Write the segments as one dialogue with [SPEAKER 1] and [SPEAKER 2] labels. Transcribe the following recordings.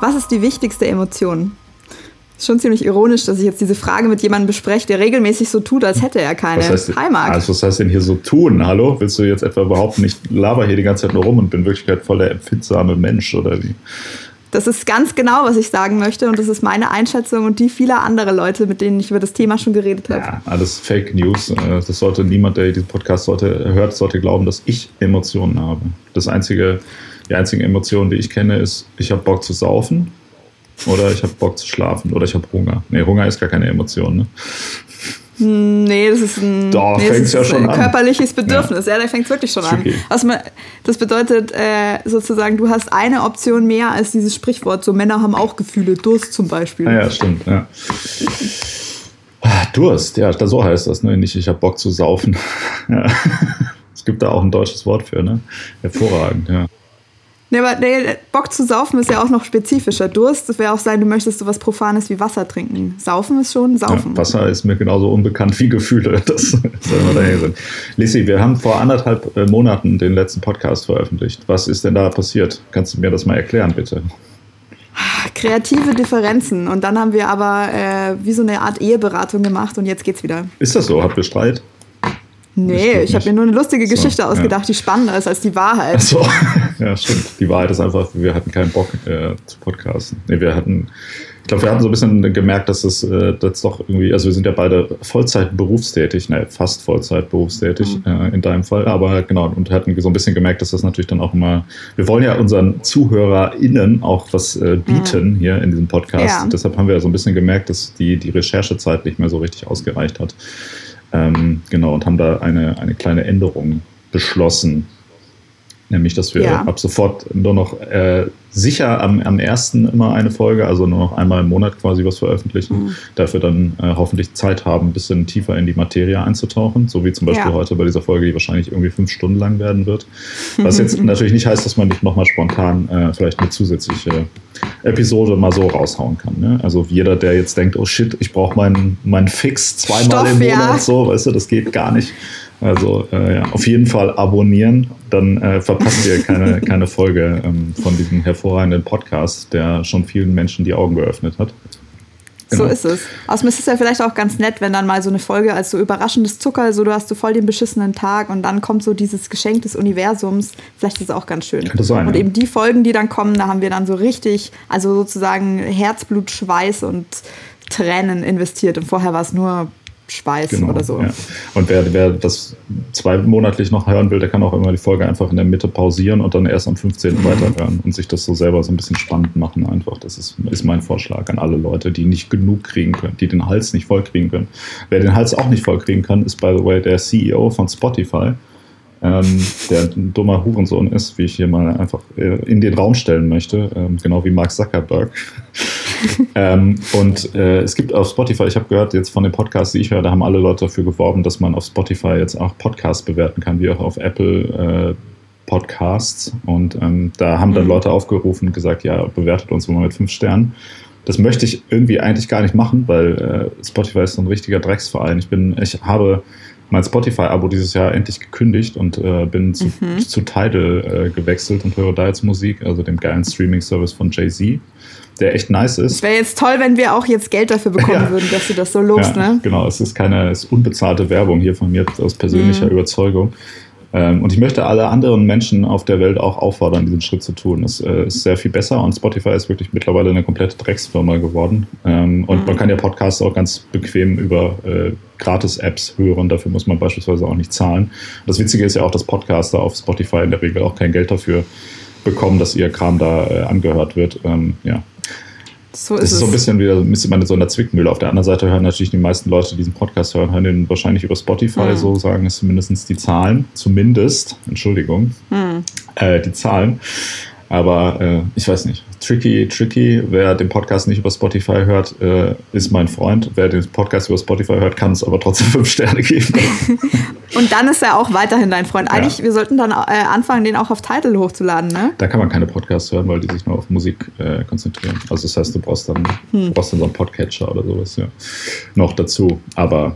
[SPEAKER 1] Was ist die wichtigste Emotion? Ist schon ziemlich ironisch, dass ich jetzt diese Frage mit jemandem bespreche, der regelmäßig so tut, als hätte er keine.
[SPEAKER 2] Was heißt,
[SPEAKER 1] Hi, Marc.
[SPEAKER 2] Also, was heißt denn hier so tun? Hallo? Willst du jetzt etwa behaupten, ich laber hier die ganze Zeit nur rum und bin in Wirklichkeit voll der empfindsame Mensch oder wie?
[SPEAKER 1] Das ist ganz genau, was ich sagen möchte und das ist meine Einschätzung und die vieler andere Leute, mit denen ich über das Thema schon geredet habe.
[SPEAKER 2] Ja, alles Fake News. Äh, Das sollte niemand, der diesen Podcast sollte, hört, sollte glauben, dass ich Emotionen habe. Das einzige, die einzige Emotion, die ich kenne, ist, ich habe Bock zu saufen oder ich habe Bock zu schlafen oder ich habe Hunger. Nee, Hunger ist gar keine Emotion. Ne?
[SPEAKER 1] Nee, das ist ein,
[SPEAKER 2] Doch,
[SPEAKER 1] nee,
[SPEAKER 2] fängt's ja schon an.
[SPEAKER 1] körperliches Bedürfnis. Ja, da fängt es wirklich schon an. Also, das bedeutet äh, sozusagen, du hast eine Option mehr als dieses Sprichwort. So Männer haben auch Gefühle, Durst zum Beispiel.
[SPEAKER 2] Ah ja, stimmt, ja. Ah, Durst, ja, da- so heißt das, ne? Nicht, ich habe Bock zu saufen. ja. Es gibt da auch ein deutsches Wort für, ne? Hervorragend, ja.
[SPEAKER 1] Nee, aber nee, Bock zu saufen ist ja auch noch spezifischer. Durst, das wäre auch sein, du möchtest so was Profanes wie Wasser trinken. Saufen ist schon Saufen.
[SPEAKER 2] Ja, Wasser ist mir genauso unbekannt wie Gefühle. Das soll mal dahin sein. Lissy, wir haben vor anderthalb äh, Monaten den letzten Podcast veröffentlicht. Was ist denn da passiert? Kannst du mir das mal erklären, bitte?
[SPEAKER 1] Kreative Differenzen. Und dann haben wir aber äh, wie so eine Art Eheberatung gemacht und jetzt geht's wieder.
[SPEAKER 2] Ist das so? Habt ihr Streit?
[SPEAKER 1] Nee, ich habe mir nur eine lustige
[SPEAKER 2] So,
[SPEAKER 1] Geschichte
[SPEAKER 2] ja.
[SPEAKER 1] ausgedacht, die spannender ist als die Wahrheit.
[SPEAKER 2] Achso, ja, stimmt. Die Wahrheit ist einfach, wir hatten keinen Bock äh, zu podcasten. Nee, wir hatten, ich glaube, wir hatten so ein bisschen gemerkt, dass es äh, das doch irgendwie, also wir sind ja beide Vollzeit berufstätig, ne, fast Vollzeit berufstätig äh, in deinem Fall, aber genau, und hatten so ein bisschen gemerkt, dass das natürlich dann auch immer, wir wollen ja unseren ZuhörerInnen auch was äh, bieten hier in diesem Podcast.
[SPEAKER 1] Ja.
[SPEAKER 2] Deshalb haben wir ja so ein bisschen gemerkt, dass die, die Recherchezeit nicht mehr so richtig ausgereicht hat. Ähm, genau, und haben da eine, eine kleine Änderung beschlossen. Nämlich, dass wir
[SPEAKER 1] Ja.
[SPEAKER 2] ab sofort nur noch äh, sicher am, am ersten immer eine Folge, also nur noch einmal im Monat quasi was veröffentlichen.
[SPEAKER 1] Mhm.
[SPEAKER 2] Dafür dann äh, hoffentlich Zeit haben, ein bisschen tiefer in die Materie einzutauchen. So wie zum Beispiel
[SPEAKER 1] Ja.
[SPEAKER 2] heute bei dieser Folge, die wahrscheinlich irgendwie fünf Stunden lang werden wird. Was jetzt natürlich nicht heißt, dass man nicht nochmal spontan äh, vielleicht eine zusätzliche Episode mal so raushauen kann. Ne? Also jeder, der jetzt denkt, oh shit, ich brauche meinen meinen Fix zweimal
[SPEAKER 1] Stoff,
[SPEAKER 2] im
[SPEAKER 1] ja.
[SPEAKER 2] Monat, so, weißt du, das geht gar nicht. Also äh, ja, auf jeden Fall abonnieren, dann äh, verpasst ihr keine, keine Folge ähm, von diesem hervorragenden Podcast, der schon vielen Menschen die Augen geöffnet hat.
[SPEAKER 1] So
[SPEAKER 2] Genau.
[SPEAKER 1] ist es. Außerdem ist es ja vielleicht auch ganz nett, wenn dann mal so eine Folge als so überraschendes Zucker, so du hast so voll den beschissenen Tag und dann kommt so dieses Geschenk des Universums. Vielleicht ist es auch ganz schön.
[SPEAKER 2] Könnte sein,
[SPEAKER 1] und
[SPEAKER 2] ja.
[SPEAKER 1] eben die Folgen, die dann kommen, da haben wir dann so richtig, also sozusagen Herzblut, Schweiß und Tränen investiert. Und vorher war es nur Schweiß oder so.
[SPEAKER 2] Genau, Ja. Und wer, wer das zweimonatlich noch hören will, der kann auch immer die Folge einfach in der Mitte pausieren und dann erst am 15. weiterhören und sich das so selber so ein bisschen spannend machen einfach. Das ist, ist mein Vorschlag an alle Leute, die nicht genug kriegen können, die den Hals nicht voll kriegen können. Wer den Hals auch nicht voll kriegen kann, ist by the way der CEO von Spotify. Ähm, der ein dummer Hurensohn ist, wie ich hier mal einfach äh, in den Raum stellen möchte, ähm, genau wie Mark Zuckerberg. ähm, und äh, es gibt auf Spotify, ich habe gehört, jetzt von den Podcasts, die ich höre, da haben alle Leute dafür geworben, dass man auf Spotify jetzt auch Podcasts bewerten kann, wie auch auf Apple äh, Podcasts. Und ähm, da haben dann
[SPEAKER 1] Mhm.
[SPEAKER 2] Leute aufgerufen und gesagt, ja, bewertet uns mal mit fünf Sternen. Das möchte ich irgendwie eigentlich gar nicht machen, weil äh, Spotify ist so ein richtiger Drecksverein. Ich bin, ich habe mein Spotify-Abo dieses Jahr endlich gekündigt und äh, bin zu,
[SPEAKER 1] Mhm.
[SPEAKER 2] zu Tidal äh, gewechselt und höre da jetzt Musik, also dem geilen Streaming-Service von Jay-Z, der echt nice
[SPEAKER 1] Es
[SPEAKER 2] ist.
[SPEAKER 1] wäre jetzt toll, wenn wir auch jetzt Geld dafür bekommen
[SPEAKER 2] Ja.
[SPEAKER 1] würden, dass du das so lobst,
[SPEAKER 2] ja,
[SPEAKER 1] ne?
[SPEAKER 2] Genau, es ist keine es ist unbezahlte Werbung hier von mir aus persönlicher
[SPEAKER 1] Mhm.
[SPEAKER 2] Überzeugung. Ähm, und ich möchte alle anderen Menschen auf der Welt auch auffordern, diesen Schritt zu tun. Es äh, ist sehr viel besser und Spotify ist wirklich mittlerweile eine komplette Drecksfirma geworden. Ähm, und
[SPEAKER 1] Mhm.
[SPEAKER 2] man kann ja Podcasts auch ganz bequem über äh, Gratis-Apps hören. Dafür muss man beispielsweise auch nicht zahlen. Das Witzige ist ja auch, dass Podcaster auf Spotify in der Regel auch kein Geld dafür bekommen, dass ihr Kram da äh, angehört wird. Ähm, ja,
[SPEAKER 1] So
[SPEAKER 2] das
[SPEAKER 1] ist
[SPEAKER 2] ist so ein
[SPEAKER 1] es.
[SPEAKER 2] bisschen wieder ein bisschen in so einer Zwickmühle. Auf der anderen Seite hören natürlich die meisten Leute, die diesen Podcast hören, hören den wahrscheinlich über Spotify,
[SPEAKER 1] Mhm.
[SPEAKER 2] so sagen es zumindest die Zahlen. Zumindest, Entschuldigung,
[SPEAKER 1] Hm.
[SPEAKER 2] äh, die Zahlen. Aber äh, ich weiß nicht. Tricky, tricky. Wer den Podcast nicht über Spotify hört, äh, ist mein Freund. Wer den Podcast über Spotify hört, kann es aber trotzdem fünf Sterne geben.
[SPEAKER 1] Und dann ist er auch weiterhin dein Freund.
[SPEAKER 2] Ja.
[SPEAKER 1] Eigentlich, wir sollten dann äh, anfangen, den auch auf Title hochzuladen, ne?
[SPEAKER 2] Da kann man keine Podcasts hören, weil die sich nur auf Musik äh, konzentrieren. Also das heißt, du brauchst dann, du brauchst dann so einen Podcatcher oder sowas, ja. Noch dazu. Aber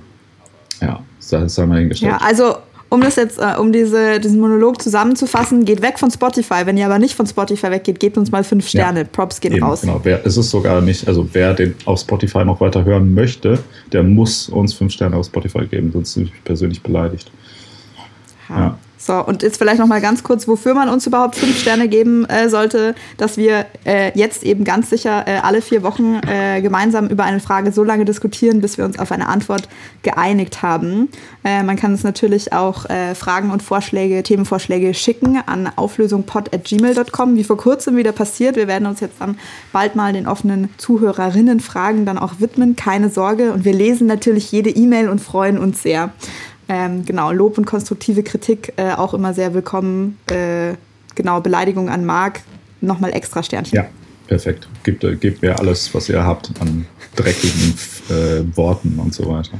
[SPEAKER 2] ja, das sei mal hingestellt.
[SPEAKER 1] Ja, also um das jetzt, äh, um diese, diesen Monolog zusammenzufassen, geht weg von Spotify. Wenn ihr aber nicht von Spotify weggeht, gebt uns mal fünf Sterne. Ja, Props gehen eben, raus.
[SPEAKER 2] Genau, wer, es ist sogar nicht, also wer den auf Spotify noch weiter hören möchte, der muss uns fünf Sterne auf Spotify geben, sonst bin ich persönlich beleidigt.
[SPEAKER 1] Ja. So, und jetzt vielleicht noch mal ganz kurz, wofür man uns überhaupt fünf Sterne geben äh, sollte, dass wir äh, jetzt eben ganz sicher äh, alle vier Wochen äh, gemeinsam über eine Frage so lange diskutieren, bis wir uns auf eine Antwort geeinigt haben. Äh, man kann uns natürlich auch äh, Fragen und Vorschläge, Themenvorschläge schicken an auflösungpod.gmail.com, wie vor kurzem wieder passiert. Wir werden uns jetzt dann bald mal den offenen Zuhörerinnen-Fragen dann auch widmen, keine Sorge. Und wir lesen natürlich jede E-Mail und freuen uns sehr. Ähm, genau, Lob und konstruktive Kritik äh, auch immer sehr willkommen. Äh, genau, Beleidigung an Marc, nochmal extra Sternchen.
[SPEAKER 2] Ja, perfekt. Gebt, äh, gebt mir alles, was ihr habt an dreckigen äh, Worten und so weiter.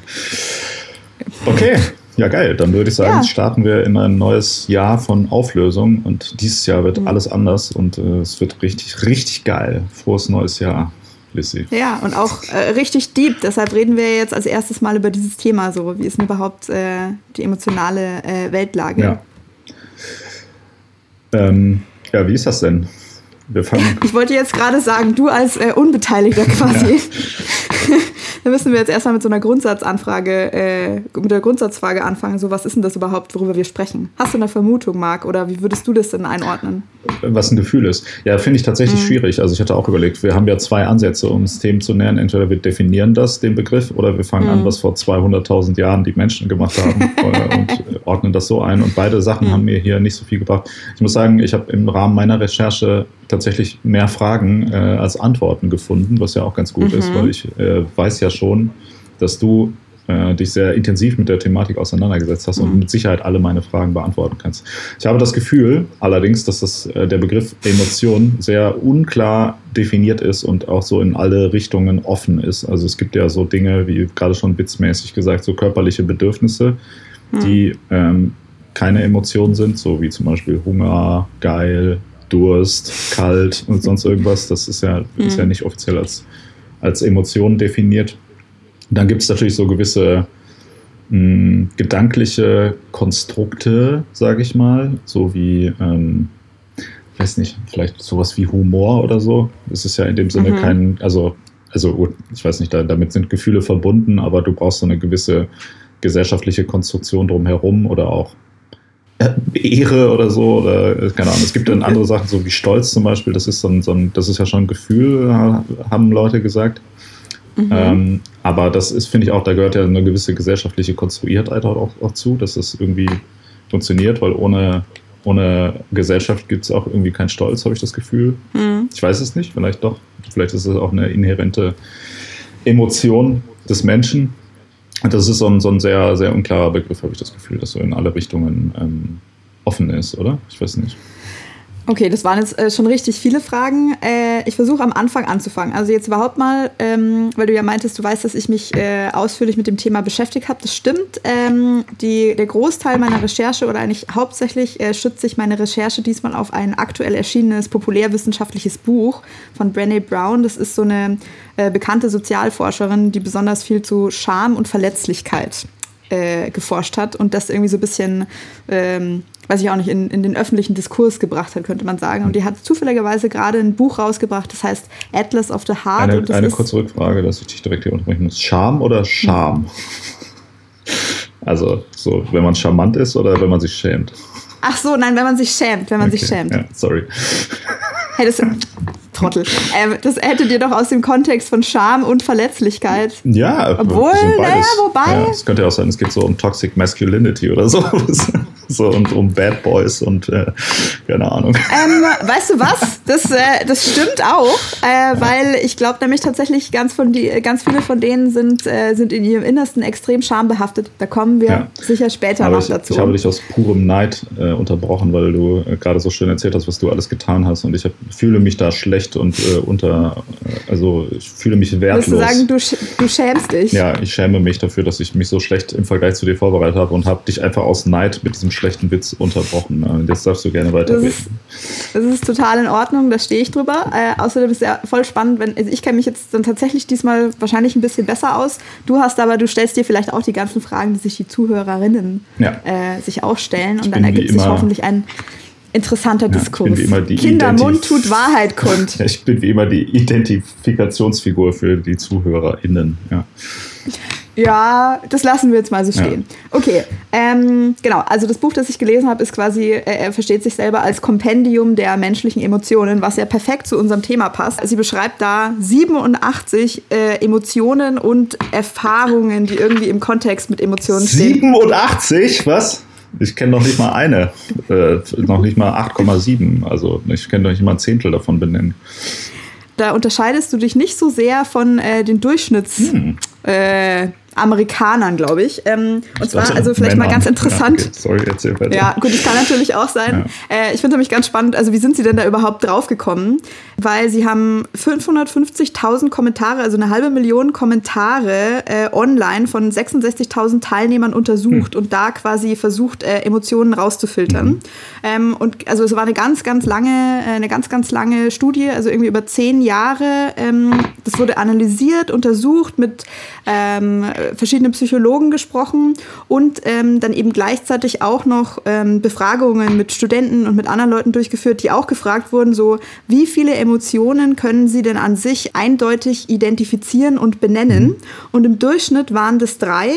[SPEAKER 2] Okay, ja geil. Dann würde ich sagen, ja. starten wir in ein neues Jahr von Auflösung und dieses Jahr wird mhm. alles anders und äh, es wird richtig, richtig geil. Frohes neues Jahr. Lissy.
[SPEAKER 1] Ja, und auch äh, richtig deep. Deshalb reden wir jetzt als erstes mal über dieses Thema so. Wie ist denn überhaupt äh, die emotionale äh, Weltlage?
[SPEAKER 2] Ja. Ähm, ja, wie ist das denn?
[SPEAKER 1] Wir fangen. Ich wollte jetzt gerade sagen, du als äh, Unbeteiligter quasi. Ja. Da müssen wir jetzt erstmal mit so einer Grundsatzanfrage, äh, mit der Grundsatzfrage anfangen. So, was ist denn das überhaupt, worüber wir sprechen? Hast du eine Vermutung, Marc, oder wie würdest du das denn einordnen?
[SPEAKER 2] Was ein Gefühl ist. Ja, finde ich tatsächlich mhm. schwierig. Also ich hatte auch überlegt, wir haben ja zwei Ansätze, um das Thema zu nähern. Entweder wir definieren das, den Begriff, oder wir fangen mhm. an, was vor 200.000 Jahren die Menschen gemacht haben und ordnen das so ein. Und beide Sachen mhm. haben mir hier nicht so viel gebracht. Ich muss sagen, ich habe im Rahmen meiner Recherche tatsächlich mehr Fragen äh, als Antworten gefunden, was ja auch ganz gut ist, mhm. weil ich äh, weiß ja schon, dass du äh, dich sehr intensiv mit der Thematik auseinandergesetzt hast mhm. und mit Sicherheit alle meine Fragen beantworten kannst. Ich habe das Gefühl allerdings, dass das, äh, der Begriff Emotion sehr unklar definiert ist und auch so in alle Richtungen offen ist. Also es gibt ja so Dinge, wie gerade schon witzmäßig gesagt, so körperliche Bedürfnisse, mhm. die ähm, keine Emotionen sind, so wie zum Beispiel Hunger, geil, Durst, kalt und sonst irgendwas. Das ist ja, mhm. ist ja mhm. nicht offiziell als, als Emotion definiert. dann gibt es natürlich so gewisse mh, hm, gedankliche Konstrukte, sage ich mal, so wie, ähm, weiß nicht, vielleicht sowas wie Humor oder so. Das ist ja in dem Sinne mhm. kein, also, also ich weiß nicht, da, damit sind Gefühle verbunden, aber du brauchst so eine gewisse gesellschaftliche Konstruktion drumherum oder auch Ehre oder so oder keine Ahnung. Es gibt dann andere Sachen, so wie Stolz zum Beispiel. Das ist so ein, so ein das ist ja schon ein Gefühl, haben Leute gesagt. Mhm. Ähm, aber das ist, finde ich auch, da gehört ja eine gewisse gesellschaftliche Konstruiertheit auch, auch zu, dass das irgendwie funktioniert, weil ohne, ohne Gesellschaft gibt es auch irgendwie keinen Stolz, habe ich das Gefühl. Mhm. Ich weiß es nicht, vielleicht doch. Vielleicht ist es auch eine inhärente Emotion des Menschen. Das ist so ein, so ein sehr, sehr unklarer Begriff, habe ich das Gefühl, dass so in alle Richtungen ähm, offen ist, oder? Ich weiß nicht.
[SPEAKER 1] Okay, das waren jetzt äh, schon richtig viele Fragen. Äh, ich versuche am Anfang anzufangen. Also jetzt überhaupt mal, ähm, weil du ja meintest, du weißt, dass ich mich äh, ausführlich mit dem Thema beschäftigt habe. Das stimmt. Ähm, die, der Großteil meiner Recherche oder eigentlich hauptsächlich äh, schützt sich meine Recherche diesmal auf ein aktuell erschienenes populärwissenschaftliches Buch von Brené Brown. Das ist so eine äh, bekannte Sozialforscherin, die besonders viel zu Scham und Verletzlichkeit äh, geforscht hat und das irgendwie so ein bisschen ähm, weiß ich auch nicht, in, in den öffentlichen Diskurs gebracht hat, könnte man sagen. Und die hat zufälligerweise gerade ein Buch rausgebracht, das heißt Atlas of the Heart.
[SPEAKER 2] Eine, eine kurze Rückfrage, dass ich dich direkt hier unterbrechen muss. Scham oder Scham? Also, so, wenn man charmant ist oder wenn man sich schämt?
[SPEAKER 1] Ach so, nein, wenn man sich schämt, wenn man okay, sich schämt.
[SPEAKER 2] Ja, sorry.
[SPEAKER 1] Hey, das, Trottel. Ähm, das hätte dir doch aus dem Kontext von Scham und Verletzlichkeit.
[SPEAKER 2] Ja,
[SPEAKER 1] obwohl, naja, wobei.
[SPEAKER 2] Ja, es könnte ja auch sein, es geht so um Toxic Masculinity oder so. so und um Bad Boys und äh, keine Ahnung.
[SPEAKER 1] Ähm, weißt du was? Das, äh, das stimmt auch, äh, weil ich glaube nämlich tatsächlich ganz, von die, ganz viele von denen sind, äh, sind in ihrem Innersten extrem schambehaftet. Da kommen wir ja. sicher später Aber noch
[SPEAKER 2] ich,
[SPEAKER 1] dazu.
[SPEAKER 2] Ich habe dich aus purem Neid äh, unterbrochen, weil du äh, gerade so schön erzählt hast, was du alles getan hast und ich hab, fühle mich da schlecht und unter, also ich fühle mich wertlos.
[SPEAKER 1] Würdest du sagen, du, du schämst dich?
[SPEAKER 2] Ja, ich schäme mich dafür, dass ich mich so schlecht im Vergleich zu dir vorbereitet habe und habe dich einfach aus Neid mit diesem schlechten Witz unterbrochen. Ne? Jetzt darfst du gerne weiterreden.
[SPEAKER 1] Das ist, das ist total in Ordnung, da stehe ich drüber. Äh, außerdem ist es ja voll spannend, wenn also ich kenne mich jetzt dann tatsächlich diesmal wahrscheinlich ein bisschen besser aus. Du hast aber, du stellst dir vielleicht auch die ganzen Fragen, die sich die Zuhörerinnen
[SPEAKER 2] Ja.
[SPEAKER 1] äh, sich auch stellen. Und dann ergibt sich hoffentlich ein interessanter
[SPEAKER 2] Ja,
[SPEAKER 1] Diskurs. Kindermund tut Wahrheit kund.
[SPEAKER 2] Ja, ich bin wie immer die Identifikationsfigur für die ZuhörerInnen. Ja.
[SPEAKER 1] Ja, das lassen wir jetzt mal so stehen. Okay, ähm, genau. Also das Buch, das ich gelesen habe, ist quasi, äh, er versteht sich selber als Kompendium der menschlichen Emotionen, was ja perfekt zu unserem Thema passt. Sie beschreibt da 87 äh, Emotionen und Erfahrungen, die irgendwie im Kontext mit Emotionen stehen.
[SPEAKER 2] 87? Was? Ich kenne noch nicht mal eine. Äh, noch nicht mal 8,7. Also ich kenne noch nicht mal ein Zehntel davon benennen.
[SPEAKER 1] Da unterscheidest du dich nicht so sehr von äh, den Durchschnitts...
[SPEAKER 2] Hm.
[SPEAKER 1] Äh, Amerikanern, glaube ich. Ähm, und zwar, also vielleicht mal
[SPEAKER 2] Männern.
[SPEAKER 1] ganz interessant.
[SPEAKER 2] Ja, okay. Sorry, erzähl weiter.
[SPEAKER 1] Ja, gut, das kann natürlich auch sein. Äh, ich finde nämlich ganz spannend, also wie sind Sie denn da überhaupt draufgekommen? Weil Sie haben 550.000 Kommentare, also eine halbe Million Kommentare äh, online von 66.000 Teilnehmern untersucht und da quasi versucht, äh, Emotionen rauszufiltern. Ähm, und also es war eine ganz, ganz lange, äh, eine ganz, ganz lange Studie, also irgendwie über zehn Jahre. Ähm, das wurde analysiert, untersucht, mit ähm, verschiedenen Psychologen gesprochen und ähm, dann eben gleichzeitig auch noch ähm, Befragungen mit Studenten und mit anderen Leuten durchgeführt, die auch gefragt wurden, so wie viele Emotionen können sie denn an sich eindeutig identifizieren und benennen? Und im Durchschnitt waren das drei.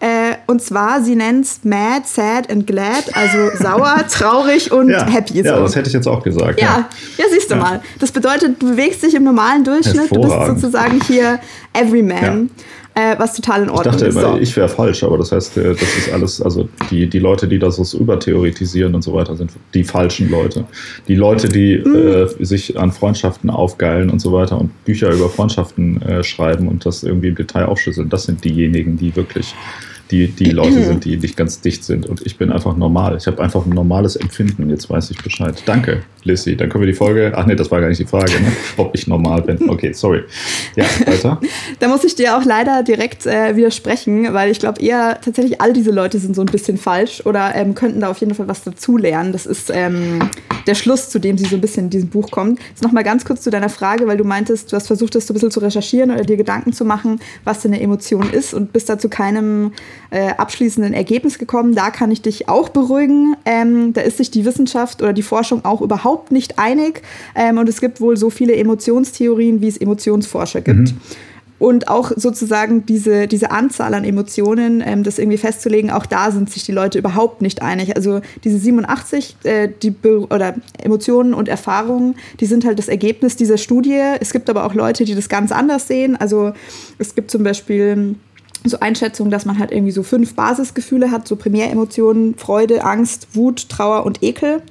[SPEAKER 1] Äh, und zwar, sie nennen es mad, sad and glad, also sauer, traurig und
[SPEAKER 2] ja.
[SPEAKER 1] happy.
[SPEAKER 2] Ja,
[SPEAKER 1] so.
[SPEAKER 2] das hätte ich jetzt auch gesagt.
[SPEAKER 1] Ja, ja, siehst du
[SPEAKER 2] Ja.
[SPEAKER 1] mal. Das bedeutet, du bewegst dich im normalen Durchschnitt, du bist sozusagen hier Everyman, äh, was total in
[SPEAKER 2] Ich
[SPEAKER 1] Ordnung
[SPEAKER 2] dachte
[SPEAKER 1] ist.
[SPEAKER 2] immer,
[SPEAKER 1] So.
[SPEAKER 2] ich wäre falsch, aber das heißt, äh, das ist alles, also die, die Leute, die das so übertheoretisieren und so weiter, sind die falschen Leute. Die Leute, die
[SPEAKER 1] Mhm.
[SPEAKER 2] äh, sich an Freundschaften aufgeilen und so weiter und Bücher über Freundschaften äh, schreiben und das irgendwie im Detail aufschlüsseln, das sind diejenigen, die wirklich die, die Leute sind, die nicht ganz dicht sind. Und ich bin einfach normal. Ich habe einfach ein normales Empfinden. Jetzt weiß ich Bescheid. Danke, Lissy. Dann können wir die Folge. Ach nee, das war gar nicht die Frage, ne? ob ich normal bin. Okay, sorry. Ja, weiter.
[SPEAKER 1] Da muss ich dir auch leider direkt äh, widersprechen, weil ich glaube eher tatsächlich all diese Leute sind so ein bisschen falsch oder ähm, könnten da auf jeden Fall was dazulernen. Das ist ähm, der Schluss, zu dem sie so ein bisschen in diesem Buch kommt. Jetzt noch mal ganz kurz zu deiner Frage, weil du meintest, du hast versucht, das so ein bisschen zu recherchieren oder dir Gedanken zu machen, was denn eine Emotion ist und bist da zu keinem äh, abschließenden Ergebnis gekommen. Da kann ich dich auch beruhigen. Ähm, da ist sich die Wissenschaft oder die Forschung auch überhaupt nicht einig. Ähm, und es gibt wohl so viele Emotionstheorien, wie es Emotionsforscher gibt. Und auch sozusagen diese, diese Anzahl an Emotionen, ähm, das irgendwie festzulegen, auch da sind sich die Leute überhaupt nicht einig. Also diese 87 äh, die Be oder Emotionen und Erfahrungen, die sind halt das Ergebnis dieser Studie. Es gibt aber auch Leute, die das ganz anders sehen. Also es gibt zum Beispiel so Einschätzung, dass man halt irgendwie so fünf Basisgefühle hat, so Primäremotionen, Freude, Angst, Wut, Trauer und Ekel.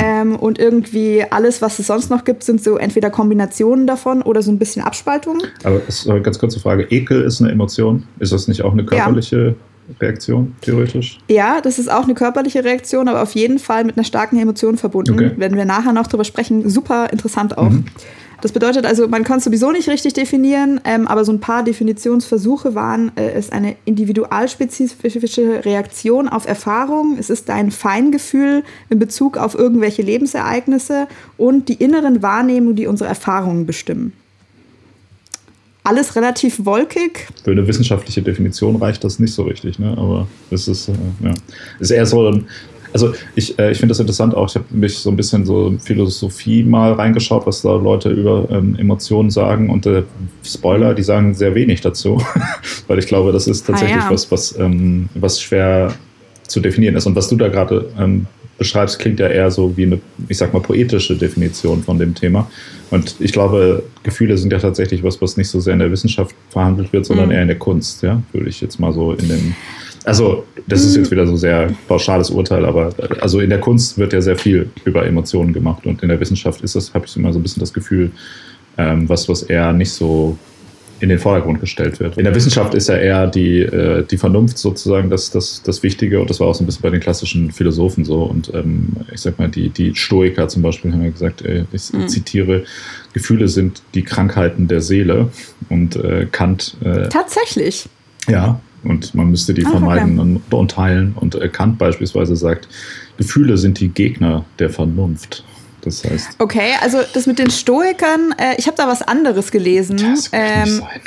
[SPEAKER 1] Ähm, und irgendwie alles, was es sonst noch gibt, sind so entweder Kombinationen davon oder so ein bisschen Abspaltungen.
[SPEAKER 2] Aber ist eine ganz kurze Frage. Ekel ist eine Emotion. Ist das nicht auch eine körperliche Reaktion, theoretisch?
[SPEAKER 1] Ja, das ist auch eine körperliche Reaktion, aber auf jeden Fall mit einer starken Emotion verbunden.
[SPEAKER 2] Okay.
[SPEAKER 1] Werden wir nachher noch drüber sprechen. Super interessant auch. Das bedeutet also, man kann es sowieso nicht richtig definieren, ähm, aber so ein paar Definitionsversuche waren, äh, es eine individualspezifische Reaktion auf Erfahrung, es ist dein Feingefühl in Bezug auf irgendwelche Lebensereignisse und die inneren Wahrnehmungen, die unsere Erfahrungen bestimmen. Alles relativ wolkig,
[SPEAKER 2] Für eine wissenschaftliche Definition reicht das nicht so richtig, ne? aber es ist, äh, ja. ist eher so ein. Also ich, äh, ich finde das interessant auch, ich habe mich so ein bisschen so in Philosophie mal reingeschaut, was da Leute über ähm, Emotionen sagen und äh, Spoiler, die sagen sehr wenig dazu, weil ich glaube, das ist tatsächlich
[SPEAKER 1] ja.
[SPEAKER 2] was, was, ähm, was schwer zu definieren ist. Und was du da gerade ähm, beschreibst, klingt ja eher so wie eine, ich sag mal, poetische Definition von dem Thema. Und ich glaube, Gefühle sind ja tatsächlich was, was nicht so sehr in der Wissenschaft verhandelt wird, sondern
[SPEAKER 1] Mhm.
[SPEAKER 2] eher in der Kunst, ja, würde ich jetzt mal so in dem. Also, das ist jetzt wieder so sehr pauschales Urteil, aber also in der Kunst wird ja sehr viel über Emotionen gemacht und in der Wissenschaft ist das, habe ich immer so ein bisschen das Gefühl, ähm, was, was eher nicht so in den Vordergrund gestellt wird. In der Wissenschaft ist ja eher die, äh, die Vernunft sozusagen das, das, das Wichtige und das war auch so ein bisschen bei den klassischen Philosophen so und ähm, ich sag mal, die, die Stoiker zum Beispiel haben ja gesagt, äh, ich
[SPEAKER 1] Mhm.
[SPEAKER 2] zitiere, Gefühle sind die Krankheiten der Seele und äh, Kant, äh,
[SPEAKER 1] tatsächlich.
[SPEAKER 2] ja, und man müsste die Ach, vermeiden okay. und, und teilen. Und Kant beispielsweise sagt, Gefühle sind die Gegner der Vernunft. Das heißt.
[SPEAKER 1] Okay, also das mit den Stoikern, äh, ich habe da was anderes gelesen.
[SPEAKER 2] Das kann ähm, nicht sein.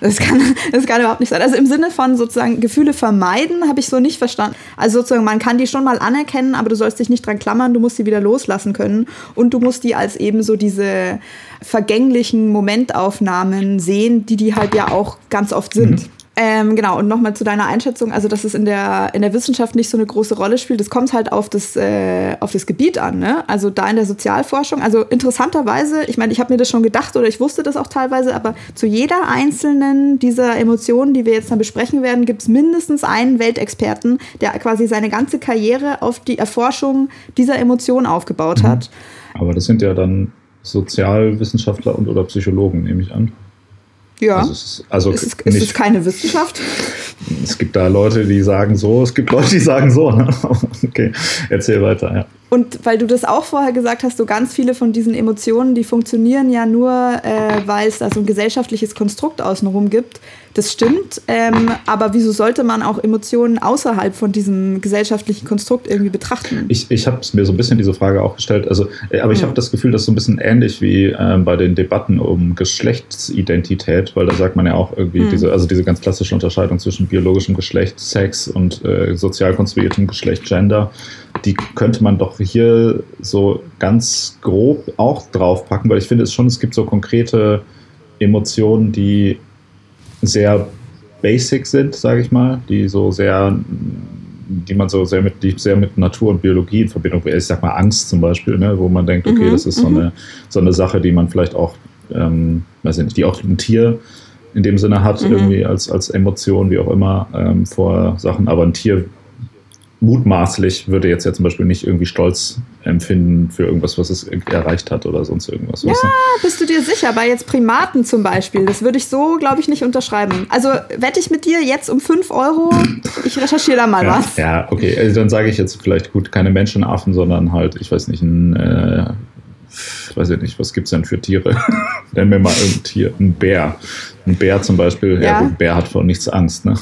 [SPEAKER 1] Das kann, das kann überhaupt nicht sein. Also im Sinne von sozusagen Gefühle vermeiden, habe ich so nicht verstanden. Also sozusagen, man kann die schon mal anerkennen, aber du sollst dich nicht dran klammern, du musst sie wieder loslassen können. Und du musst die als eben so diese vergänglichen Momentaufnahmen sehen, die die halt ja auch ganz oft sind. Mhm. Ähm, genau, und nochmal zu deiner Einschätzung, also dass es in der, in der Wissenschaft nicht so eine große Rolle spielt, das kommt halt auf das, äh, auf das Gebiet an, ne? Also da in der Sozialforschung, also interessanterweise, ich meine, ich habe mir das schon gedacht oder ich wusste das auch teilweise, aber zu jeder einzelnen dieser Emotionen, die wir jetzt dann besprechen werden, gibt es mindestens einen Weltexperten, der quasi seine ganze Karriere auf die Erforschung dieser Emotionen aufgebaut mhm. hat.
[SPEAKER 2] Aber das sind ja dann Sozialwissenschaftler und oder Psychologen, nehme ich an.
[SPEAKER 1] Ja. Also, es ist, also ist, es, ist es keine Wissenschaft?
[SPEAKER 2] Es gibt da Leute, die sagen so, es gibt Leute, die sagen so. Okay, erzähl weiter, ja.
[SPEAKER 1] Und weil du das auch vorher gesagt hast, so ganz viele von diesen Emotionen, die funktionieren ja nur, äh, weil es da so ein gesellschaftliches Konstrukt außenrum gibt. Das stimmt, ähm, aber wieso sollte man auch Emotionen außerhalb von diesem gesellschaftlichen Konstrukt irgendwie betrachten?
[SPEAKER 2] Ich, ich habe mir so ein bisschen diese Frage auch gestellt, also, äh, aber ich habe das Gefühl, das ist so ein bisschen ähnlich wie äh, bei den Debatten um Geschlechtsidentität, weil da sagt man ja auch irgendwie mhm. diese, also diese ganz klassische Unterscheidung zwischen biologischem Geschlecht, Sex und äh, sozial konstruiertem Geschlecht, Gender die könnte man doch hier so ganz grob auch draufpacken, weil ich finde es schon, es gibt so konkrete Emotionen, die sehr basic sind, sage ich mal, die so sehr, die man so sehr mit, die sehr mit Natur und Biologie in Verbindung bringt. Ich sag mal Angst zum Beispiel, ne, wo man denkt, okay, mhm, das ist so mhm. eine, so eine Sache, die man vielleicht auch, ähm, weiß ich nicht, die auch ein Tier in dem Sinne hat, mhm. irgendwie als, als Emotion, wie auch immer, ähm, vor Sachen, aber ein Tier mutmaßlich würde jetzt ja zum Beispiel nicht irgendwie Stolz empfinden für irgendwas, was es erreicht hat oder sonst irgendwas.
[SPEAKER 1] Ja, bist du dir sicher? Bei jetzt Primaten zum Beispiel, das würde ich so, glaube ich, nicht unterschreiben. Also wette ich mit dir jetzt um 5 Euro, ich recherchiere da mal
[SPEAKER 2] ja,
[SPEAKER 1] was.
[SPEAKER 2] Ja, okay, also dann sage ich jetzt vielleicht gut, keine Menschenaffen, sondern halt, ich weiß nicht, ein, äh, weiß ich nicht, was gibt es denn für Tiere? Nennen wir mal ein Tier, ein Bär. Ein Bär zum Beispiel, ja, ja ein Bär hat vor nichts Angst, ne?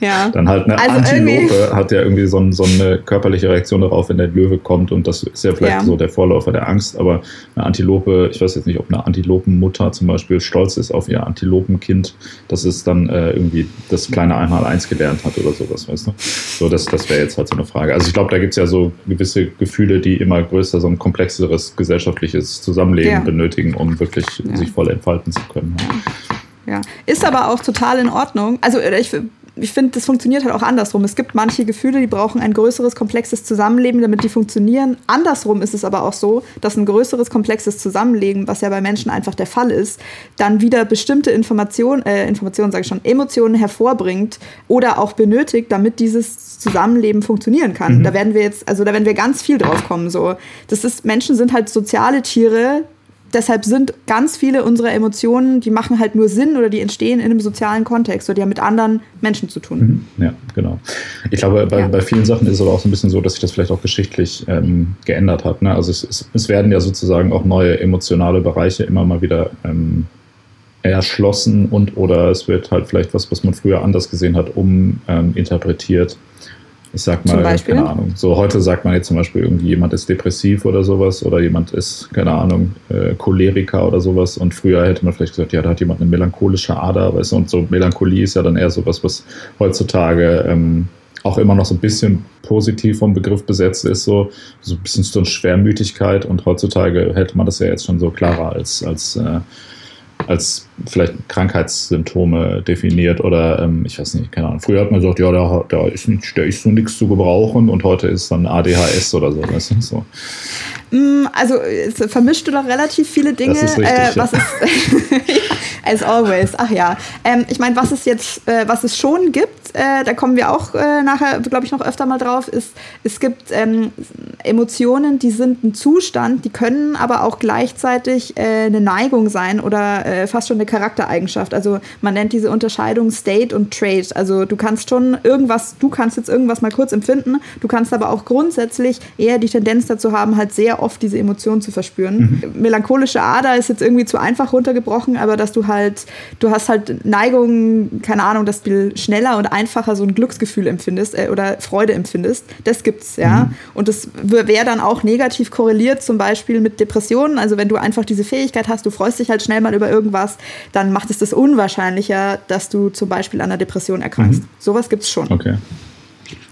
[SPEAKER 1] Ja.
[SPEAKER 2] Dann halt eine also Antilope hat ja irgendwie so, so, eine körperliche Reaktion darauf, wenn der Löwe kommt und das ist ja vielleicht ja. so der Vorläufer der Angst, aber eine Antilope, ich weiß jetzt nicht, ob eine Antilopenmutter zum Beispiel stolz ist auf ihr Antilopenkind, dass es dann äh, irgendwie das kleine Einmal-Eins gelernt hat oder sowas, weißt du? So, das, das wäre jetzt halt so eine Frage. Also ich glaube, da gibt es ja so gewisse Gefühle, die immer größer, so ein komplexeres gesellschaftliches Zusammenleben ja. benötigen, um wirklich sich voll entfalten zu können.
[SPEAKER 1] Ja, ist aber auch total in Ordnung. Also ich ich finde, das funktioniert halt auch andersrum. Es gibt manche Gefühle, die brauchen ein größeres, komplexes Zusammenleben, damit die funktionieren. Andersrum ist es aber auch so, dass ein größeres, komplexes Zusammenleben, was ja bei Menschen einfach der Fall ist, dann wieder bestimmte Informationen, äh, Informationen sage ich schon, Emotionen hervorbringt oder auch benötigt, damit dieses Zusammenleben funktionieren kann. Mhm. Da werden wir jetzt, also da werden wir ganz viel drauf kommen. So, das ist, Menschen sind halt soziale Tiere, deshalb sind ganz viele unserer Emotionen, die machen halt nur Sinn oder die entstehen in einem sozialen Kontext oder die haben mit anderen Menschen zu tun.
[SPEAKER 2] Mhm. Ja, genau. Ich glaube, bei, ja. bei vielen Sachen ist es aber auch so ein bisschen so, dass sich das vielleicht auch geschichtlich ähm, geändert hat. Ne? Also es, es, werden ja sozusagen auch neue emotionale Bereiche immer mal wieder ähm, erschlossen und oder es wird halt vielleicht was, was man früher anders gesehen hat, uminterpretiert. Ähm, ich sag mal, keine Ahnung. So heute sagt man jetzt zum Beispiel irgendwie jemand ist depressiv oder sowas oder jemand ist, keine Ahnung, äh, Choleriker oder sowas. Und früher hätte man vielleicht gesagt, ja, da hat jemand eine melancholische Ader, weißt du, und so Melancholie ist ja dann eher sowas, was heutzutage ähm, auch immer noch so ein bisschen positiv vom Begriff besetzt ist, so, so ein bisschen so eine Schwermütigkeit. Und heutzutage hätte man das ja jetzt schon so klarer als, als äh, als vielleicht Krankheitssymptome definiert oder ähm, ich weiß nicht, keine Ahnung. Früher hat man gesagt, ja, da, da ist, nicht, da ist so nichts zu gebrauchen und heute ist dann ADHS oder so. Weißt du? so.
[SPEAKER 1] Mm, also vermischst du doch relativ viele Dinge. Das
[SPEAKER 2] ist richtig, äh,
[SPEAKER 1] was
[SPEAKER 2] ja.
[SPEAKER 1] ist, as always, ach ja. Ähm, ich meine, was es jetzt, äh, was es schon gibt, äh, da kommen wir auch äh, nachher, glaube ich, noch öfter mal drauf, ist, es gibt ähm, Emotionen, die sind ein Zustand, die können aber auch gleichzeitig äh, eine Neigung sein oder äh, fast schon eine Charaktereigenschaft. Also man nennt diese Unterscheidung State und Trait. Also du kannst schon irgendwas, du kannst jetzt irgendwas mal kurz empfinden, du kannst aber auch grundsätzlich eher die Tendenz dazu haben, halt sehr oft diese Emotionen zu verspüren. Mhm. Melancholische Ader ist jetzt irgendwie zu einfach runtergebrochen, aber dass du halt, du hast halt Neigungen, keine Ahnung, dass du schneller und einfacher so ein Glücksgefühl empfindest äh, oder Freude empfindest. Das gibt's, ja. Mhm. Und das wäre dann auch negativ korreliert, zum Beispiel mit Depressionen. Also wenn du einfach diese Fähigkeit hast, du freust dich halt schnell mal über irgendwas, dann macht es das unwahrscheinlicher, dass du zum Beispiel an einer Depression erkrankst. Mhm. Sowas gibt's schon.
[SPEAKER 2] Okay.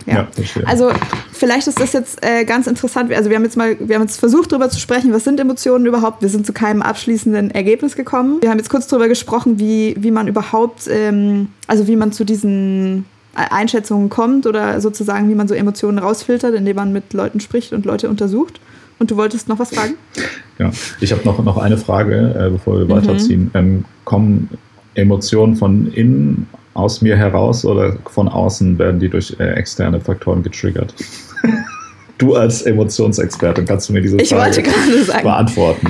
[SPEAKER 1] Ja. ja also vielleicht ist das jetzt äh, ganz interessant. Also wir haben jetzt mal, wir haben jetzt versucht darüber zu sprechen, was sind Emotionen überhaupt. Wir sind zu keinem abschließenden Ergebnis gekommen. Wir haben jetzt kurz darüber gesprochen, wie, wie man überhaupt, ähm, also wie man zu diesen Einschätzungen kommt oder sozusagen, wie man so Emotionen rausfiltert, indem man mit Leuten spricht und Leute untersucht. Und du wolltest noch was fragen?
[SPEAKER 2] Ja, ich habe noch, noch eine Frage, äh, bevor wir mhm. weiterziehen. Ähm, kommen Emotionen von innen aus mir heraus oder von außen werden die durch äh, externe Faktoren getriggert? du als Emotionsexperte, kannst du mir diese Frage beantworten?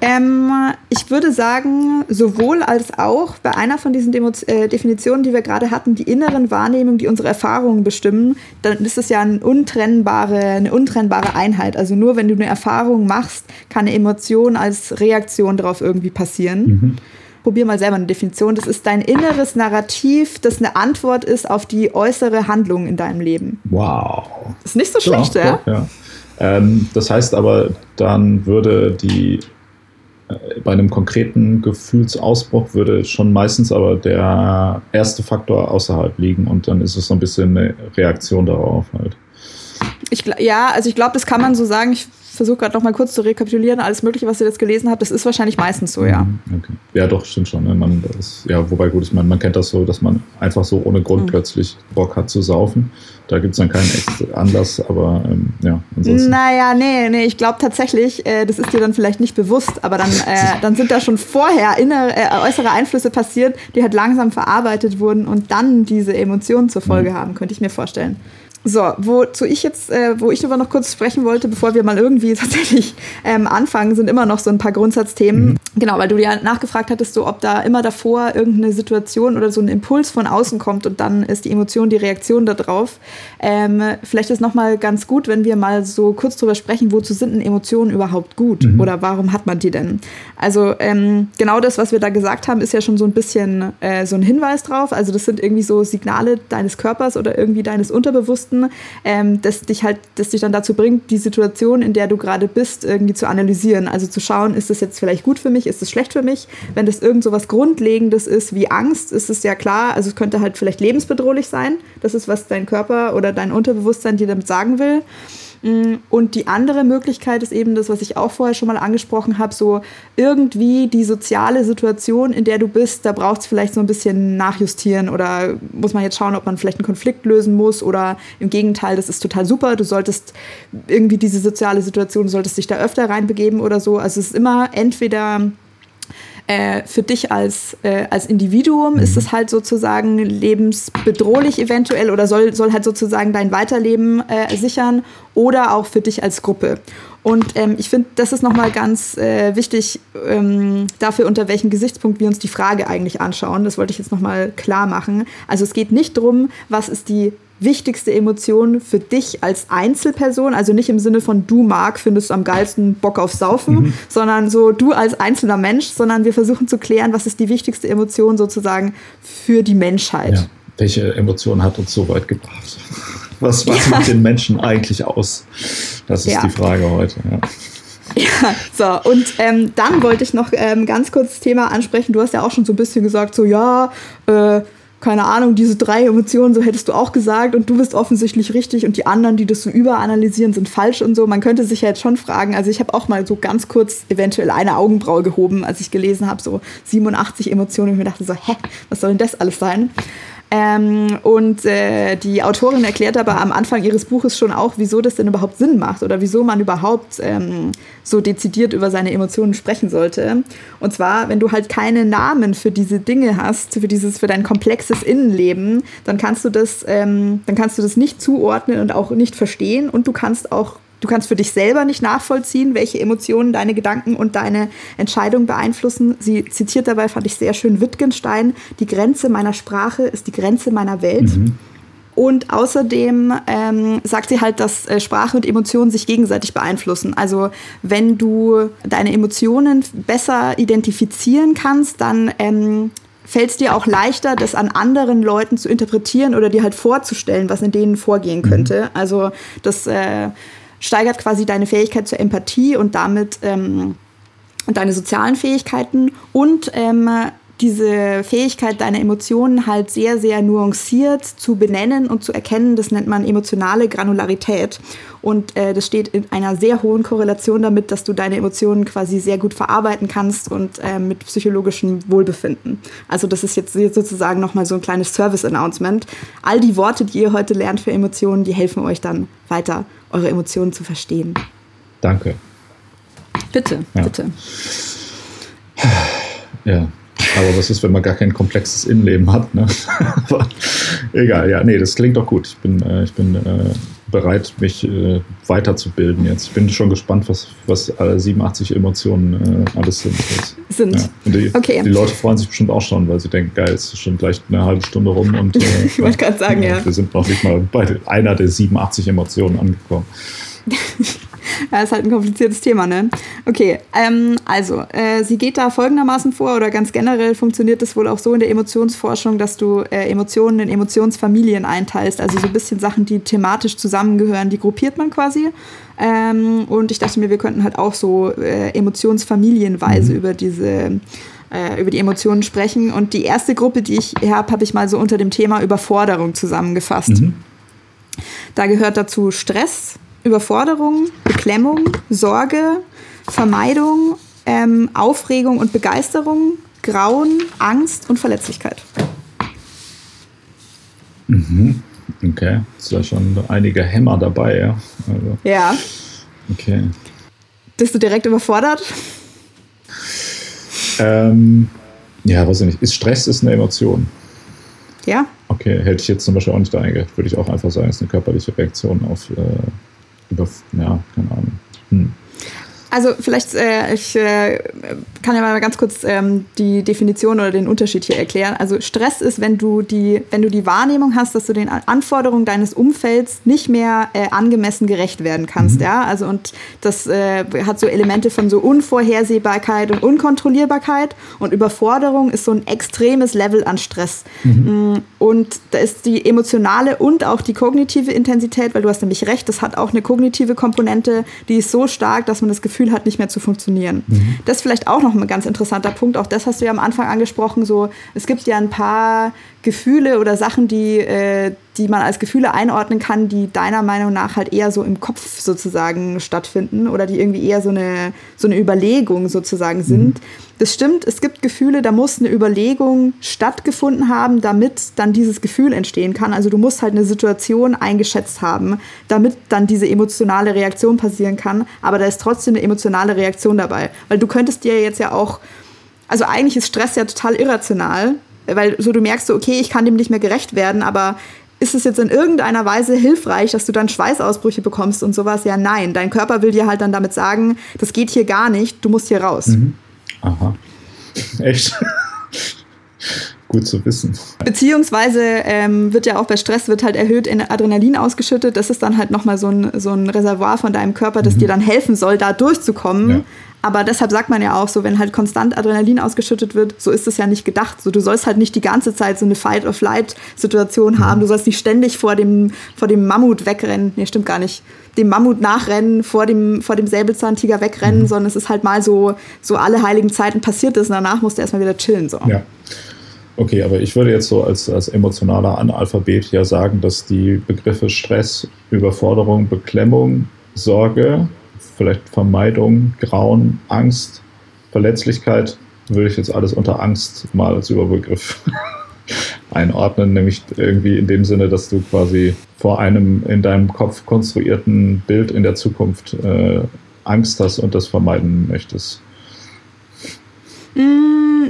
[SPEAKER 1] Ähm, ich würde sagen, sowohl als auch bei einer von diesen Demo äh, Definitionen, die wir gerade hatten, die inneren Wahrnehmungen, die unsere Erfahrungen bestimmen, dann ist es ja eine untrennbare, eine untrennbare Einheit. Also nur wenn du eine Erfahrung machst, kann eine Emotion als Reaktion darauf irgendwie passieren. Mhm probier mal selber eine Definition. Das ist dein inneres Narrativ, das eine Antwort ist auf die äußere Handlung in deinem Leben.
[SPEAKER 2] Wow.
[SPEAKER 1] Ist nicht so schlecht, ja?
[SPEAKER 2] ja? ja. Ähm, das heißt aber, dann würde die bei einem konkreten Gefühlsausbruch würde schon meistens aber der erste Faktor außerhalb liegen und dann ist es so ein bisschen eine Reaktion darauf halt.
[SPEAKER 1] Ich, ja, also ich glaube, das kann man so sagen. Ich versuche gerade noch mal kurz zu rekapitulieren, alles Mögliche, was ihr jetzt gelesen habt, das ist wahrscheinlich meistens so, ja.
[SPEAKER 2] Mhm, okay. Ja, doch, stimmt schon. Ne? Man, ist, ja, wobei gut, ich meine, man kennt das so, dass man einfach so ohne Grund mhm. plötzlich Bock hat zu saufen. Da gibt es dann keinen Anlass, aber ähm, ja,
[SPEAKER 1] ansonsten. Naja, nee, nee, ich glaube tatsächlich, äh, das ist dir dann vielleicht nicht bewusst, aber dann, äh, dann sind da schon vorher innere, äh, äußere Einflüsse passiert, die halt langsam verarbeitet wurden und dann diese Emotionen zur Folge mhm. haben, könnte ich mir vorstellen. So, wozu ich jetzt, äh, wo ich aber noch kurz sprechen wollte, bevor wir mal irgendwie tatsächlich ähm, anfangen, sind immer noch so ein paar Grundsatzthemen. Mhm. Genau, weil du ja nachgefragt hattest, so ob da immer davor irgendeine Situation oder so ein Impuls von außen kommt und dann ist die Emotion die Reaktion darauf. Ähm, vielleicht ist nochmal ganz gut, wenn wir mal so kurz drüber sprechen, wozu sind denn Emotionen überhaupt gut mhm. oder warum hat man die denn? Also ähm, genau das, was wir da gesagt haben, ist ja schon so ein bisschen äh, so ein Hinweis drauf. Also das sind irgendwie so Signale deines Körpers oder irgendwie deines Unterbewussten Texten, ähm, das dich halt, das dich dann dazu bringt, die Situation, in der du gerade bist, irgendwie zu analysieren. Also zu schauen, ist das jetzt vielleicht gut für mich, ist das schlecht für mich? Wenn das irgend so was Grundlegendes ist wie Angst, ist es ja klar, also es könnte halt vielleicht lebensbedrohlich sein. Das ist, was dein Körper oder dein Unterbewusstsein dir damit sagen will. Mm, und die andere Möglichkeit ist eben das, was ich auch vorher schon mal angesprochen habe, so irgendwie die soziale Situation, in der du bist, da braucht es vielleicht so ein bisschen nachjustieren oder muss man jetzt schauen, ob man vielleicht einen Konflikt lösen muss oder im Gegenteil, das ist total super, du solltest irgendwie diese soziale Situation, du solltest dich da öfter reinbegeben oder so. Also es ist immer entweder äh, für dich als, äh, als Individuum ist mhm. es halt sozusagen lebensbedrohlich eventuell oder soll, soll halt sozusagen dein Weiterleben äh, sichern oder auch für dich als Gruppe. Und ähm, ich finde, das ist nochmal ganz äh, wichtig ähm, dafür, unter welchem Gesichtspunkt wir uns die Frage eigentlich anschauen. Das wollte ich jetzt nochmal klar machen. Also es geht nicht darum, was ist die wichtigste Emotion für dich als Einzelperson? Also nicht im Sinne von du Marc findest am geilsten Bock auf Saufen, mhm. sondern so du als einzelner Mensch, sondern wir versuchen zu klären, was ist die wichtigste Emotion sozusagen für die Menschheit. Ja.
[SPEAKER 2] Welche Emotion hat uns so weit gebracht? Was, was ja. macht den Menschen eigentlich aus? Das ist ja. die Frage heute. Ja.
[SPEAKER 1] Ja, so, und ähm, dann wollte ich noch ähm, ganz kurz das Thema ansprechen. Du hast ja auch schon so ein bisschen gesagt, so ja, äh, keine Ahnung, diese drei Emotionen, so hättest du auch gesagt und du bist offensichtlich richtig und die anderen, die das so überanalysieren, sind falsch und so. Man könnte sich ja jetzt schon fragen, also ich habe auch mal so ganz kurz eventuell eine Augenbraue gehoben, als ich gelesen habe, so 87 Emotionen und mir dachte so, hä, was soll denn das alles sein? Ähm, und äh, die Autorin erklärt aber am Anfang ihres Buches schon auch, wieso das denn überhaupt Sinn macht oder wieso man überhaupt ähm, so dezidiert über seine Emotionen sprechen sollte. Und zwar, wenn du halt keine Namen für diese Dinge hast, für dieses, für dein komplexes Innenleben, dann kannst du das, ähm, dann kannst du das nicht zuordnen und auch nicht verstehen und du kannst auch du kannst für dich selber nicht nachvollziehen, welche Emotionen deine Gedanken und deine Entscheidung beeinflussen. Sie zitiert dabei, fand ich sehr schön, Wittgenstein, die Grenze meiner Sprache ist die Grenze meiner Welt. Mhm. Und außerdem ähm, sagt sie halt, dass äh, Sprache und Emotionen sich gegenseitig beeinflussen. Also wenn du deine Emotionen besser identifizieren kannst, dann ähm, fällt es dir auch leichter, das an anderen Leuten zu interpretieren oder dir halt vorzustellen, was in denen vorgehen mhm. könnte. Also das äh, steigert quasi deine Fähigkeit zur Empathie und damit ähm, deine sozialen Fähigkeiten und ähm, diese Fähigkeit, deine Emotionen halt sehr, sehr nuanciert zu benennen und zu erkennen, das nennt man emotionale Granularität. Und äh, das steht in einer sehr hohen Korrelation damit, dass du deine Emotionen quasi sehr gut verarbeiten kannst und äh, mit psychologischem Wohlbefinden. Also das ist jetzt sozusagen nochmal so ein kleines Service-Announcement. All die Worte, die ihr heute lernt für Emotionen, die helfen euch dann weiter, eure Emotionen zu verstehen.
[SPEAKER 2] Danke.
[SPEAKER 1] Bitte, ja. bitte.
[SPEAKER 2] Ja, aber was ist, wenn man gar kein komplexes Innenleben hat? Ne? Aber egal, ja, nee, das klingt doch gut. Ich bin, äh, ich bin äh, bereit, mich äh, weiterzubilden jetzt. Ich bin schon gespannt, was, was alle 87 Emotionen äh, alles sind.
[SPEAKER 1] Sind. Ja.
[SPEAKER 2] Die, okay. die Leute freuen sich bestimmt auch schon, weil sie denken, geil, es ist schon gleich eine halbe Stunde rum und
[SPEAKER 1] äh, ich wollte gerade sagen, ja.
[SPEAKER 2] Wir sind noch nicht mal bei einer der 87 Emotionen angekommen.
[SPEAKER 1] ja, ist halt ein kompliziertes Thema, ne? Okay, ähm, also, äh, sie geht da folgendermaßen vor, oder ganz generell funktioniert es wohl auch so in der Emotionsforschung, dass du äh, Emotionen in Emotionsfamilien einteilst, also so ein bisschen Sachen, die thematisch zusammengehören, die gruppiert man quasi. Ähm, und ich dachte mir, wir könnten halt auch so äh, emotionsfamilienweise mhm. über diese äh, über die Emotionen sprechen. Und die erste Gruppe, die ich habe, habe ich mal so unter dem Thema Überforderung zusammengefasst. Mhm. Da gehört dazu Stress, Überforderung, Beklemmung, Sorge, Vermeidung, ähm, Aufregung und Begeisterung, Grauen, Angst und Verletzlichkeit.
[SPEAKER 2] Mhm. Okay, ist ja schon einige Hämmer dabei, ja.
[SPEAKER 1] Also, ja.
[SPEAKER 2] Okay.
[SPEAKER 1] Bist du direkt überfordert?
[SPEAKER 2] Ähm, ja, weiß ich nicht. Ist Stress ist eine Emotion?
[SPEAKER 1] Ja.
[SPEAKER 2] Okay, hätte ich jetzt zum Beispiel auch nicht eingedacht. Würde ich auch einfach sagen, es ist eine körperliche Reaktion auf äh, über, ja, keine Ahnung. Hm.
[SPEAKER 1] Also vielleicht, äh, ich äh, kann ja mal ganz kurz ähm, die Definition oder den Unterschied hier erklären. Also Stress ist, wenn du die, wenn du die Wahrnehmung hast, dass du den Anforderungen deines Umfelds nicht mehr äh, angemessen gerecht werden kannst. Mhm. Ja, also und das äh, hat so Elemente von so Unvorhersehbarkeit und Unkontrollierbarkeit und Überforderung ist so ein extremes Level an Stress. Mhm. Mm, und da ist die emotionale und auch die kognitive Intensität, weil du hast nämlich recht, das hat auch eine kognitive Komponente, die ist so stark, dass man das Gefühl Gefühl hat, nicht mehr zu funktionieren. Mhm. Das ist vielleicht auch noch ein ganz interessanter Punkt. Auch das hast du ja am Anfang angesprochen. So, es gibt ja ein paar Gefühle oder Sachen, die, äh, die man als Gefühle einordnen kann, die deiner Meinung nach halt eher so im Kopf sozusagen stattfinden oder die irgendwie eher so eine, so eine Überlegung sozusagen sind. Mhm. Das stimmt, es gibt Gefühle, da muss eine Überlegung stattgefunden haben, damit dann dieses Gefühl entstehen kann. Also du musst halt eine Situation eingeschätzt haben, damit dann diese emotionale Reaktion passieren kann. Aber da ist trotzdem eine emotionale Reaktion dabei. Weil du könntest dir jetzt ja auch, also eigentlich ist Stress ja total irrational, weil so du merkst so, okay, ich kann dem nicht mehr gerecht werden, aber ist es jetzt in irgendeiner Weise hilfreich, dass du dann Schweißausbrüche bekommst und sowas? Ja, nein. Dein Körper will dir halt dann damit sagen, das geht hier gar nicht, du musst hier raus. Mhm.
[SPEAKER 2] Aha. Echt? Gut zu wissen.
[SPEAKER 1] Beziehungsweise ähm, wird ja auch bei Stress wird halt erhöht in Adrenalin ausgeschüttet. Das ist dann halt nochmal so ein, so ein Reservoir von deinem Körper, das mhm. dir dann helfen soll, da durchzukommen. Ja. Aber deshalb sagt man ja auch so, wenn halt konstant Adrenalin ausgeschüttet wird, so ist es ja nicht gedacht. So, du sollst halt nicht die ganze Zeit so eine Fight-or-Flight-Situation haben. Du sollst nicht ständig vor dem, vor dem Mammut wegrennen. Nee, stimmt gar nicht. Dem Mammut nachrennen, vor dem, vor dem Säbelzahntiger wegrennen, mhm. sondern es ist halt mal so, so alle heiligen Zeiten passiert ist und danach musst du erstmal wieder chillen. So.
[SPEAKER 2] Ja. Okay, aber ich würde jetzt so als, als emotionaler Analphabet ja sagen, dass die Begriffe Stress, Überforderung, Beklemmung, Sorge vielleicht Vermeidung, Grauen, Angst, Verletzlichkeit, würde ich jetzt alles unter Angst mal als Überbegriff einordnen, nämlich irgendwie in dem Sinne, dass du quasi vor einem in deinem Kopf konstruierten Bild in der Zukunft äh, Angst hast und das vermeiden möchtest.
[SPEAKER 1] Mm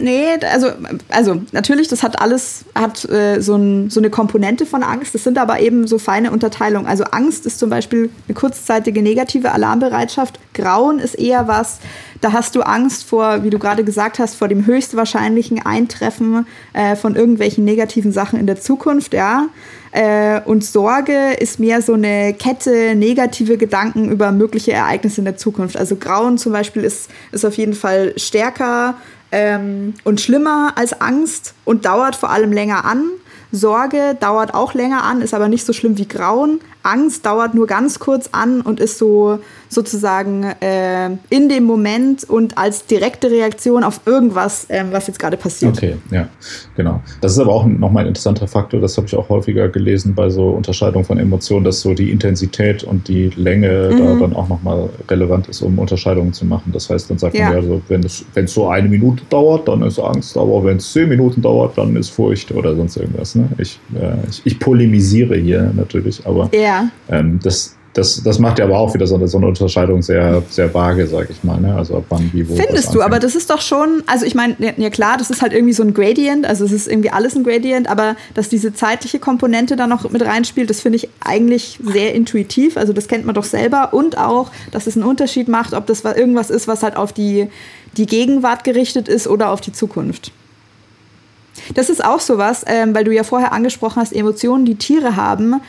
[SPEAKER 1] nee, also, also natürlich, das hat alles, hat äh, so, ein, so eine Komponente von Angst. Das sind aber eben so feine Unterteilungen. Also Angst ist zum Beispiel eine kurzzeitige negative Alarmbereitschaft. Grauen ist eher was, da hast du Angst vor, wie du gerade gesagt hast, vor dem höchstwahrscheinlichen Eintreffen äh, von irgendwelchen negativen Sachen in der Zukunft, ja. Äh, und Sorge ist mehr so eine Kette negative Gedanken über mögliche Ereignisse in der Zukunft. Also Grauen zum Beispiel ist, ist auf jeden Fall stärker ähm, und schlimmer als Angst und dauert vor allem länger an. Sorge dauert auch länger an, ist aber nicht so schlimm wie Grauen. Angst dauert nur ganz kurz an und ist so sozusagen äh, in dem Moment und als direkte Reaktion auf irgendwas, ähm, was jetzt gerade passiert.
[SPEAKER 2] Okay, ja, genau. Das ist aber auch nochmal ein interessanter Faktor, das habe ich auch häufiger gelesen bei so Unterscheidungen von Emotionen, dass so die Intensität und die Länge mhm. da dann auch nochmal relevant ist, um Unterscheidungen zu machen. Das heißt, dann sagt ja. man ja, so, wenn es, wenn es so eine Minute dauert, dann ist Angst, aber wenn es zehn Minuten dauert, dann ist Furcht oder sonst irgendwas. Ne? Ich, äh, ich, ich polemisiere hier natürlich, aber
[SPEAKER 1] ja.
[SPEAKER 2] Ähm, das das, das macht ja aber auch wieder so eine, so eine Unterscheidung sehr, sehr vage, sag ich mal. Ne? Also ab wann, wie, wo.
[SPEAKER 1] Findest du, aber das ist doch schon, also ich meine, ja klar, das ist halt irgendwie so ein Gradient, also es ist irgendwie alles ein Gradient, aber dass diese zeitliche Komponente da noch mit reinspielt, das finde ich eigentlich sehr intuitiv. Also das kennt man doch selber und auch, dass es einen Unterschied macht, ob das irgendwas ist, was halt auf die, die Gegenwart gerichtet ist oder auf die Zukunft. Das ist auch sowas, ähm, weil du ja vorher angesprochen hast, Emotionen, die Tiere haben,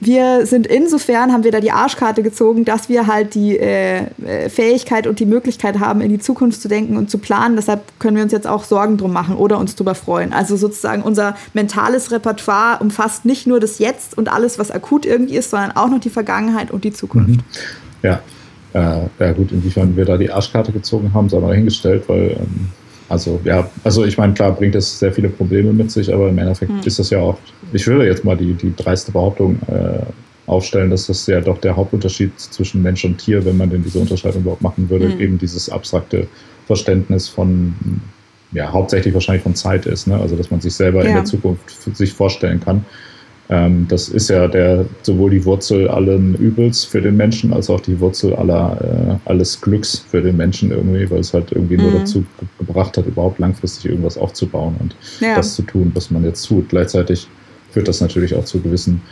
[SPEAKER 1] wir sind insofern, haben wir da die Arschkarte gezogen, dass wir halt die äh, äh, Fähigkeit und die Möglichkeit haben, in die Zukunft zu denken und zu planen. Deshalb können wir uns jetzt auch Sorgen drum machen oder uns drüber freuen. Also sozusagen unser mentales Repertoire umfasst nicht nur das Jetzt und alles, was akut irgendwie ist, sondern auch noch die Vergangenheit und die Zukunft. Mhm.
[SPEAKER 2] Ja. Äh, ja gut, inwiefern wir da die Arschkarte gezogen haben, sei mal dahingestellt, weil ähm, also ja, also ich meine, klar bringt das sehr viele Probleme mit sich, aber im Endeffekt hm. ist das ja auch, ich würde jetzt mal die, die dreiste Behauptung äh, aufstellen, dass das ja doch der Hauptunterschied zwischen Mensch und Tier, wenn man denn diese Unterscheidung überhaupt machen würde, hm. eben dieses abstrakte Verständnis von, ja, hauptsächlich wahrscheinlich von Zeit ist, ne? also dass man sich selber ja. in der Zukunft sich vorstellen kann. Ähm, das ist ja der, sowohl die Wurzel allen Übels für den Menschen als auch die Wurzel aller, äh, alles Glücks für den Menschen irgendwie, weil es halt irgendwie mhm. nur dazu gebracht hat, überhaupt langfristig irgendwas aufzubauen und ja. das zu tun, was man jetzt tut. Gleichzeitig führt das natürlich auch zu gewissen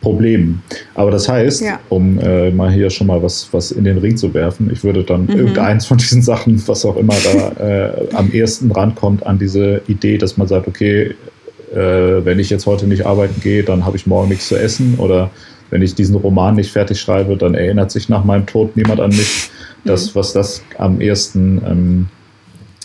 [SPEAKER 2] Problemen. Aber das heißt, ja. um äh, mal hier schon mal was, was in den Ring zu werfen, ich würde dann mhm. irgendeins von diesen Sachen, was auch immer da äh, am ehesten rankommt, an diese Idee, dass man sagt, okay, äh, wenn ich jetzt heute nicht arbeiten gehe, dann habe ich morgen nichts zu essen oder wenn ich diesen Roman nicht fertig schreibe, dann erinnert sich nach meinem Tod niemand an mich. Das, mhm. was das am ersten ähm,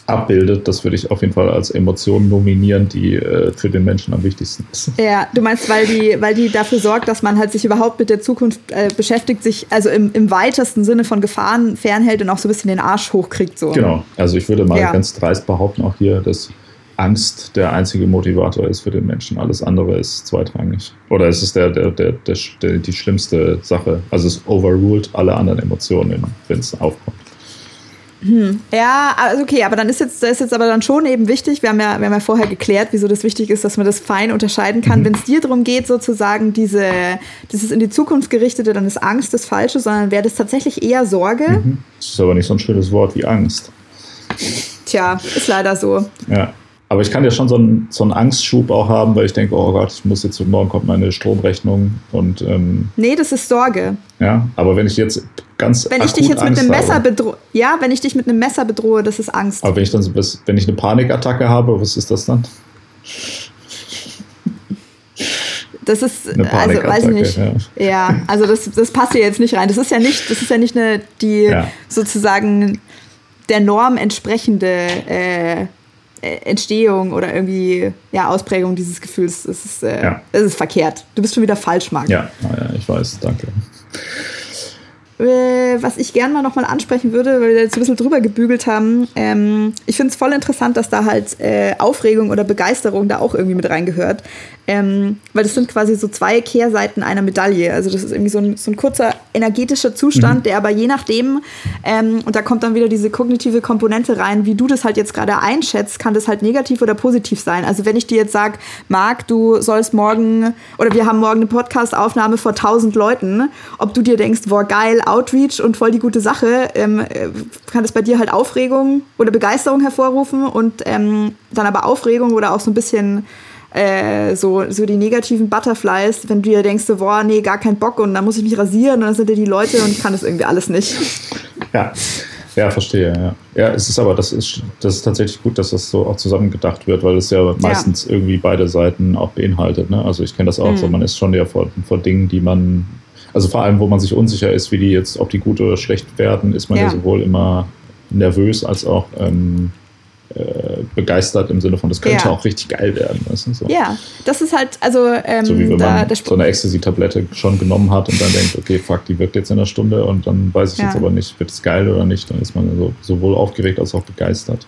[SPEAKER 2] abbildet, das würde ich auf jeden Fall als Emotion nominieren, die äh, für den Menschen am wichtigsten ist.
[SPEAKER 1] Ja, du meinst, weil die, weil die dafür sorgt, dass man halt sich überhaupt mit der Zukunft äh, beschäftigt, sich also im, im weitesten Sinne von Gefahren fernhält und auch so ein bisschen den Arsch hochkriegt. So.
[SPEAKER 2] Genau, also ich würde mal ja. ganz dreist behaupten, auch hier, dass Angst der einzige Motivator ist für den Menschen. Alles andere ist zweitrangig. Oder es ist der, der, der, der, die schlimmste Sache. Also es overruled alle anderen Emotionen, wenn es aufkommt.
[SPEAKER 1] Hm. Ja, also okay, aber dann ist jetzt, ist jetzt aber dann schon eben wichtig, wir haben, ja, wir haben ja vorher geklärt, wieso das wichtig ist, dass man das fein unterscheiden kann. Mhm. Wenn es dir darum geht, sozusagen diese, dieses in die Zukunft gerichtete, dann ist Angst das Falsche, sondern wäre das tatsächlich eher Sorge.
[SPEAKER 2] Mhm. Das ist aber nicht so ein schönes Wort wie Angst.
[SPEAKER 1] Tja, ist leider so.
[SPEAKER 2] Ja. Aber ich kann ja schon so einen, so einen Angstschub auch haben, weil ich denke, oh Gott, ich muss jetzt morgen kommt meine Stromrechnung und ähm,
[SPEAKER 1] Nee, das ist Sorge.
[SPEAKER 2] Ja, aber wenn ich jetzt ganz
[SPEAKER 1] Wenn ich dich jetzt Angst mit einem Messer bedrohe, ja, wenn ich dich mit einem Messer bedrohe, das ist Angst.
[SPEAKER 2] Aber wenn ich dann wenn ich eine Panikattacke habe, was ist das dann?
[SPEAKER 1] Das ist, also weiß ich nicht. Ja, ja also das, das passt hier jetzt nicht rein. Das ist ja nicht, das ist ja nicht eine, die ja. sozusagen der Norm entsprechende äh, Entstehung oder irgendwie ja, Ausprägung dieses Gefühls. Es ist, äh, ja. es ist verkehrt. Du bist schon wieder falsch, Marc.
[SPEAKER 2] Ja, ja ich weiß, danke.
[SPEAKER 1] Äh, was ich gerne mal nochmal ansprechen würde, weil wir jetzt ein bisschen drüber gebügelt haben. Ähm, ich finde es voll interessant, dass da halt äh, Aufregung oder Begeisterung da auch irgendwie mit reingehört. Ähm, weil das sind quasi so zwei Kehrseiten einer Medaille. Also das ist irgendwie so ein, so ein kurzer energetischer Zustand, mhm. der aber je nachdem, ähm, und da kommt dann wieder diese kognitive Komponente rein, wie du das halt jetzt gerade einschätzt, kann das halt negativ oder positiv sein. Also wenn ich dir jetzt sage, Marc, du sollst morgen, oder wir haben morgen eine Podcast-Aufnahme vor 1000 Leuten, ob du dir denkst, boah geil, Outreach und voll die gute Sache, ähm, äh, kann das bei dir halt Aufregung oder Begeisterung hervorrufen und ähm, dann aber Aufregung oder auch so ein bisschen äh, so, so die negativen Butterflies, wenn du dir denkst, so, boah, nee, gar kein Bock und dann muss ich mich rasieren und dann sind da die Leute und ich kann das irgendwie alles nicht.
[SPEAKER 2] Ja. Ja, verstehe, ja. Ja, es ist aber, das ist, das ist tatsächlich gut, dass das so auch zusammengedacht wird, weil es ja meistens ja. irgendwie beide Seiten auch beinhaltet. Ne? Also ich kenne das auch mhm. so, man ist schon ja vor, vor Dingen, die man, also vor allem, wo man sich unsicher ist, wie die jetzt, ob die gut oder schlecht werden, ist man ja, ja sowohl immer nervös als auch ähm, äh, begeistert im Sinne von, das könnte ja. auch richtig geil werden. Weißt du? so.
[SPEAKER 1] Ja, das ist halt, also. Ähm,
[SPEAKER 2] so wie wenn da, man so eine Ecstasy-Tablette schon genommen hat und dann denkt, okay, fuck, die wirkt jetzt in einer Stunde und dann weiß ich ja. jetzt aber nicht, wird es geil oder nicht. Dann ist man so, sowohl aufgeregt als auch begeistert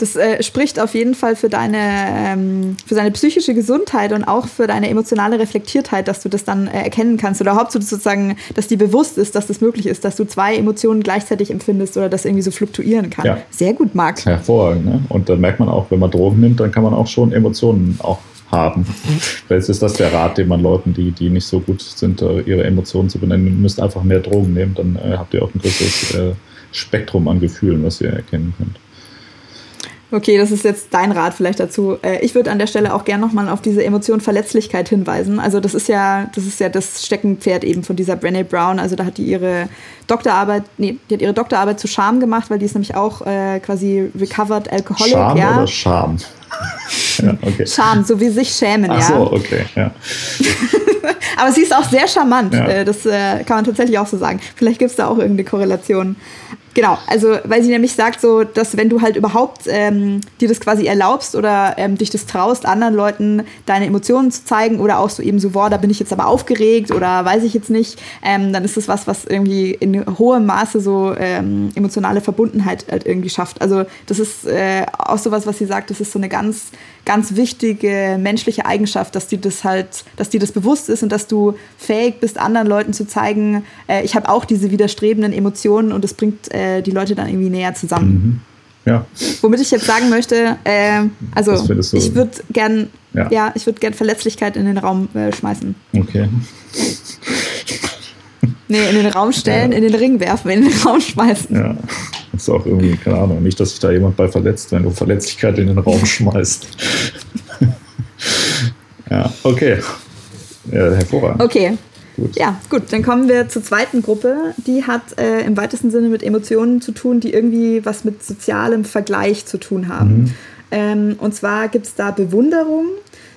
[SPEAKER 1] das äh, spricht auf jeden Fall für deine, ähm, für deine psychische Gesundheit und auch für deine emotionale Reflektiertheit, dass du das dann äh, erkennen kannst oder überhaupt sozusagen, dass dir bewusst ist, dass das möglich ist, dass du zwei Emotionen gleichzeitig empfindest oder das irgendwie so fluktuieren kann. Ja. Sehr gut, Marc.
[SPEAKER 2] Hervorragend. Ne? Und dann merkt man auch, wenn man Drogen nimmt, dann kann man auch schon Emotionen auch haben. Vielleicht ist das der Rat, den man Leuten, die, die nicht so gut sind, äh, ihre Emotionen zu benennen, ihr müsst einfach mehr Drogen nehmen, dann äh, habt ihr auch ein größeres äh, Spektrum an Gefühlen, was ihr erkennen könnt.
[SPEAKER 1] Okay, das ist jetzt dein Rat vielleicht dazu. Äh, ich würde an der Stelle auch gerne nochmal auf diese Emotion Verletzlichkeit hinweisen. Also das ist ja, das ist ja das Steckenpferd eben von dieser Brené Brown. Also da hat die ihre Doktorarbeit, nee, die hat ihre Doktorarbeit zu Scham gemacht, weil die ist nämlich auch äh, quasi recovered alcoholic.
[SPEAKER 2] Scham
[SPEAKER 1] ja.
[SPEAKER 2] oder Scham?
[SPEAKER 1] ja, okay. Scham, so wie sich schämen,
[SPEAKER 2] Ach ja. so, okay, ja.
[SPEAKER 1] Aber sie ist auch sehr charmant. Ja. Äh, das äh, kann man tatsächlich auch so sagen. Vielleicht gibt es da auch irgendeine Korrelation. Genau, also weil sie nämlich sagt so, dass wenn du halt überhaupt ähm, dir das quasi erlaubst oder ähm, dich das traust, anderen Leuten deine Emotionen zu zeigen oder auch so eben so, boah, da bin ich jetzt aber aufgeregt oder weiß ich jetzt nicht, ähm, dann ist das was, was irgendwie in hohem Maße so ähm, emotionale Verbundenheit halt irgendwie schafft. Also das ist äh, auch so was, was sie sagt, das ist so eine ganz, ganz wichtige menschliche Eigenschaft, dass dir das halt, dass dir das bewusst ist und dass du fähig bist, anderen Leuten zu zeigen, äh, ich habe auch diese widerstrebenden Emotionen und es bringt äh, die Leute dann irgendwie näher zusammen.
[SPEAKER 2] Mhm. Ja.
[SPEAKER 1] Womit ich jetzt sagen möchte, äh, also ich würde gern, ja. ja. ich würde gern Verletzlichkeit in den Raum äh, schmeißen.
[SPEAKER 2] Okay.
[SPEAKER 1] Nee, in den Raum stellen, ja. in den Ring werfen, in den Raum schmeißen.
[SPEAKER 2] Ja. Das ist auch irgendwie, keine Ahnung, nicht, dass sich da jemand bei verletzt, wenn du Verletzlichkeit in den Raum schmeißt. ja, okay. Ja, hervorragend.
[SPEAKER 1] Okay, Gut. Ja, gut, dann kommen wir zur zweiten Gruppe. Die hat äh, im weitesten Sinne mit Emotionen zu tun, die irgendwie was mit sozialem Vergleich zu tun haben. Mhm. Ähm, und zwar gibt es da Bewunderung,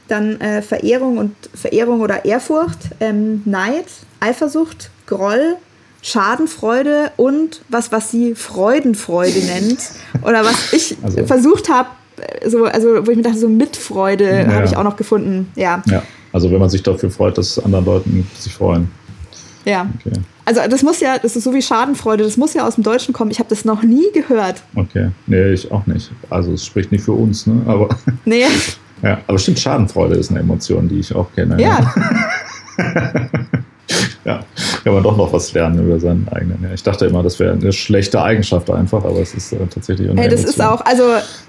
[SPEAKER 1] dann äh, Verehrung und Verehrung oder Ehrfurcht, ähm, Neid, Eifersucht, Groll, Schadenfreude und was, was sie Freudenfreude nennt. Oder was ich also. versucht habe, so, also wo ich mir dachte, so Mitfreude ja, habe ich auch noch gefunden. Ja.
[SPEAKER 2] ja. Also wenn man sich dafür freut, dass anderen Leuten sich freuen.
[SPEAKER 1] Ja. Okay. Also das muss ja, das ist so wie Schadenfreude, das muss ja aus dem Deutschen kommen. Ich habe das noch nie gehört.
[SPEAKER 2] Okay. Nee, ich auch nicht. Also es spricht nicht für uns, ne? Aber.
[SPEAKER 1] Nee.
[SPEAKER 2] ja, aber stimmt, Schadenfreude ist eine Emotion, die ich auch kenne.
[SPEAKER 1] Ja.
[SPEAKER 2] ja, kann man doch noch was lernen über seinen eigenen. Ja, ich dachte immer, das wäre eine schlechte Eigenschaft einfach, aber es ist äh, tatsächlich
[SPEAKER 1] eine Ey, das Emotion. ist auch, also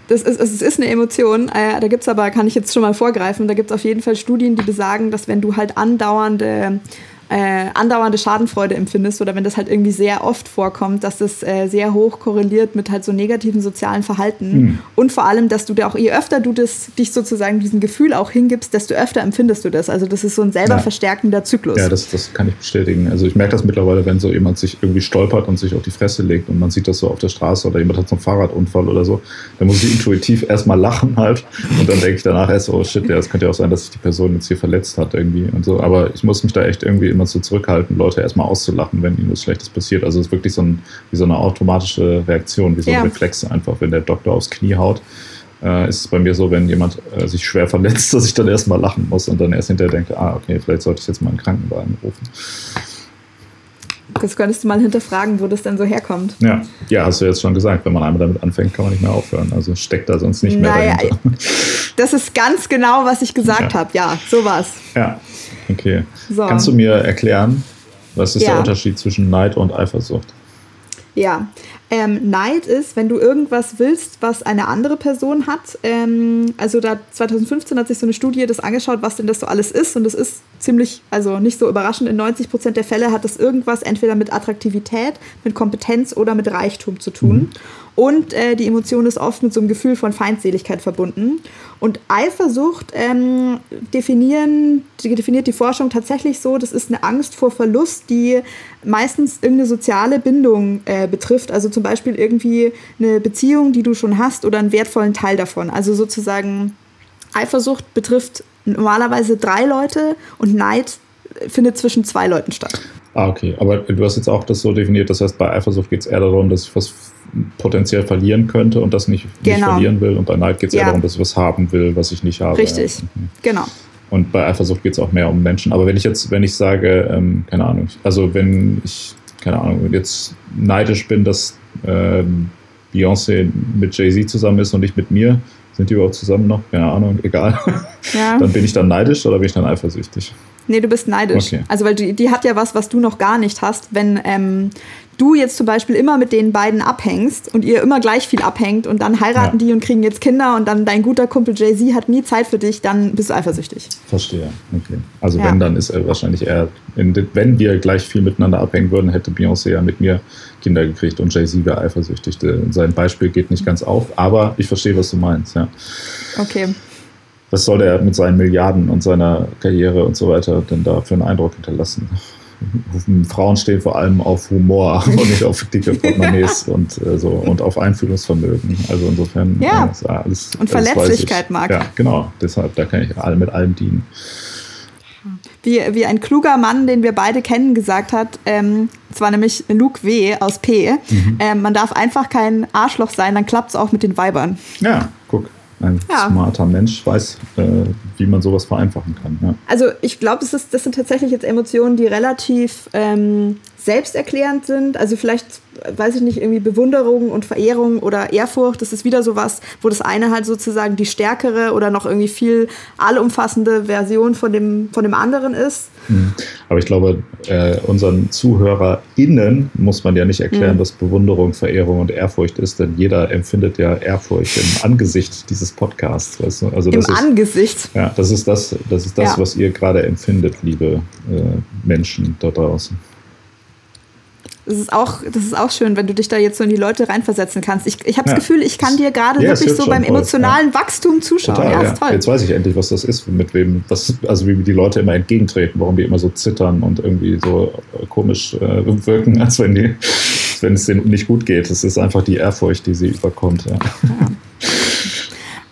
[SPEAKER 1] das ist, es ist eine Emotion. Äh, da gibt es aber, kann ich jetzt schon mal vorgreifen, da gibt es auf jeden Fall Studien, die besagen, dass wenn du halt andauernde äh, andauernde Schadenfreude empfindest oder wenn das halt irgendwie sehr oft vorkommt, dass das äh, sehr hoch korreliert mit halt so negativen sozialen Verhalten mhm. und vor allem, dass du dir auch, je öfter du das, dich sozusagen diesem Gefühl auch hingibst, desto öfter empfindest du das. Also das ist so ein selber ja. verstärkender Zyklus.
[SPEAKER 2] Ja, das, das kann ich bestätigen. Also ich merke das mittlerweile, wenn so jemand sich irgendwie stolpert und sich auf die Fresse legt und man sieht das so auf der Straße oder jemand hat so einen Fahrradunfall oder so, dann muss ich intuitiv erstmal lachen halt und dann denke ich danach erst, oh shit, ja, es könnte ja auch sein, dass sich die Person jetzt hier verletzt hat irgendwie und so. Aber ich muss mich da echt irgendwie immer so zurückhalten, Leute erstmal auszulachen, wenn ihnen was Schlechtes passiert. Also es ist wirklich so, ein, wie so eine automatische Reaktion, wie so ja. ein Reflex einfach, wenn der Doktor aufs Knie haut. Äh, ist es bei mir so, wenn jemand äh, sich schwer verletzt, dass ich dann erstmal lachen muss und dann erst hinterher denke, ah, okay, vielleicht sollte ich jetzt mal einen Krankenwagen rufen.
[SPEAKER 1] Das könntest du mal hinterfragen, wo das denn so herkommt.
[SPEAKER 2] Ja, ja, hast du jetzt schon gesagt, wenn man einmal damit anfängt, kann man nicht mehr aufhören. Also steckt da sonst nicht mehr naja, dahinter.
[SPEAKER 1] Das ist ganz genau, was ich gesagt ja. habe. Ja, sowas.
[SPEAKER 2] Ja, okay. So. Kannst du mir erklären, was ist ja. der Unterschied zwischen Neid und Eifersucht?
[SPEAKER 1] Ja, ähm, Neid ist, wenn du irgendwas willst, was eine andere Person hat. Ähm, also da 2015 hat sich so eine Studie das angeschaut, was denn das so alles ist. Und es ist ziemlich, also nicht so überraschend, in 90 Prozent der Fälle hat das irgendwas entweder mit Attraktivität, mit Kompetenz oder mit Reichtum zu tun. Mhm. Und äh, die Emotion ist oft mit so einem Gefühl von Feindseligkeit verbunden. Und Eifersucht ähm, definieren, definiert die Forschung tatsächlich so, das ist eine Angst vor Verlust, die meistens irgendeine soziale Bindung äh, betrifft. Also zum Beispiel irgendwie eine Beziehung, die du schon hast oder einen wertvollen Teil davon. Also sozusagen Eifersucht betrifft normalerweise drei Leute und Neid findet zwischen zwei Leuten statt.
[SPEAKER 2] Ah, okay. Aber du hast jetzt auch das so definiert, das heißt, bei Eifersucht geht es eher darum, dass ich was potenziell verlieren könnte und das nicht, genau. nicht verlieren will. Und bei Neid geht es ja. eher darum, dass ich was haben will, was ich nicht habe.
[SPEAKER 1] Richtig, mhm. genau.
[SPEAKER 2] Und bei Eifersucht geht es auch mehr um Menschen. Aber wenn ich jetzt, wenn ich sage, ähm, keine Ahnung, also wenn ich, keine Ahnung, jetzt neidisch bin, dass ähm, Beyoncé mit Jay-Z zusammen ist und nicht mit mir, sind die überhaupt zusammen noch? Keine Ahnung, egal. Ja. Dann bin ich dann neidisch oder bin ich dann eifersüchtig?
[SPEAKER 1] Nee, du bist neidisch. Okay. Also, weil die, die hat ja was, was du noch gar nicht hast. Wenn ähm, du jetzt zum Beispiel immer mit den beiden abhängst und ihr immer gleich viel abhängt und dann heiraten ja. die und kriegen jetzt Kinder und dann dein guter Kumpel Jay-Z hat nie Zeit für dich, dann bist du eifersüchtig.
[SPEAKER 2] Verstehe, okay. Also ja. wenn, dann ist er wahrscheinlich eher, wenn wir gleich viel miteinander abhängen würden, hätte Beyoncé ja mit mir Kinder gekriegt und Jay-Z wäre eifersüchtig. Sein Beispiel geht nicht ganz auf, aber ich verstehe, was du meinst, ja.
[SPEAKER 1] Okay.
[SPEAKER 2] Was soll er mit seinen Milliarden und seiner Karriere und so weiter denn da für einen Eindruck hinterlassen? Frauen stehen vor allem auf Humor und nicht auf dicke Portemonnaies und äh, so und auf Einfühlungsvermögen. Also insofern
[SPEAKER 1] ja. Äh, alles. Und Verletzlichkeit mag.
[SPEAKER 2] Ja, genau. Deshalb, da kann ich alle mit allem dienen.
[SPEAKER 1] Wie, wie ein kluger Mann, den wir beide kennen, gesagt hat, ähm, zwar nämlich Luke W. aus P. Mhm. Ähm, man darf einfach kein Arschloch sein, dann klappt es auch mit den Weibern.
[SPEAKER 2] Ja, ein ja. smarter Mensch weiß, äh, wie man sowas vereinfachen kann. Ja.
[SPEAKER 1] Also ich glaube, das, das sind tatsächlich jetzt Emotionen, die relativ ähm, selbsterklärend sind. Also vielleicht, weiß ich nicht, irgendwie Bewunderung und Verehrung oder Ehrfurcht. Das ist wieder sowas, wo das eine halt sozusagen die stärkere oder noch irgendwie viel allumfassende Version von dem, von dem anderen ist.
[SPEAKER 2] Mhm. Aber ich glaube, äh, unseren ZuhörerInnen muss man ja nicht erklären, mhm. was Bewunderung, Verehrung und Ehrfurcht ist, denn jeder empfindet ja Ehrfurcht im Angesicht dieses Podcasts. Weißt du? also das
[SPEAKER 1] Im
[SPEAKER 2] ist,
[SPEAKER 1] Angesicht?
[SPEAKER 2] Ja, das ist das, das, ist das ja. was ihr gerade empfindet, liebe äh, Menschen da draußen
[SPEAKER 1] das ist auch, das ist auch schön, wenn du dich da jetzt so in die Leute reinversetzen kannst. Ich, ich habe das ja. Gefühl, ich kann dir gerade ja, wirklich so beim emotionalen ja. Wachstum zuschauen. Total,
[SPEAKER 2] ja, ist toll. Jetzt weiß ich endlich, was das ist, mit wem, was, also wie die Leute immer entgegentreten, warum die immer so zittern und irgendwie so äh, komisch äh, wirken, als wenn die, wenn es denen nicht gut geht. Es ist einfach die Ehrfurcht, die sie überkommt.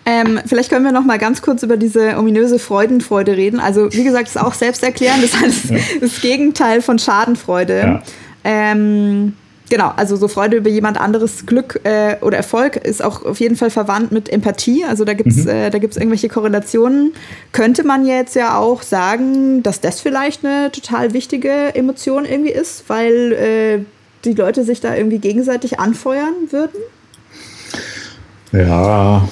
[SPEAKER 1] Ähm, vielleicht können wir noch mal ganz kurz über diese ominöse Freudenfreude reden. Also wie gesagt, ist auch selbsterklärend. Das heißt, ja. das Gegenteil von Schadenfreude. Ja. Ähm, genau, also so Freude über jemand anderes Glück äh, oder Erfolg ist auch auf jeden Fall verwandt mit Empathie. Also da gibt es mhm. äh, irgendwelche Korrelationen. Könnte man jetzt ja auch sagen, dass das vielleicht eine total wichtige Emotion irgendwie ist, weil äh, die Leute sich da irgendwie gegenseitig anfeuern würden?
[SPEAKER 2] Ja,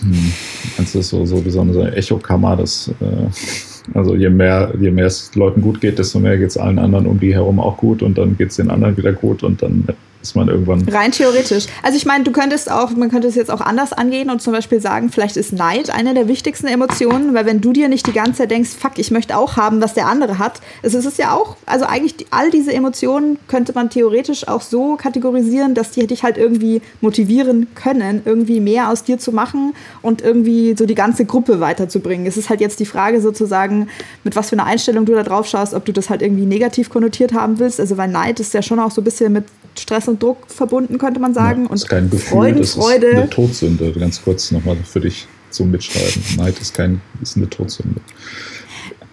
[SPEAKER 2] hm. das ist so, so wie so eine Echokammer, das äh, also je mehr, je mehr es Leuten gut geht, desto mehr geht es allen anderen um die herum auch gut und dann geht es den anderen wieder gut und dann ist man irgendwann.
[SPEAKER 1] Rein theoretisch. Also ich meine, du könntest auch, man könnte es jetzt auch anders angehen und zum Beispiel sagen, vielleicht ist Neid eine der wichtigsten Emotionen, weil wenn du dir nicht die ganze Zeit denkst, fuck, ich möchte auch haben, was der andere hat, es ist ja auch, also eigentlich die, all diese Emotionen könnte man theoretisch auch so kategorisieren, dass die dich halt irgendwie motivieren können, irgendwie mehr aus dir zu machen und irgendwie so die ganze Gruppe weiterzubringen. Es ist halt jetzt die Frage sozusagen, mit was für einer Einstellung du da drauf schaust, ob du das halt irgendwie negativ konnotiert haben willst. Also weil Neid ist ja schon auch so ein bisschen mit Stress und Druck verbunden, könnte man sagen. Ja,
[SPEAKER 2] ist kein Gefühl, Freuden, das Freude. ist eine Todsünde. Ganz kurz nochmal für dich zum Mitschreiben. Neid ist, kein, ist eine Todsünde.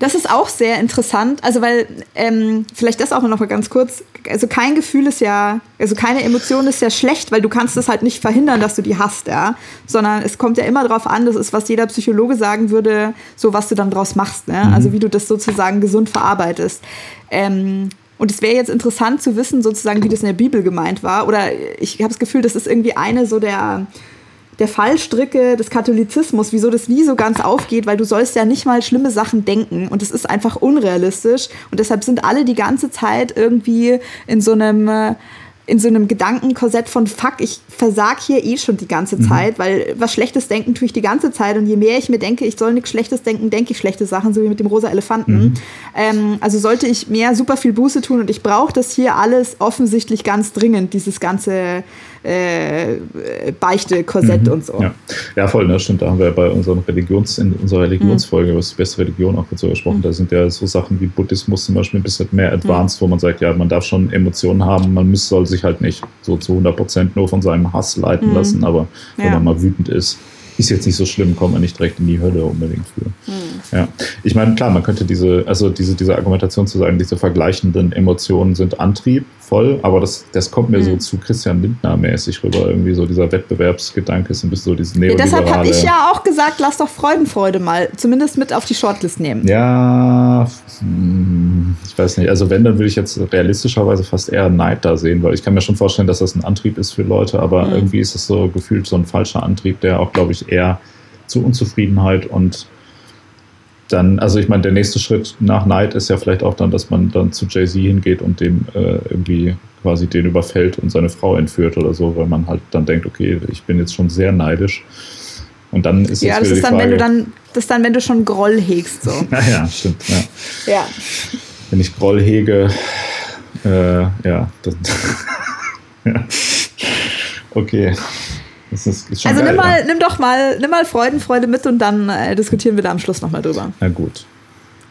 [SPEAKER 1] Das ist auch sehr interessant, also weil, ähm, vielleicht das auch noch mal ganz kurz, also kein Gefühl ist ja, also keine Emotion ist ja schlecht, weil du kannst es halt nicht verhindern, dass du die hast, ja, sondern es kommt ja immer darauf an, das ist, was jeder Psychologe sagen würde, so was du dann draus machst, ne? Mhm. also wie du das sozusagen gesund verarbeitest. Ähm, und es wäre jetzt interessant zu wissen, sozusagen, wie das in der Bibel gemeint war. Oder ich habe das Gefühl, das ist irgendwie eine so der, der Fallstricke des Katholizismus, wieso das nie so ganz aufgeht, weil du sollst ja nicht mal schlimme Sachen denken und es ist einfach unrealistisch. Und deshalb sind alle die ganze Zeit irgendwie in so einem in so einem Gedankenkorsett von fuck, ich versag hier eh schon die ganze mhm. Zeit, weil was Schlechtes denken tue ich die ganze Zeit und je mehr ich mir denke, ich soll nichts Schlechtes denken, denke ich schlechte Sachen, so wie mit dem rosa Elefanten. Mhm. Ähm, also sollte ich mehr super viel Buße tun und ich brauche das hier alles offensichtlich ganz dringend, dieses ganze äh, Beichte-Korsett mhm. und so.
[SPEAKER 2] Ja. ja, voll, ne, stimmt. Da haben wir bei unseren Religions, in unserer Religionsfolge, mhm. was die beste Religion auch dazu gesprochen, mhm. da sind ja so Sachen wie Buddhismus zum Beispiel ein bisschen mehr advanced, mhm. wo man sagt, ja, man darf schon Emotionen haben, man muss, soll sich halt nicht so zu 100 Prozent nur von seinem Hass leiten mhm. lassen, aber wenn ja. man mal wütend ist, ist jetzt nicht so schlimm, kommt man nicht direkt in die Hölle unbedingt für. Mhm. Ja, ich meine, klar, man könnte diese, also diese, diese Argumentation zu sagen, diese vergleichenden Emotionen sind Antrieb, voll, aber das, das kommt mir mhm. so zu Christian Lindner mäßig rüber, irgendwie so dieser Wettbewerbsgedanke ist ein bisschen so dieses
[SPEAKER 1] neoliberale... Ja, deshalb habe ich ja auch gesagt, lass doch Freudenfreude mal zumindest mit auf die Shortlist nehmen.
[SPEAKER 2] Ja, hm, ich weiß nicht, also wenn, dann würde ich jetzt realistischerweise fast eher Neid da sehen, weil ich kann mir schon vorstellen, dass das ein Antrieb ist für Leute, aber mhm. irgendwie ist es so gefühlt so ein falscher Antrieb, der auch, glaube ich, eher zu Unzufriedenheit und dann, also ich meine, der nächste Schritt nach Neid ist ja vielleicht auch dann, dass man dann zu Jay-Z hingeht und dem äh, irgendwie quasi den überfällt und seine Frau entführt oder so, weil man halt dann denkt, okay, ich bin jetzt schon sehr neidisch. Und dann ist
[SPEAKER 1] ja,
[SPEAKER 2] das
[SPEAKER 1] ist dann, Frage, wenn du dann, das ist dann, wenn du schon Groll hegst, so.
[SPEAKER 2] ja, stimmt, ja.
[SPEAKER 1] ja.
[SPEAKER 2] Wenn ich Groll hege, äh, ja, das, ja. okay.
[SPEAKER 1] Das ist, ist also geil, nimm, mal, ja. nimm doch mal, nimm mal Freudenfreude mit und dann äh, diskutieren wir da am Schluss nochmal drüber.
[SPEAKER 2] Na gut.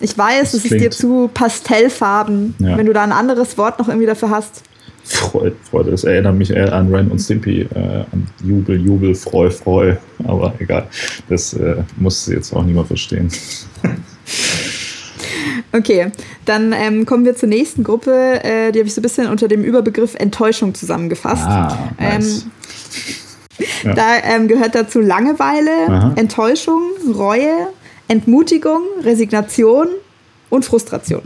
[SPEAKER 1] Ich weiß, es ist dir zu Pastellfarben, ja. wenn du da ein anderes Wort noch irgendwie dafür hast.
[SPEAKER 2] Freude, Freude. Das erinnert mich eher an Ren und Stimpy, äh, an Jubel, Jubel, Freu, Freu. Aber egal, das äh, muss jetzt auch niemand verstehen.
[SPEAKER 1] Okay, dann ähm, kommen wir zur nächsten Gruppe. Äh, die habe ich so ein bisschen unter dem Überbegriff Enttäuschung zusammengefasst. Ah, nice. ähm, ja. Da ähm, gehört dazu Langeweile, Aha. Enttäuschung, Reue, Entmutigung, Resignation und Frustration.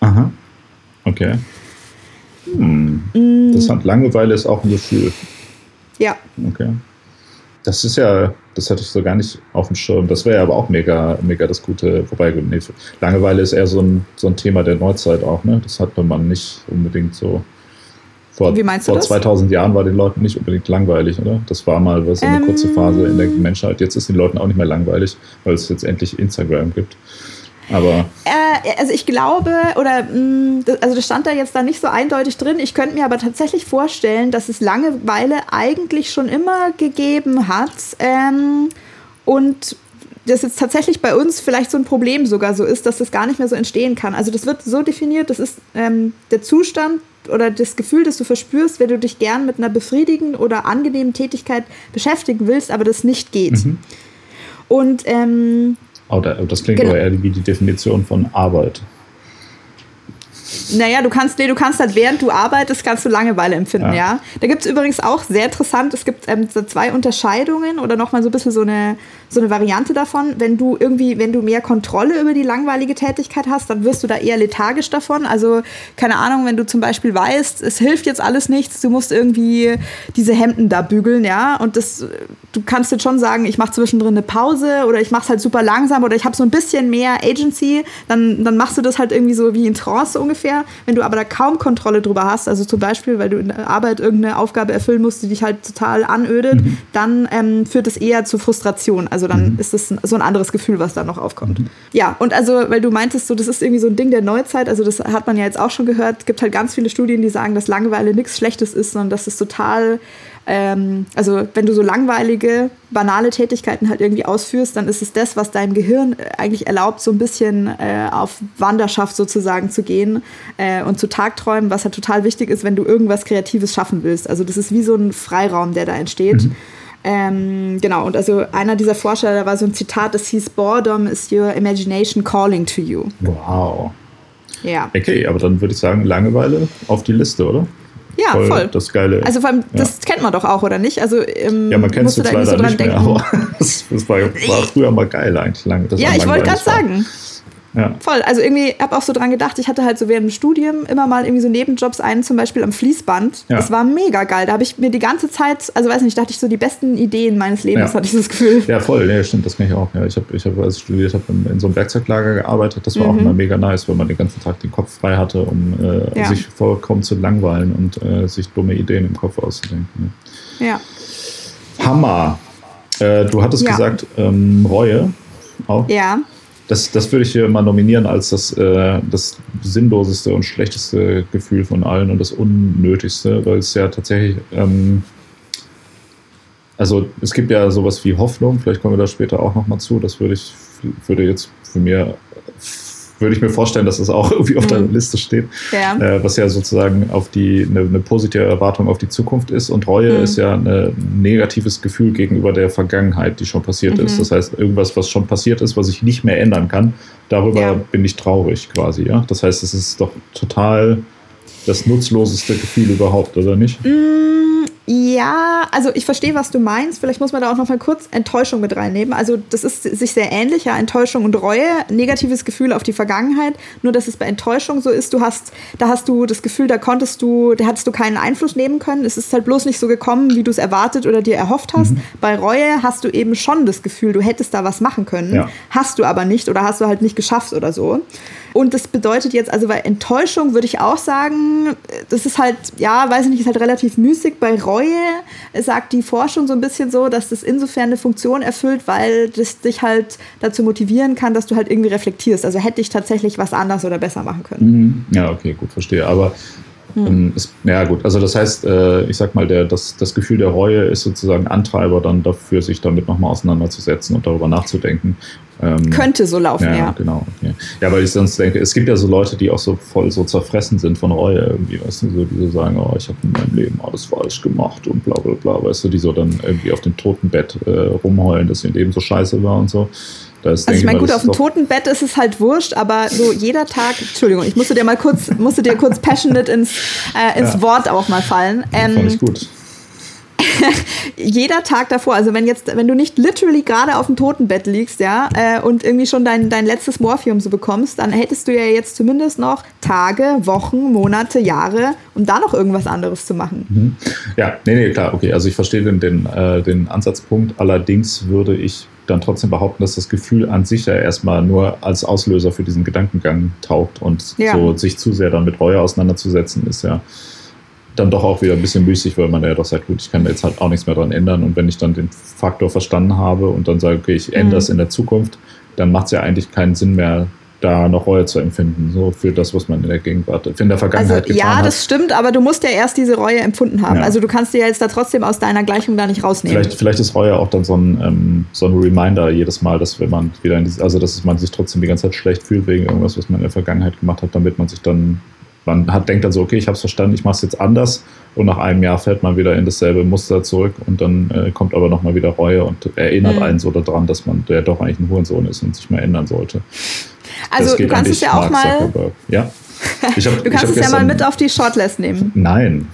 [SPEAKER 2] Aha. Okay. Hm. Mm. Das hat Langeweile ist auch ein Gefühl.
[SPEAKER 1] Ja.
[SPEAKER 2] Okay. Das ist ja, das hatte ich so gar nicht auf dem Schirm. Das wäre ja aber auch mega, mega das Gute. Wobei, nee, Langeweile ist eher so ein, so ein Thema der Neuzeit auch, ne? Das hat man nicht unbedingt so vor,
[SPEAKER 1] Wie meinst
[SPEAKER 2] du vor das? 2000 Jahren war den Leuten nicht unbedingt langweilig, oder? Das war mal was, eine ähm, kurze Phase in der Menschheit. Jetzt ist den Leuten auch nicht mehr langweilig, weil es jetzt endlich Instagram gibt. Aber.
[SPEAKER 1] Äh, also ich glaube, oder mh, mm, also das stand da jetzt da nicht so eindeutig drin. Ich könnte mir aber tatsächlich vorstellen, dass es Langeweile eigentlich schon immer gegeben hat. Ähm, und das jetzt tatsächlich bei uns vielleicht so ein Problem sogar so ist, dass das gar nicht mehr so entstehen kann. Also das wird so definiert, das ist ähm, der Zustand oder das Gefühl, das du verspürst, wenn du dich gern mit einer befriedigenden oder angenehmen Tätigkeit beschäftigen willst, aber das nicht geht. Mhm. Und ähm,
[SPEAKER 2] oh, das klingt genau. aber eher wie die Definition von Arbeit.
[SPEAKER 1] Naja, du kannst, nee, du kannst halt, während du arbeitest, kannst du Langeweile empfinden, ja. ja? Da gibt es übrigens auch sehr interessant, es gibt ähm, so zwei Unterscheidungen oder nochmal so ein bisschen so eine, so eine Variante davon. Wenn du irgendwie, wenn du mehr Kontrolle über die langweilige Tätigkeit hast, dann wirst du da eher lethargisch davon. Also, keine Ahnung, wenn du zum Beispiel weißt, es hilft jetzt alles nichts, du musst irgendwie diese Hemden da bügeln, ja, und das, du kannst jetzt schon sagen, ich mache zwischendrin eine Pause oder ich mache es halt super langsam oder ich habe so ein bisschen mehr Agency, dann, dann machst du das halt irgendwie so wie in Trance ungefähr. Wenn du aber da kaum Kontrolle drüber hast, also zum Beispiel, weil du in der Arbeit irgendeine Aufgabe erfüllen musst, die dich halt total anödet, mhm. dann ähm, führt es eher zu Frustration. Also dann mhm. ist das so ein anderes Gefühl, was da noch aufkommt. Mhm. Ja, und also, weil du meintest, so, das ist irgendwie so ein Ding der Neuzeit, also das hat man ja jetzt auch schon gehört, es gibt halt ganz viele Studien, die sagen, dass Langeweile nichts Schlechtes ist, sondern dass es total ähm, also wenn du so langweilige, banale Tätigkeiten halt irgendwie ausführst, dann ist es das, was deinem Gehirn äh, eigentlich erlaubt, so ein bisschen äh, auf Wanderschaft sozusagen zu gehen äh, und zu Tagträumen, was halt total wichtig ist, wenn du irgendwas Kreatives schaffen willst. Also das ist wie so ein Freiraum, der da entsteht. Mhm. Ähm, genau, und also einer dieser Forscher, da war so ein Zitat, das hieß, Boredom is your imagination calling to you.
[SPEAKER 2] Wow.
[SPEAKER 1] Ja.
[SPEAKER 2] Okay, aber dann würde ich sagen, Langeweile auf die Liste, oder?
[SPEAKER 1] Ja, voll. voll.
[SPEAKER 2] Das Geile.
[SPEAKER 1] Also vor allem, das kennt man doch auch, oder nicht? Also,
[SPEAKER 2] ähm, ja, man kennt es jetzt leider so nicht mehr, aber das, das war, war, früher mal geil eigentlich. Lang,
[SPEAKER 1] ja, ich wollte gerade sagen. Ja. voll. Also irgendwie habe auch so dran gedacht, ich hatte halt so während dem Studium immer mal irgendwie so Nebenjobs einen, zum Beispiel am Fließband. Ja. Das war mega geil. Da habe ich mir die ganze Zeit, also weiß nicht, dachte ich so die besten Ideen meines Lebens, ja. hatte ich das Gefühl.
[SPEAKER 2] Ja, voll, ja, stimmt, das kann ich auch. Ja, ich habe, ich hab, als ich studiert habe, in, in, so einem Werkzeuglager gearbeitet. Das war mhm. auch immer mega nice, weil man den ganzen Tag den Kopf frei hatte, um äh, sich vollkommen zu langweilen und äh, sich dumme Ideen im Kopf auszudenken.
[SPEAKER 1] Ja.
[SPEAKER 2] Hammer. Äh, du hattest gesagt, ähm, Reue auch.
[SPEAKER 1] Ja.
[SPEAKER 2] Das, das würde ich hier mal nominieren als das, äh, das sinnloseste und schlechteste Gefühl von allen und das unnötigste, weil es ja tatsächlich, ähm, also es gibt ja sowas wie Hoffnung, vielleicht kommen wir da später auch nochmal zu, das würde ich, würde jetzt für mir würde ich mir vorstellen, dass das auch irgendwie auf der mhm. Liste steht. Ja. Äh, was ja sozusagen auf die eine, eine, positive Erwartung auf die Zukunft ist. Und Reue mhm. ist ja ein negatives Gefühl gegenüber der Vergangenheit, die schon passiert mhm. ist. Das heißt, irgendwas, was schon passiert ist, was ich nicht mehr ändern kann, darüber ja. bin ich traurig quasi. Ja? Das heißt, es ist doch total das nutzloseste Gefühl überhaupt, oder nicht?
[SPEAKER 1] Ja, also ich verstehe, was du meinst. Vielleicht muss man da auch noch mal kurz Enttäuschung mit reinnehmen. Also das ist sich sehr ähnlich, ja, Enttäuschung und Reue, negatives Gefühl auf die Vergangenheit. Nur dass es bei Enttäuschung so ist, du hast, da hast du das Gefühl, da konntest du, da hattest du keinen Einfluss nehmen können. Es ist halt bloß nicht so gekommen, wie du es erwartet oder dir erhofft hast. Mhm. Bei Reue hast du eben schon das Gefühl, du hättest da was machen können, ja. hast du aber nicht oder hast du halt nicht geschafft oder so. Und das bedeutet jetzt, also bei Enttäuschung würde ich auch sagen, das ist halt, ja, weiß ich nicht, ist halt relativ müßig. Bei Reue sagt die Forschung so ein bisschen so, dass das insofern eine Funktion erfüllt, weil das dich halt dazu motivieren kann, dass du halt irgendwie reflektierst. Also hätte ich tatsächlich was anders oder besser machen können.
[SPEAKER 2] Mhm. Ja, okay, gut, verstehe. Aber hm. Ähm, ist, ja gut, also das heißt, äh, ich sag mal, der, das, das Gefühl der Reue ist sozusagen Antreiber dann dafür, sich damit nochmal auseinanderzusetzen und darüber nachzudenken.
[SPEAKER 1] Ähm, Könnte so laufen, ja.
[SPEAKER 2] Ja, genau. Okay. Ja, weil ich sonst denke, es gibt ja so Leute, die auch so voll so zerfressen sind von Reue irgendwie, weißt du, so, die so sagen, oh, ich habe in meinem Leben alles falsch gemacht und bla bla bla, weißt du, die so dann irgendwie auf dem Totenbett äh, rumheulen, dass ihr Leben so scheiße war und so.
[SPEAKER 1] Das, also ich meine, gut, auf dem Totenbett ist es halt wurscht, aber so jeder Tag, Entschuldigung, ich musste dir mal kurz, musste dir kurz passionate ins, äh, ins ja. Wort auch mal fallen.
[SPEAKER 2] Ähm, fand ich gut.
[SPEAKER 1] jeder Tag davor, also wenn jetzt, wenn du nicht literally gerade auf dem Totenbett liegst, ja, äh, und irgendwie schon dein, dein letztes Morphium so bekommst, dann hättest du ja jetzt zumindest noch Tage, Wochen, Monate, Jahre, um da noch irgendwas anderes zu machen.
[SPEAKER 2] Mhm. Ja, nee, nee, klar, okay. Also ich verstehe den, den, äh, den Ansatzpunkt. Allerdings würde ich dann trotzdem behaupten, dass das Gefühl an sich ja erstmal nur als Auslöser für diesen Gedankengang taugt und ja. so sich zu sehr dann mit Reue auseinanderzusetzen, ist ja dann doch auch wieder ein bisschen müßig, weil man ja doch sagt, gut, ich kann da jetzt halt auch nichts mehr dran ändern. Und wenn ich dann den Faktor verstanden habe und dann sage, okay, ich ändere es mhm. in der Zukunft, dann macht es ja eigentlich keinen Sinn mehr, da noch Reue zu empfinden, so für das, was man in der Gegenwart, in der Vergangenheit
[SPEAKER 1] also,
[SPEAKER 2] getan
[SPEAKER 1] hat.
[SPEAKER 2] Ja,
[SPEAKER 1] das stimmt, aber du musst ja erst diese Reue empfunden haben. Ja. Also du kannst dir jetzt da trotzdem aus deiner Gleichung da nicht rausnehmen.
[SPEAKER 2] Vielleicht, vielleicht ist Reue auch dann so ein, ähm, so ein Reminder jedes Mal, dass wenn man wieder in diese, also dass man sich trotzdem die ganze Zeit schlecht fühlt wegen irgendwas, was man in der Vergangenheit gemacht hat, damit man sich dann man hat, denkt dann so, okay, ich habe es verstanden, ich mache es jetzt anders und nach einem Jahr fällt man wieder in dasselbe Muster zurück und dann äh, kommt aber nochmal wieder Reue und erinnert mhm. einen so daran, dass man der doch eigentlich ein Hurensohn ist und sich mal ändern sollte.
[SPEAKER 1] Also du kannst es ja auch mal.
[SPEAKER 2] Ja.
[SPEAKER 1] Hab, du kannst es ja mal mit auf die Shortlist nehmen.
[SPEAKER 2] Nein.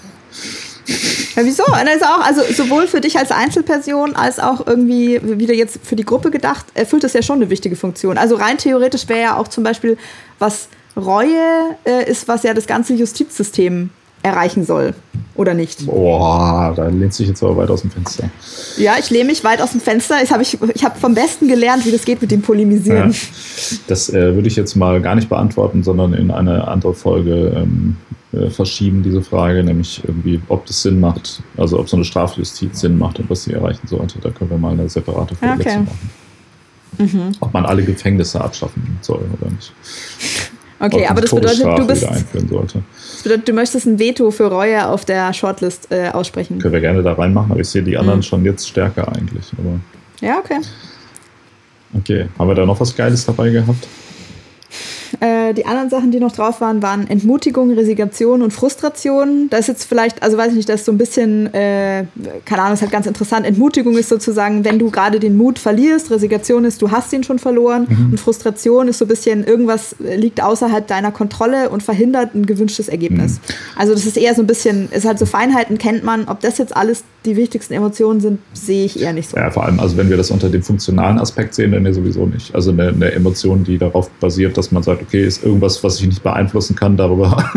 [SPEAKER 1] Ja, wieso? Also, auch, also sowohl für dich als Einzelperson als auch irgendwie wieder jetzt für die Gruppe gedacht, erfüllt das ja schon eine wichtige Funktion. Also rein theoretisch wäre ja auch zum Beispiel, was Reue äh, ist, was ja das ganze Justizsystem erreichen soll, oder nicht?
[SPEAKER 2] Boah, da lehnt sich jetzt aber weit aus dem Fenster.
[SPEAKER 1] Ja, ich lehne mich weit aus dem Fenster. Ich habe ich, ich hab vom Besten gelernt, wie das geht mit dem Polemisieren. Ja,
[SPEAKER 2] das äh, würde ich jetzt mal gar nicht beantworten, sondern in eine andere Folge ähm, äh, verschieben, diese Frage, nämlich irgendwie, ob das Sinn macht, also ob so eine Strafjustiz Sinn macht und was sie erreichen sollte. Da können wir mal eine separate Folge okay. machen. Mhm. Ob man alle Gefängnisse abschaffen soll oder nicht.
[SPEAKER 1] Okay, aber das bedeutet, du bist. Das bedeutet, du möchtest ein Veto für Reue auf der Shortlist äh, aussprechen.
[SPEAKER 2] Können wir gerne da reinmachen, aber ich sehe die anderen mhm. schon jetzt stärker eigentlich. Aber
[SPEAKER 1] ja, okay.
[SPEAKER 2] Okay, haben wir da noch was Geiles dabei gehabt?
[SPEAKER 1] Äh, die anderen Sachen, die noch drauf waren, waren Entmutigung, Resignation und Frustration. Da ist jetzt vielleicht, also weiß ich nicht, das ist so ein bisschen, äh, keine Ahnung, ist halt ganz interessant. Entmutigung ist sozusagen, wenn du gerade den Mut verlierst. Resignation ist, du hast ihn schon verloren. Mhm. Und Frustration ist so ein bisschen, irgendwas liegt außerhalb deiner Kontrolle und verhindert ein gewünschtes Ergebnis. Mhm. Also das ist eher so ein bisschen, ist halt so Feinheiten kennt man. Ob das jetzt alles die wichtigsten Emotionen sind, sehe ich eher nicht so.
[SPEAKER 2] Ja, vor allem, also wenn wir das unter dem funktionalen Aspekt sehen, dann ja sowieso nicht. Also eine, eine Emotion, die darauf basiert, dass man sagt, okay, ist irgendwas, was ich nicht beeinflussen kann, darüber.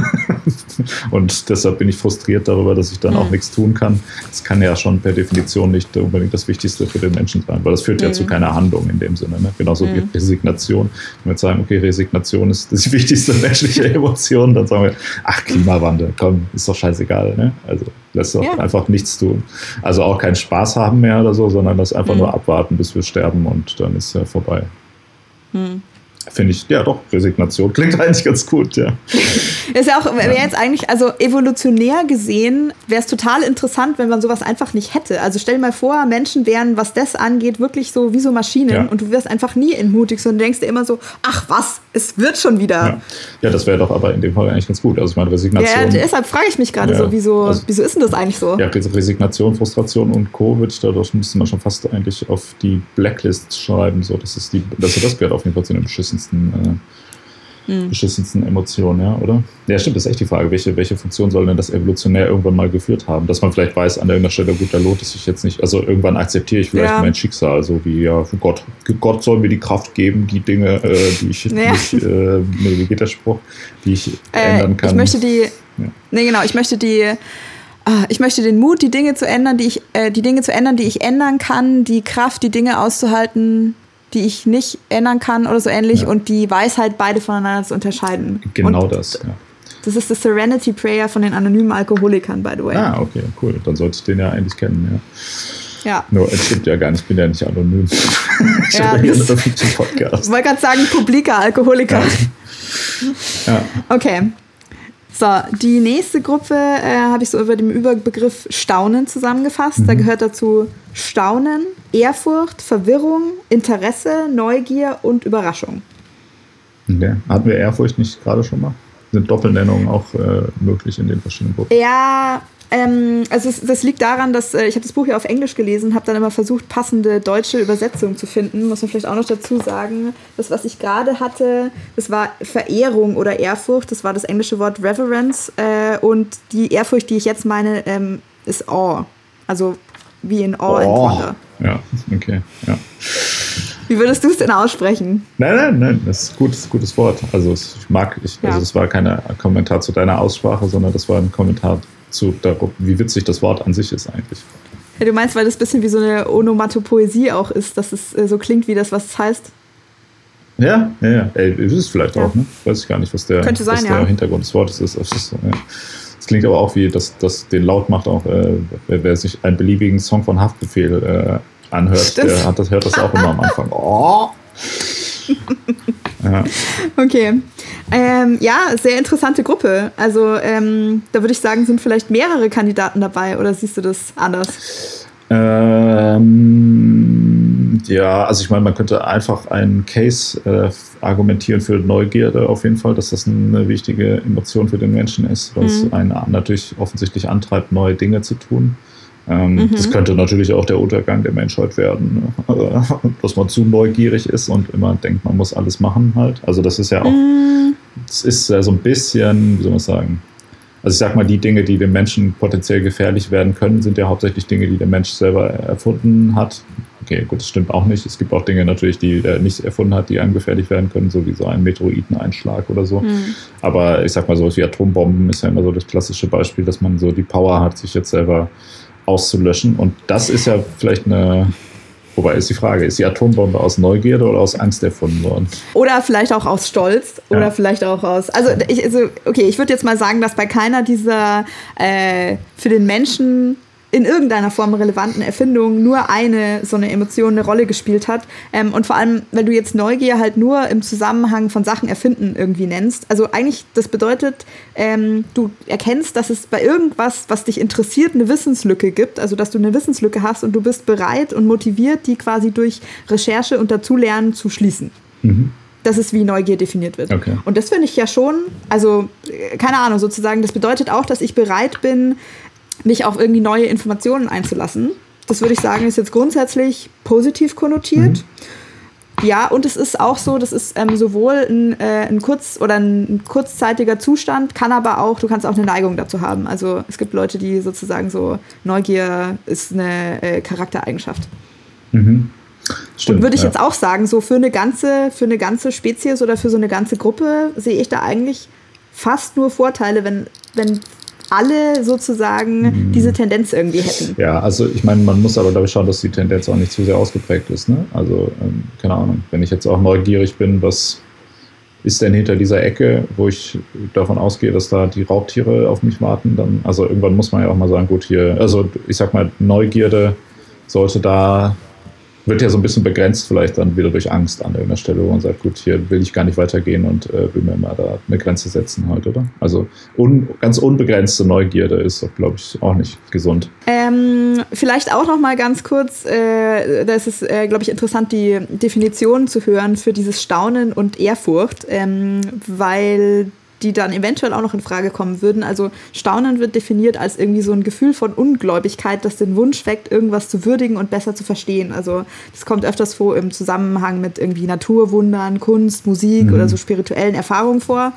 [SPEAKER 2] und deshalb bin ich frustriert darüber, dass ich dann mhm. auch nichts tun kann. Das kann ja schon per Definition nicht unbedingt das Wichtigste für den Menschen sein, weil das führt mhm. ja zu mhm. keiner Handlung in dem Sinne. Ne? Genauso mhm. wie Resignation. Wenn wir sagen, okay, Resignation ist die wichtigste menschliche Emotion, dann sagen wir, ach, Klimawandel, komm, ist doch scheißegal. Ne? Also lässt doch ja. einfach nichts tun. Also auch keinen Spaß haben mehr oder so, sondern das einfach mhm. nur abwarten, bis wir sterben und dann ist ja vorbei. Mhm finde ich, ja doch, Resignation klingt eigentlich ganz gut, ja.
[SPEAKER 1] Ist ja auch, wäre jetzt eigentlich, also evolutionär gesehen, wäre es total interessant, wenn man sowas einfach nicht hätte. Also stell dir mal vor, Menschen wären, was das angeht, wirklich so wie so Maschinen ja. und du wirst einfach nie entmutigt, sondern denkst dir immer so, ach was, es wird schon wieder.
[SPEAKER 2] Ja, ja das wäre doch aber in dem Fall eigentlich ganz gut. Also ich meine, Resignation. Ja,
[SPEAKER 1] deshalb frage ich mich gerade so, wieso, also, wieso ist denn das eigentlich so?
[SPEAKER 2] Ja, Resignation, Frustration und Co. würde ich da, das müsste man schon fast eigentlich auf die Blacklist schreiben. So, das ist die, also das gehört auf jeden Fall zu den beschissensten äh, mhm. beschissensten Emotionen, ja, oder? Ja, stimmt, das ist echt die Frage, welche, welche Funktion soll denn das evolutionär irgendwann mal geführt haben? Dass man vielleicht weiß, an irgendeiner Stelle, gut, da lohnt es sich jetzt nicht. Also irgendwann akzeptiere ich vielleicht ja. mein Schicksal, so wie, ja, Gott, Gott soll mir die Kraft geben, die Dinge, äh, die ich, ja. die ich äh, nee, wie geht der Spruch, die ich äh, ändern kann.
[SPEAKER 1] Ich möchte die, ja. nee, genau, ich möchte die, ah, ich möchte den Mut, die Dinge zu ändern, die ich, äh, die Dinge zu ändern, die ich ändern kann, die Kraft, die Dinge auszuhalten, die ich nicht ändern kann oder so ähnlich ja. und die Weisheit, beide voneinander zu unterscheiden.
[SPEAKER 2] Genau und das, ja.
[SPEAKER 1] Das ist das Serenity Prayer von den anonymen Alkoholikern, by the way.
[SPEAKER 2] Ah, okay, cool. Dann sollte ich den ja eigentlich kennen, ja. Ja. Nur, es stimmt ja gar nicht, ich bin ja nicht anonym. ich ja, habe ja einen
[SPEAKER 1] Podcast. Ich wollte gerade sagen, publiker Alkoholiker. Ja. ja. Okay. So, die nächste Gruppe äh, habe ich so über dem Überbegriff Staunen zusammengefasst. Mhm. Da gehört dazu Staunen, Ehrfurcht, Verwirrung, Interesse, Neugier und Überraschung.
[SPEAKER 2] Okay. Hatten wir Ehrfurcht nicht gerade schon mal? Sind Doppelnennungen auch äh, möglich in den verschiedenen Gruppen?
[SPEAKER 1] Ja, ähm, also es, das liegt daran, dass äh, ich habe das Buch ja auf Englisch gelesen, habe dann immer versucht, passende deutsche Übersetzungen zu finden. Muss man vielleicht auch noch dazu sagen, das, was ich gerade hatte, das war Verehrung oder Ehrfurcht. Das war das englische Wort Reverence. Äh, und die Ehrfurcht, die ich jetzt meine, ähm, ist Awe. Also wie in Awe oh. and Wonder.
[SPEAKER 2] Ja, okay, ja.
[SPEAKER 1] Wie würdest du es denn aussprechen?
[SPEAKER 2] Nein, nein, nein, das ist ein gutes, gutes Wort. Also ich mag, ich, ja. also das war kein Kommentar zu deiner Aussprache, sondern das war ein Kommentar zu, darum, wie witzig das Wort an sich ist eigentlich.
[SPEAKER 1] Ja, du meinst, weil das ein bisschen wie so eine Onomatopoesie auch ist, dass es äh, so klingt, wie das, was es heißt?
[SPEAKER 2] Ja, ja, ja. Ey, ist es vielleicht ja. auch, ne? Weiß ich gar nicht, was der,
[SPEAKER 1] sein,
[SPEAKER 2] was
[SPEAKER 1] der
[SPEAKER 2] ja. Hintergrund des Wortes ist. Das klingt aber auch wie, dass das den Laut macht auch, äh, wer, wer, sich einen beliebigen Song von Haftbefehl äh, anhört, Stimmt. der hat das, hört das auch immer am Anfang. Oh!
[SPEAKER 1] Ja. Okay. Ähm, ja, sehr interessante Gruppe. Also ähm, da würde ich sagen, sind vielleicht mehrere Kandidaten dabei oder siehst du das anders?
[SPEAKER 2] Ähm, ja, also ich meine, man könnte einfach einen Case äh, argumentieren für Neugierde auf jeden Fall, dass das eine wichtige Emotion für den Menschen ist, was mhm. einen natürlich offensichtlich antreibt, neue Dinge zu tun. Ähm, mhm. Das könnte natürlich auch der Untergang der Menschheit werden, ne? dass man zu neugierig ist und immer denkt, man muss alles machen halt. Also das ist ja auch, es mhm. ist ja so ein bisschen, wie soll man sagen, also ich sag mal, die Dinge, die dem Menschen potenziell gefährlich werden können, sind ja hauptsächlich Dinge, die der Mensch selber erfunden hat. Okay, gut, das stimmt auch nicht. Es gibt auch Dinge natürlich, die er nicht erfunden hat, die einem gefährlich werden können, so wie so ein Meteoriteneinschlag oder so. Mhm. Aber ich sag mal, so wie Atombomben ist ja immer so das klassische Beispiel, dass man so die Power hat, sich jetzt selber auszulöschen. Und das ist ja vielleicht eine. Wobei ist die Frage, ist die Atombombe aus Neugierde oder aus Angst erfunden worden?
[SPEAKER 1] Oder vielleicht auch aus Stolz oder ja. vielleicht auch aus. Also, ich, also okay, ich würde jetzt mal sagen, dass bei keiner dieser äh, für den Menschen in irgendeiner Form relevanten Erfindung nur eine so eine Emotion eine Rolle gespielt hat. Ähm, und vor allem, wenn du jetzt Neugier halt nur im Zusammenhang von Sachen erfinden irgendwie nennst. Also eigentlich, das bedeutet, ähm, du erkennst, dass es bei irgendwas, was dich interessiert, eine Wissenslücke gibt. Also dass du eine Wissenslücke hast und du bist bereit und motiviert, die quasi durch Recherche und Dazulernen zu schließen. Mhm Das ist, wie Neugier definiert wird.
[SPEAKER 2] Okay.
[SPEAKER 1] Und das finde ich ja schon, also äh, keine Ahnung, sozusagen, das bedeutet auch, dass ich bereit bin, mich auf irgendwie neue Informationen einzulassen. Das würde ich sagen, ist jetzt grundsätzlich positiv konnotiert. Mhm. Ja, und es ist auch so, das ist ähm, sowohl ein, äh, ein kurz- oder ein kurzzeitiger Zustand, kann aber auch, du kannst auch eine Neigung dazu haben. Also es gibt Leute, die sozusagen so, Neugier ist eine äh, Charaktereigenschaft.
[SPEAKER 2] Mhm.
[SPEAKER 1] Stimmt, und würde ich ja. jetzt auch sagen, so für eine ganze, für eine ganze Spezies oder für so eine ganze Gruppe sehe ich da eigentlich fast nur Vorteile, wenn, wenn alle sozusagen mhm. diese Tendenz irgendwie hätten.
[SPEAKER 2] Ja, also ich meine, man muss aber ich schauen, dass die Tendenz auch nicht zu sehr ausgeprägt ist. Ne? Also ähm, keine Ahnung, wenn ich jetzt auch neugierig bin, was ist denn hinter dieser Ecke, wo ich davon ausgehe, dass da die Raubtiere auf mich warten, dann, also irgendwann muss man ja auch mal sagen, gut, hier, also ich sag mal, Neugierde sollte da wird ja so ein bisschen begrenzt vielleicht dann wieder durch Angst an irgendeiner Stelle, wo man sagt, gut, hier will ich gar nicht weitergehen und äh, will mir mal da eine Grenze setzen halt, oder? Also un, ganz unbegrenzte Neugierde ist, glaube ich, auch nicht gesund.
[SPEAKER 1] Ähm, vielleicht auch noch mal ganz kurz, äh, da ist es, äh, glaube ich, interessant, die Definition zu hören für dieses Staunen und Ehrfurcht, ähm, weil die dann eventuell auch noch in Frage kommen würden. Also Staunen wird definiert als irgendwie so ein Gefühl von Ungläubigkeit, das den Wunsch weckt, irgendwas zu würdigen und besser zu verstehen. Also das kommt öfters vor im Zusammenhang mit irgendwie Naturwundern, Kunst, Musik mhm. oder so spirituellen Erfahrungen vor.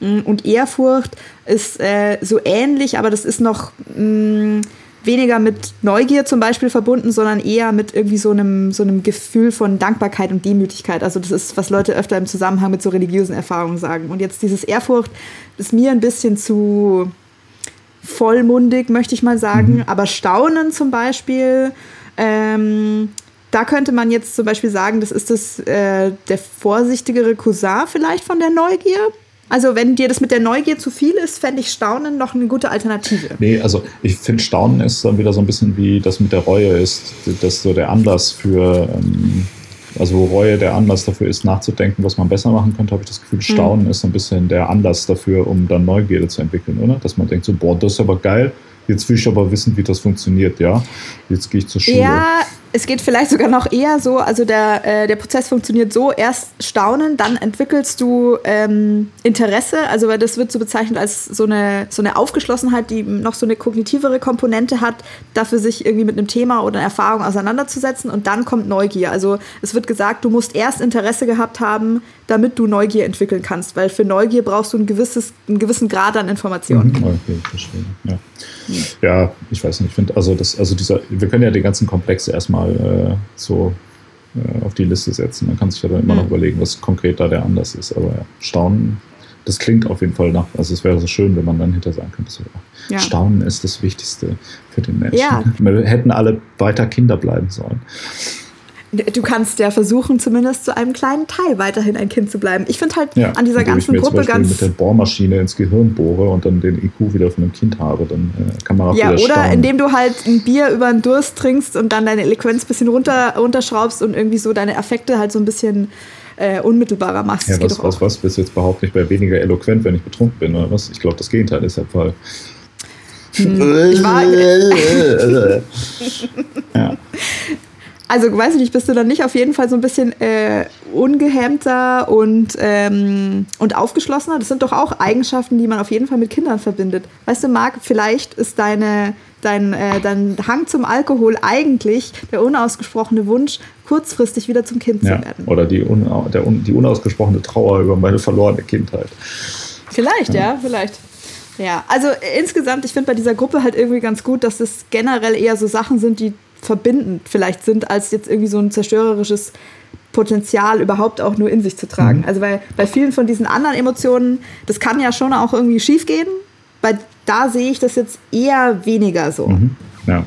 [SPEAKER 1] Mm, und Ehrfurcht ist äh, so ähnlich, aber das ist noch mh, mm, weniger mit Neugier zum Beispiel verbunden, sondern eher mit irgendwie so einem, so einem Gefühl von Dankbarkeit und Demütigkeit. Also das ist, was Leute öfter im Zusammenhang mit so religiösen Erfahrungen sagen. Und jetzt dieses Ehrfurcht ist mir ein bisschen zu vollmundig, möchte ich mal sagen. Mhm. Aber Staunen zum Beispiel, ähm, da könnte man jetzt zum Beispiel sagen, das ist das, äh, der vorsichtigere Cousin vielleicht von der Neugier. Also wenn dir das mit der Neugier zu viel ist, fände ich Staunen noch eine gute Alternative.
[SPEAKER 2] Nee, also ich finde Staunen ist dann wieder so ein bisschen wie das mit der Reue ist, dass so der Anlass für, ähm, also wo Reue der Anlass dafür ist, nachzudenken, was man besser machen könnte, habe ich das Gefühl, hm. Staunen mhm. ist so ein bisschen der Anlass dafür, um dann Neugierde zu entwickeln, oder? Dass man denkt so, boah, das ist aber geil, jetzt will ich aber wissen, wie das funktioniert, ja? Jetzt gehe ich zur Schule.
[SPEAKER 1] Ja, es geht vielleicht sogar noch eher so, also der, äh, der Prozess funktioniert so, erst staunen, dann entwickelst du ähm, Interesse, also weil das wird so bezeichnet als so eine, so eine Aufgeschlossenheit, die noch so eine kognitivere Komponente hat, dafür sich irgendwie mit einem Thema oder einer Erfahrung auseinanderzusetzen und dann kommt Neugier. Also es wird gesagt, du musst erst Interesse gehabt haben, damit du Neugier entwickeln kannst, weil für Neugier brauchst du ein gewisses, einen gewissen Grad an Informationen.
[SPEAKER 2] Mhm, okay, verstehe. Ja. Ja, ich weiß nicht, ich finde, also das, also dieser, wir können ja den ganzen Komplex erstmal mal äh, so äh, auf die Liste setzen. Man kann sich ja dann immer mhm. noch überlegen, was konkret da der Anlass ist. Aber ja, Staunen, das klingt auf jeden Fall nach. Also es wäre so schön, wenn man dann hinter sagen könnte, so, ja. Staunen ist das Wichtigste für den Menschen. Ja. Wir hätten alle weiter Kinder bleiben sollen.
[SPEAKER 1] Du kannst ja versuchen, zumindest zu einem kleinen Teil weiterhin ein Kind zu bleiben. Ich finde halt ja, an dieser ganzen Gruppe ganz. Wenn
[SPEAKER 2] ich mit der Bohrmaschine ins Gehirn bohre und dann den IQ wieder von einem Kind habe, dann äh, kann man auch
[SPEAKER 1] Ja,
[SPEAKER 2] oder
[SPEAKER 1] staunen. indem du halt ein Bier über den Durst trinkst und dann deine Eloquenz ein bisschen runter, runterschraubst und irgendwie so deine Affekte halt so ein bisschen äh, unmittelbarer machst.
[SPEAKER 2] Ja, was, was, was? Bist du jetzt überhaupt nicht mehr weniger eloquent, wenn ich betrunken bin, oder was? Ich glaube, das Gegenteil ist der Fall. Hm. Ich war.
[SPEAKER 1] ja also weiß ich nicht, bist du dann nicht auf jeden Fall so ein bisschen äh, ungehemmter und, ähm, und aufgeschlossener? Das sind doch auch Eigenschaften, die man auf jeden Fall mit Kindern verbindet. Weißt du, Marc, vielleicht ist deine, dein, äh, dein Hang zum Alkohol eigentlich der unausgesprochene Wunsch, kurzfristig wieder zum Kind ja, zu werden.
[SPEAKER 2] Oder die, un, der, die unausgesprochene Trauer über meine verlorene Kindheit.
[SPEAKER 1] Vielleicht, ja, ja vielleicht. Ja, also insgesamt, ich finde bei dieser Gruppe halt irgendwie ganz gut, dass es generell eher so Sachen sind, die verbindend vielleicht sind, als jetzt irgendwie so ein zerstörerisches Potenzial überhaupt auch nur in sich zu tragen. Mhm. Also weil bei vielen von diesen anderen Emotionen, das kann ja schon auch irgendwie schief gehen, weil da sehe ich das jetzt eher weniger so.
[SPEAKER 2] Mhm. Ja.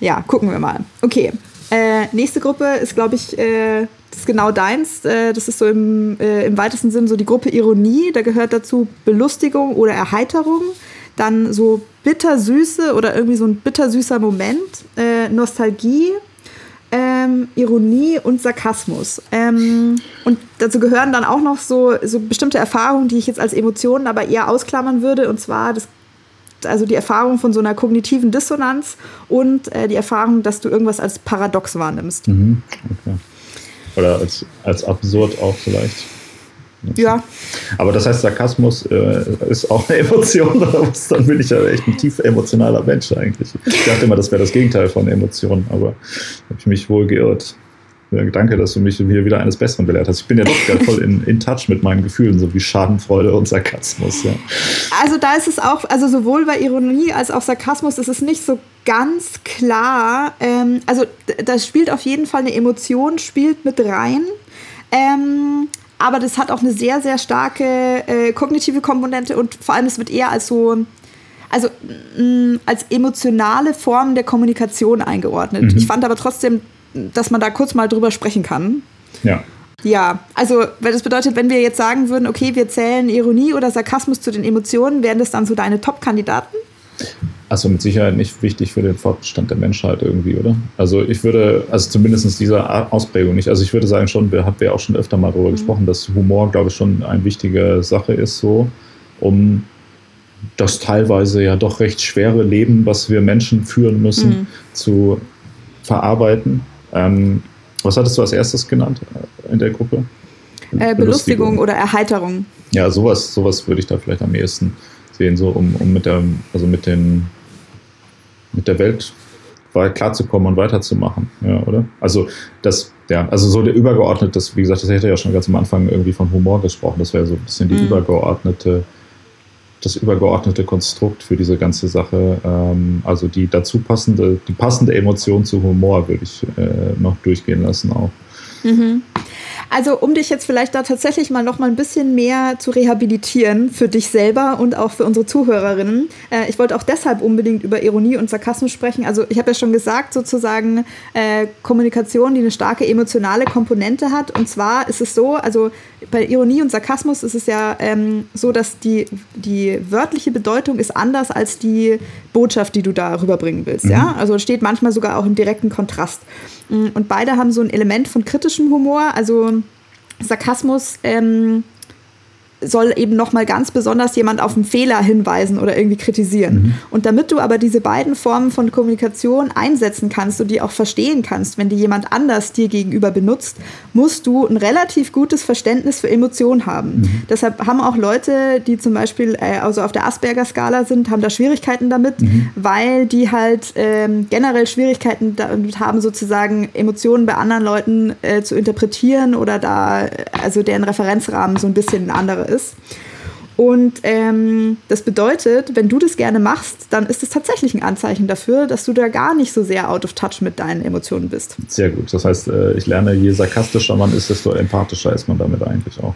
[SPEAKER 1] ja, gucken wir mal. Okay. Äh, nächste Gruppe ist, glaube ich, äh, das ist genau deins. Äh, das ist so im, äh, im weitesten Sinn so die Gruppe Ironie. Da gehört dazu Belustigung oder Erheiterung. Dann so bittersüße oder irgendwie so ein bittersüßer Moment, äh, Nostalgie, ähm, Ironie und Sarkasmus. Ähm, und dazu gehören dann auch noch so, so bestimmte Erfahrungen, die ich jetzt als Emotionen aber eher ausklammern würde. Und zwar das, also die Erfahrung von so einer kognitiven Dissonanz und äh, die Erfahrung, dass du irgendwas als paradox wahrnimmst.
[SPEAKER 2] Mhm. Okay. Oder als, als absurd auch vielleicht.
[SPEAKER 1] Ja.
[SPEAKER 2] Aber das heißt, Sarkasmus äh, ist auch eine Emotion, oder was? Dann bin ich ja echt ein tief emotionaler Mensch eigentlich. Ich dachte immer, das wäre das Gegenteil von Emotionen, aber habe ich mich wohl geirrt. Danke, dass du mich hier wieder eines Besseren belehrt hast. Ich bin ja doch gerade voll in, in touch mit meinen Gefühlen, so wie Schadenfreude und Sarkasmus. Ja.
[SPEAKER 1] Also da ist es auch, also sowohl bei Ironie als auch Sarkasmus ist es nicht so ganz klar. Ähm, also das spielt auf jeden Fall eine Emotion, spielt mit rein. Ähm, aber das hat auch eine sehr, sehr starke äh, kognitive Komponente und vor allem es wird eher als so, also mh, als emotionale Form der Kommunikation eingeordnet. Mhm. Ich fand aber trotzdem, dass man da kurz mal drüber sprechen kann.
[SPEAKER 2] Ja.
[SPEAKER 1] Ja, also weil das bedeutet, wenn wir jetzt sagen würden, okay, wir zählen Ironie oder Sarkasmus zu den Emotionen, wären das dann so deine Top-Kandidaten?
[SPEAKER 2] Also mit Sicherheit nicht wichtig für den Fortbestand der Menschheit irgendwie, oder? Also ich würde, also zumindest diese Ausprägung nicht. Also ich würde sagen schon, wir haben ja auch schon öfter mal darüber mhm. gesprochen, dass Humor, glaube ich, schon eine wichtige Sache ist, so, um das teilweise ja doch recht schwere Leben, was wir Menschen führen müssen, mhm. zu verarbeiten. Ähm, was hattest du als erstes genannt äh, in der Gruppe?
[SPEAKER 1] Äh, Belustigung. Belustigung oder Erheiterung.
[SPEAKER 2] Ja, sowas, sowas würde ich da vielleicht am ehesten sehen, so um, um mit der, also mit den, mit der Welt klarzukommen und weiterzumachen, ja, oder? Also das, ja, also so der übergeordnete, das, wie gesagt, das hätte ja schon ganz am Anfang irgendwie von Humor gesprochen. Das wäre so ein bisschen die mhm. übergeordnete, das übergeordnete Konstrukt für diese ganze Sache. Ähm, also die dazu passende, die passende Emotion zu Humor würde ich äh, noch durchgehen lassen auch.
[SPEAKER 1] Mhm. Also um dich jetzt vielleicht da tatsächlich mal noch mal ein bisschen mehr zu rehabilitieren für dich selber und auch für unsere Zuhörerinnen. Äh, ich wollte auch deshalb unbedingt über Ironie und Sarkasmus sprechen. Also ich habe ja schon gesagt, sozusagen äh, Kommunikation, die eine starke emotionale Komponente hat. Und zwar ist es so, also bei Ironie und Sarkasmus ist es ja ähm, so, dass die, die wörtliche Bedeutung ist anders als die Botschaft, die du da rüberbringen willst. Mhm. Ja? Also steht manchmal sogar auch im direkten Kontrast. Und beide haben so ein Element von kritischem Humor. Also Sarkasmus ähm, soll eben nochmal ganz besonders jemand auf einen Fehler hinweisen oder irgendwie kritisieren. Mhm. Und damit du aber diese beiden Formen von Kommunikation einsetzen kannst und die auch verstehen kannst, wenn die jemand anders dir gegenüber benutzt, musst du ein relativ gutes Verständnis für Emotionen haben. Mhm. Deshalb haben auch Leute, die zum Beispiel äh, also auf der Asperger-Skala sind, haben da Schwierigkeiten damit, mhm. weil die halt ähm, generell Schwierigkeiten damit haben, sozusagen Emotionen bei anderen Leuten äh, zu interpretieren oder da, also deren Referenzrahmen so ein bisschen ein anderer ist ist. Und ähm, das bedeutet, wenn du das gerne machst, dann ist es tatsächlich ein Anzeichen dafür, dass du da gar nicht so sehr out of touch mit deinen Emotionen bist.
[SPEAKER 2] Sehr gut. Das heißt, äh, ich lerne, je sarkastischer man ist, desto empathischer ist man damit eigentlich auch.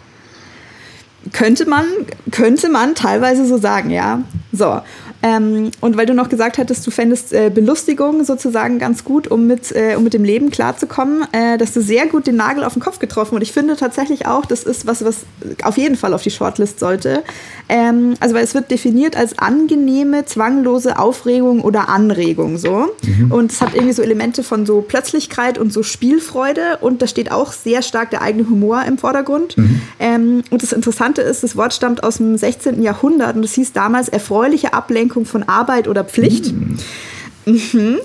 [SPEAKER 1] Könnte man, könnte man teilweise so sagen, ja. So. Ähm, und weil du noch gesagt hattest, du fändest äh, Belustigung sozusagen ganz gut, um mit, äh, um mit dem Leben klarzukommen, äh, dass du sehr gut den Nagel auf den Kopf getroffen. Und ich finde tatsächlich auch, das ist was, was auf jeden Fall auf die Shortlist sollte. Ähm, also weil es wird definiert als angenehme, zwanglose Aufregung oder Anregung so. Mhm. Und es hat irgendwie so Elemente von so Plötzlichkeit und so Spielfreude. Und da steht auch sehr stark der eigene Humor im Vordergrund. Mhm. Ähm, und das Interessante ist, das Wort stammt aus dem 16. Jahrhundert und es hieß damals erfreuliche Ablenkung Ablenkung von Arbeit oder Pflicht. Mhm. Mhm.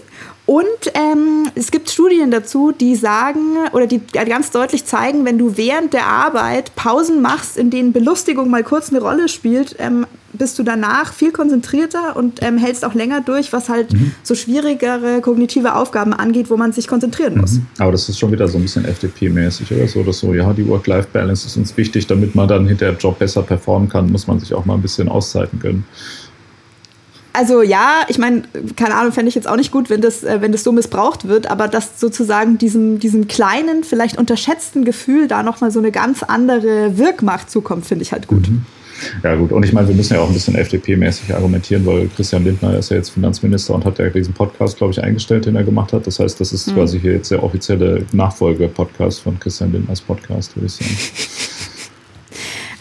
[SPEAKER 1] Und ähm, es gibt Studien dazu, die sagen oder die ganz deutlich zeigen, wenn du während der Arbeit Pausen machst, in denen Belustigung mal kurz eine Rolle spielt, ähm, bist du danach viel konzentrierter und ähm, hältst auch länger durch, was halt mhm. so schwierigere kognitive Aufgaben angeht, wo man sich konzentrieren muss. Mhm.
[SPEAKER 2] Aber das ist schon wieder so ein bisschen FDP-mäßig oder so, dass so, ja, die Work-Life-Balance ist uns wichtig, damit man dann hinter dem Job besser performen kann, muss man sich auch mal ein bisschen Auszeiten gönnen
[SPEAKER 1] also ja, ich meine, keine Ahnung, fände ich jetzt auch nicht gut, wenn das, äh, wenn das so missbraucht wird, aber dass sozusagen diesem, diesem kleinen, vielleicht unterschätzten Gefühl da nochmal so eine ganz andere Wirkmacht zukommt, finde ich halt gut. Mhm.
[SPEAKER 2] Ja, gut. Und ich meine, wir müssen ja auch ein bisschen FDP-mäßig argumentieren, weil Christian Lindner ist ja jetzt Finanzminister und hat ja diesen Podcast, glaube ich, eingestellt, den er gemacht hat. Das heißt, das ist mhm. quasi hier jetzt der offizielle Nachfolge-Podcast von Christian Lindners Podcast, würde ich sagen.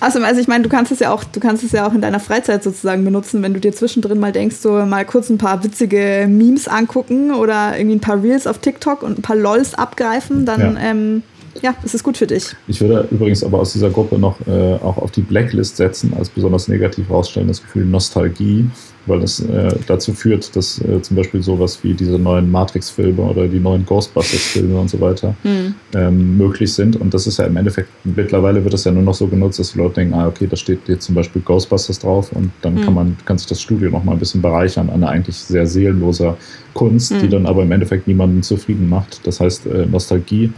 [SPEAKER 1] Awesome. Also ich meine, du kannst es ja auch, du kannst es ja auch in deiner Freizeit sozusagen benutzen, wenn du dir zwischendrin mal denkst, so mal kurz ein paar witzige Memes angucken oder irgendwie ein paar Reels auf TikTok und ein paar LOLs abgreifen, dann ja. Ähm, ja, ist gut für dich.
[SPEAKER 2] Ich würde übrigens aber aus dieser Gruppe noch äh, auch auf die Blacklist setzen, als besonders negativ rausstellen, das Gefühl Nostalgie. Weil das äh, dazu führt, dass äh, zum Beispiel sowas wie diese neuen Matrix-Filme oder die neuen Ghostbusters-Filme und so weiter mhm. ähm, möglich sind. Und das ist ja im Endeffekt, mittlerweile wird das ja nur noch so genutzt, dass die Leute denken, ah, okay, da steht jetzt zum Beispiel Ghostbusters drauf und dann mhm. kann man, kann sich das Studio noch mal ein bisschen bereichern an einer eigentlich sehr seelenloser Kunst, mhm. die dann aber im Endeffekt niemanden zufrieden macht. Das heißt, äh, Nostalgie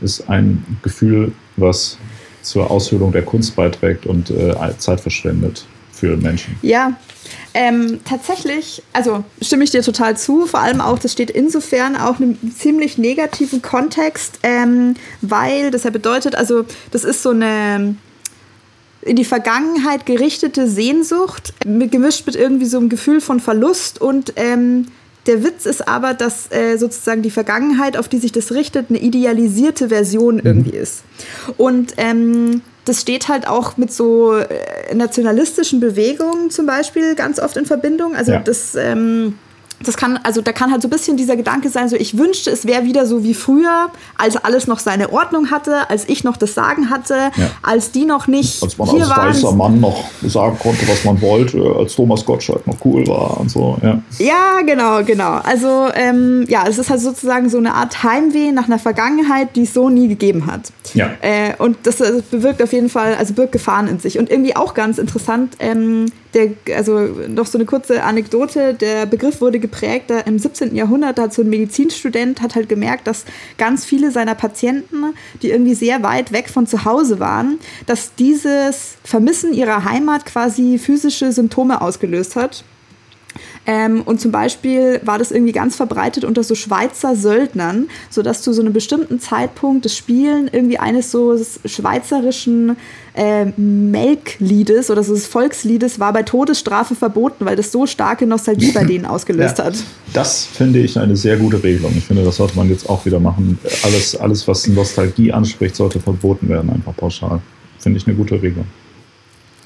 [SPEAKER 2] ist ein Gefühl, was zur Aushöhlung der Kunst beiträgt und äh, Zeit verschwendet für Menschen.
[SPEAKER 1] Ja, ähm, tatsächlich, also stimme ich dir total zu, vor allem auch, das steht insofern auch in einem ziemlich negativen Kontext, ähm, weil das ja bedeutet, also das ist so eine in die Vergangenheit gerichtete Sehnsucht, gemischt mit irgendwie so einem Gefühl von Verlust und ähm, der Witz ist aber, dass äh, sozusagen die Vergangenheit, auf die sich das richtet, eine idealisierte Version mhm. irgendwie ist. Und ähm, das steht halt auch mit so äh, nationalistischen Bewegungen zum Beispiel ganz oft in Verbindung. Also ja. das ähm, das kann, also da kann halt so ein bisschen dieser Gedanke sein, so ich wünschte, es wäre wieder so wie früher, als alles noch seine Ordnung hatte, als ich noch das Sagen hatte, ja. als die noch nicht.
[SPEAKER 2] Als man als weißer Mann noch sagen konnte, was man wollte, als Thomas Gottschalk noch cool war und so, ja.
[SPEAKER 1] Ja, genau, genau. Also ähm, ja, es ist halt sozusagen so eine Art Heimweh nach einer Vergangenheit, die es so nie gegeben hat.
[SPEAKER 2] Ja.
[SPEAKER 1] Äh, und das, das, bewirkt auf jeden Fall, also birgt Gefahren in sich. Und irgendwie auch ganz interessant, ähm, der, also noch so eine kurze Anekdote, der Begriff wurde geprägt im 17. Jahrhundert, da hat so ein Medizinstudent hat halt gemerkt, dass ganz viele seiner Patienten, die irgendwie sehr weit weg von zu Hause waren, dass dieses Vermissen ihrer Heimat quasi physische Symptome ausgelöst hat. Ähm, und zum Beispiel war das irgendwie ganz verbreitet unter so Schweizer Söldnern, sodass zu so einem bestimmten Zeitpunkt das Spielen irgendwie eines so schweizerischen äh, Melkliedes oder so des Volksliedes war bei Todesstrafe verboten, weil das so starke Nostalgie bei denen ausgelöst ja, hat.
[SPEAKER 2] Das finde ich eine sehr gute Regelung. Ich finde, das sollte man jetzt auch wieder machen. Alles, alles was Nostalgie anspricht, sollte verboten werden, einfach pauschal. Finde ich eine gute Regelung.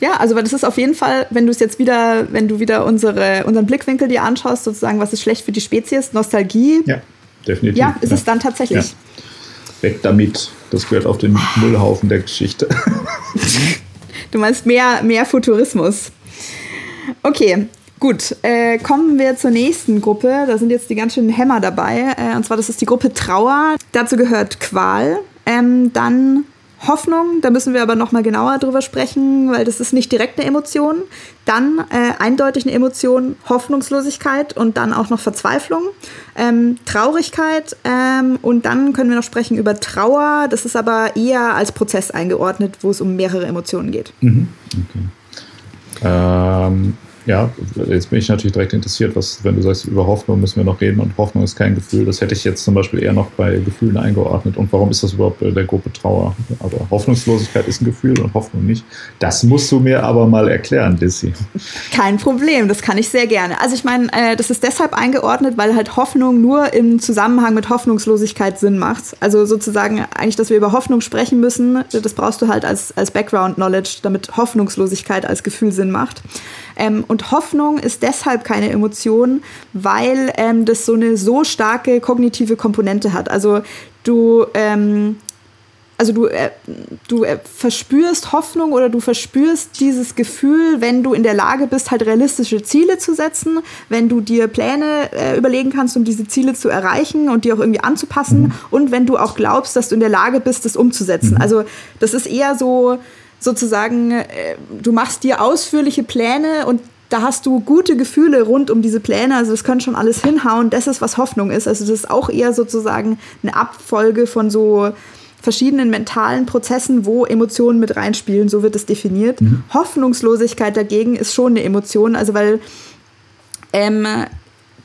[SPEAKER 1] Ja, also das ist auf jeden Fall, wenn du es jetzt wieder, wenn du wieder unsere, unseren Blickwinkel dir anschaust, sozusagen, was ist schlecht für die Spezies, Nostalgie.
[SPEAKER 2] Ja, definitiv.
[SPEAKER 1] Ja, ist ja. es dann tatsächlich. Ja.
[SPEAKER 2] Weg damit. Das gehört auf den Müllhaufen der Geschichte.
[SPEAKER 1] du meinst mehr, mehr Futurismus. Okay, Gut, äh, kommen wir zur nächsten Gruppe. Da sind jetzt die ganz schönen Hämmer dabei. Äh, und zwar, das ist die Gruppe Trauer. Dazu gehört Qual. Ähm, dann Hoffnung, da müssen wir aber noch mal genauer drüber sprechen, weil das ist nicht direkt eine Emotion. Dann äh, eindeutig eine Emotion, Hoffnungslosigkeit und dann auch noch Verzweiflung, ähm, Traurigkeit ähm, und dann können wir noch sprechen über Trauer. Das ist aber eher als Prozess eingeordnet, wo es um mehrere Emotionen geht.
[SPEAKER 2] Mhm. Okay. Ähm, ja, jetzt bin ich natürlich direkt interessiert, was, wenn du sagst, über Hoffnung müssen wir noch reden und Hoffnung ist kein Gefühl. Das hätte ich jetzt zum Beispiel eher noch bei Gefühlen eingeordnet. Und warum ist das überhaupt bei der Gruppe Trauer? Aber Hoffnungslosigkeit ist ein Gefühl und Hoffnung nicht. Das musst du mir aber mal erklären, Lissy.
[SPEAKER 1] Kein Problem, das kann ich sehr gerne. Also ich meine, äh, das ist deshalb eingeordnet, weil halt Hoffnung nur im Zusammenhang mit Hoffnungslosigkeit Sinn macht. Also sozusagen eigentlich, dass wir über Hoffnung sprechen müssen, das brauchst du halt als, als Background-Knowledge, damit Hoffnungslosigkeit als Gefühl Sinn macht. Ähm, und Hoffnung ist deshalb keine Emotion, weil ähm, das so eine so starke kognitive Komponente hat. Also du ähm, also du, äh, du äh, verspürst Hoffnung oder du verspürst dieses Gefühl, wenn du in der Lage bist, halt realistische Ziele zu setzen, wenn du dir Pläne äh, überlegen kannst, um diese Ziele zu erreichen und die auch irgendwie anzupassen mhm. und wenn du auch glaubst, dass du in der Lage bist, das umzusetzen. Mhm. Also das ist eher so, sozusagen, äh, du machst dir ausführliche Pläne und da hast du gute Gefühle rund um diese Pläne, also das könnte schon alles hinhauen, das ist, was Hoffnung ist. Also das ist auch eher sozusagen eine Abfolge von so verschiedenen mentalen Prozessen, wo Emotionen mit reinspielen, so wird es definiert. Mhm. Hoffnungslosigkeit dagegen ist schon eine Emotion, also weil ähm,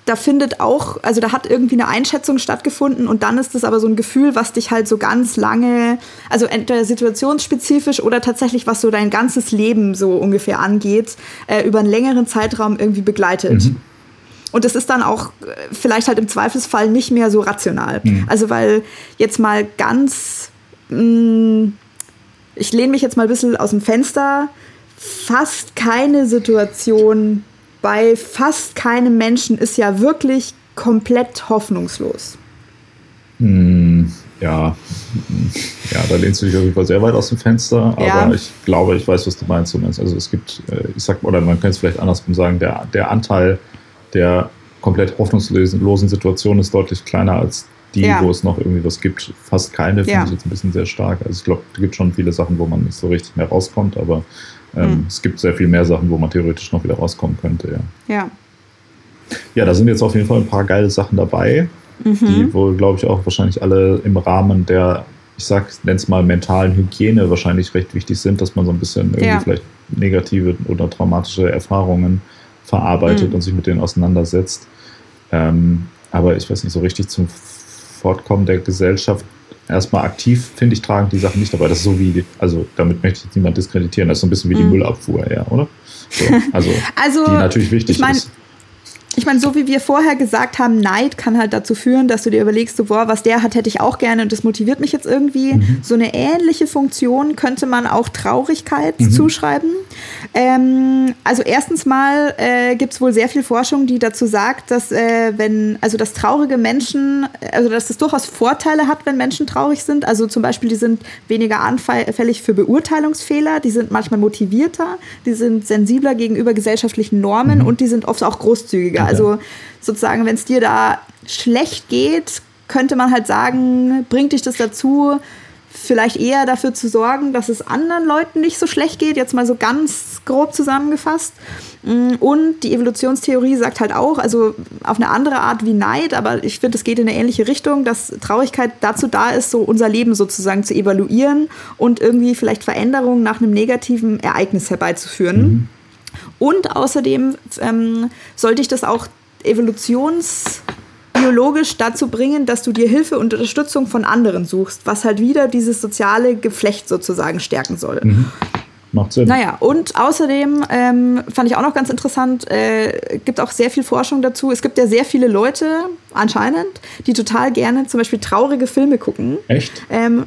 [SPEAKER 1] da findet auch, also da hat irgendwie eine Einschätzung stattgefunden und dann ist es aber so ein Gefühl, was dich halt so ganz lange, also entweder situationsspezifisch oder tatsächlich, was so dein ganzes Leben so ungefähr angeht, äh, über einen längeren Zeitraum irgendwie begleitet. Mhm. Und das ist dann auch äh, vielleicht halt im Zweifelsfall nicht mehr so rational. Mhm. Also weil jetzt mal ganz, mh, mm, ich lehne mich jetzt mal ein bisschen aus dem Fenster, fast keine Situation bei fast keinem Menschen ist ja wirklich komplett hoffnungslos.
[SPEAKER 2] Hm, ja, ja, da lehnst du dich auf jeden Fall sehr weit aus dem Fenster, aber ja. ich glaube, ich weiß, was du meinst. Also es gibt, äh, ich sag, oder man könnte es vielleicht andersrum sagen, der, der Anteil der komplett hoffnungslosen Situation ist deutlich kleiner als die, ja. wo es noch irgendwie was gibt. Fast keine, finde ja. ich jetzt ein bisschen sehr stark. Also ich glaube, es gibt schon viele Sachen, wo man nicht so richtig mehr rauskommt, aber ähm, mhm. es gibt sehr viel mehr Sachen, wo man theoretisch noch wieder rauskommen könnte, ja.
[SPEAKER 1] Ja.
[SPEAKER 2] Ja, da sind jetzt auf jeden Fall ein paar geile Sachen dabei, mhm. die wohl, glaube ich, auch wahrscheinlich alle im Rahmen der, ich sag, nenn's mal mentalen Hygiene wahrscheinlich recht wichtig sind, dass man so ein bisschen irgendwie ja. vielleicht negative oder traumatische Erfahrungen verarbeitet mhm. und sich mit denen auseinandersetzt. Ähm, aber ich weiß nicht, so richtig zum Fortkommen der Gesellschaft erstmal aktiv, finde ich, tragen die Sachen nicht dabei. Das ist so wie, also damit möchte ich jetzt niemand diskreditieren, das ist so ein bisschen wie die mhm. Müllabfuhr, ja, oder? So, also, also, die natürlich wichtig
[SPEAKER 1] ich mein,
[SPEAKER 2] ist
[SPEAKER 1] ich meine, so wie wir vorher gesagt haben, Neid kann halt dazu führen, dass du dir überlegst, so, boah, was der hat, hätte ich auch gerne und das motiviert mich jetzt irgendwie. Mhm. So eine ähnliche Funktion könnte man auch Traurigkeit mhm. zuschreiben. Ähm, also erstens mal äh, gibt es wohl sehr viel Forschung, die dazu sagt, dass äh, wenn, also dass traurige Menschen, also dass es durchaus Vorteile hat, wenn Menschen traurig sind. Also zum Beispiel, die sind weniger anfällig für Beurteilungsfehler, die sind manchmal motivierter, die sind sensibler gegenüber gesellschaftlichen Normen mhm. und die sind oft auch großzügiger weniger. Also sozusagen, wenn es dir da schlecht geht, könnte man halt sagen, bringt dich das dazu, vielleicht eher dafür zu sorgen, dass es anderen Leuten nicht so schlecht geht, jetzt mal so ganz grob zusammengefasst. Mm, und die Evolutionstheorie sagt halt auch, also auf eine andere Art wie Neid, aber ich finde, es geht in eine ähnliche Richtung, dass Traurigkeit dazu da ist, so unser Leben sozusagen zu evaluieren und irgendwie vielleicht Veränderungen nach einem negativen Ereignis herbeizuführen. Mhm. Und außerdem ähm, sollte ich das auch evolutionsbiologisch dazu bringen, dass du dir Hilfe und Unterstützung von anderen suchst, was halt wieder dieses soziale Geflecht sozusagen stärken soll. Mhm.
[SPEAKER 2] Macht Sinn.
[SPEAKER 1] Naja, und außerdem ähm, fand ich auch noch ganz interessant, äh, gibt auch sehr viel Forschung dazu. Es gibt ja sehr viele Leute, anscheinend, die total gerne zum Beispiel traurige Filme gucken.
[SPEAKER 2] Echt?
[SPEAKER 1] Ähm,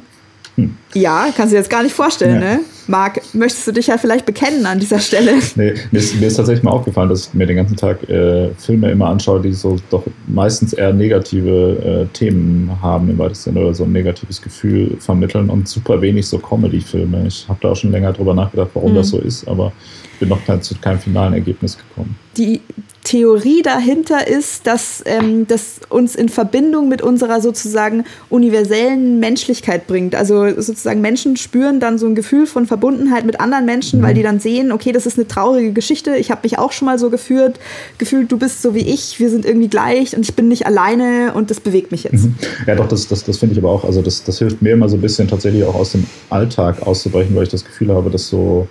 [SPEAKER 1] hm. Ja, kannst du dir jetzt gar nicht vorstellen, ja. ne? Marc, möchtest du dich ja vielleicht bekennen an dieser Stelle?
[SPEAKER 2] Nee, mir ist, mir ist tatsächlich mal aufgefallen, dass ich mir den ganzen Tag äh, Filme immer anschaue, die so doch meistens eher negative äh, Themen haben im weitesten Sinne oder so ein negatives Gefühl vermitteln und super wenig so Comedy-Filme. Ich habe da auch schon länger drüber nachgedacht, warum mhm. das so ist, aber bin noch kein, zu keinem finalen Ergebnis gekommen.
[SPEAKER 1] Die Theorie dahinter ist, dass ähm, das uns in Verbindung mit unserer sozusagen universellen Menschlichkeit bringt. Also sozusagen Menschen spüren dann so ein Gefühl von Verbundenheit mit anderen Menschen, mhm. weil die dann sehen, okay, das ist eine traurige Geschichte. Ich habe mich auch schon mal so gefühlt, gefühlt, du bist so wie ich, wir sind irgendwie gleich und ich bin nicht alleine und das bewegt mich jetzt. Mhm.
[SPEAKER 2] Ja, doch, das, das, das finde ich aber auch. Also das, das hilft mir immer so ein bisschen tatsächlich auch aus dem Alltag auszubrechen, weil ich das Gefühl habe, dass so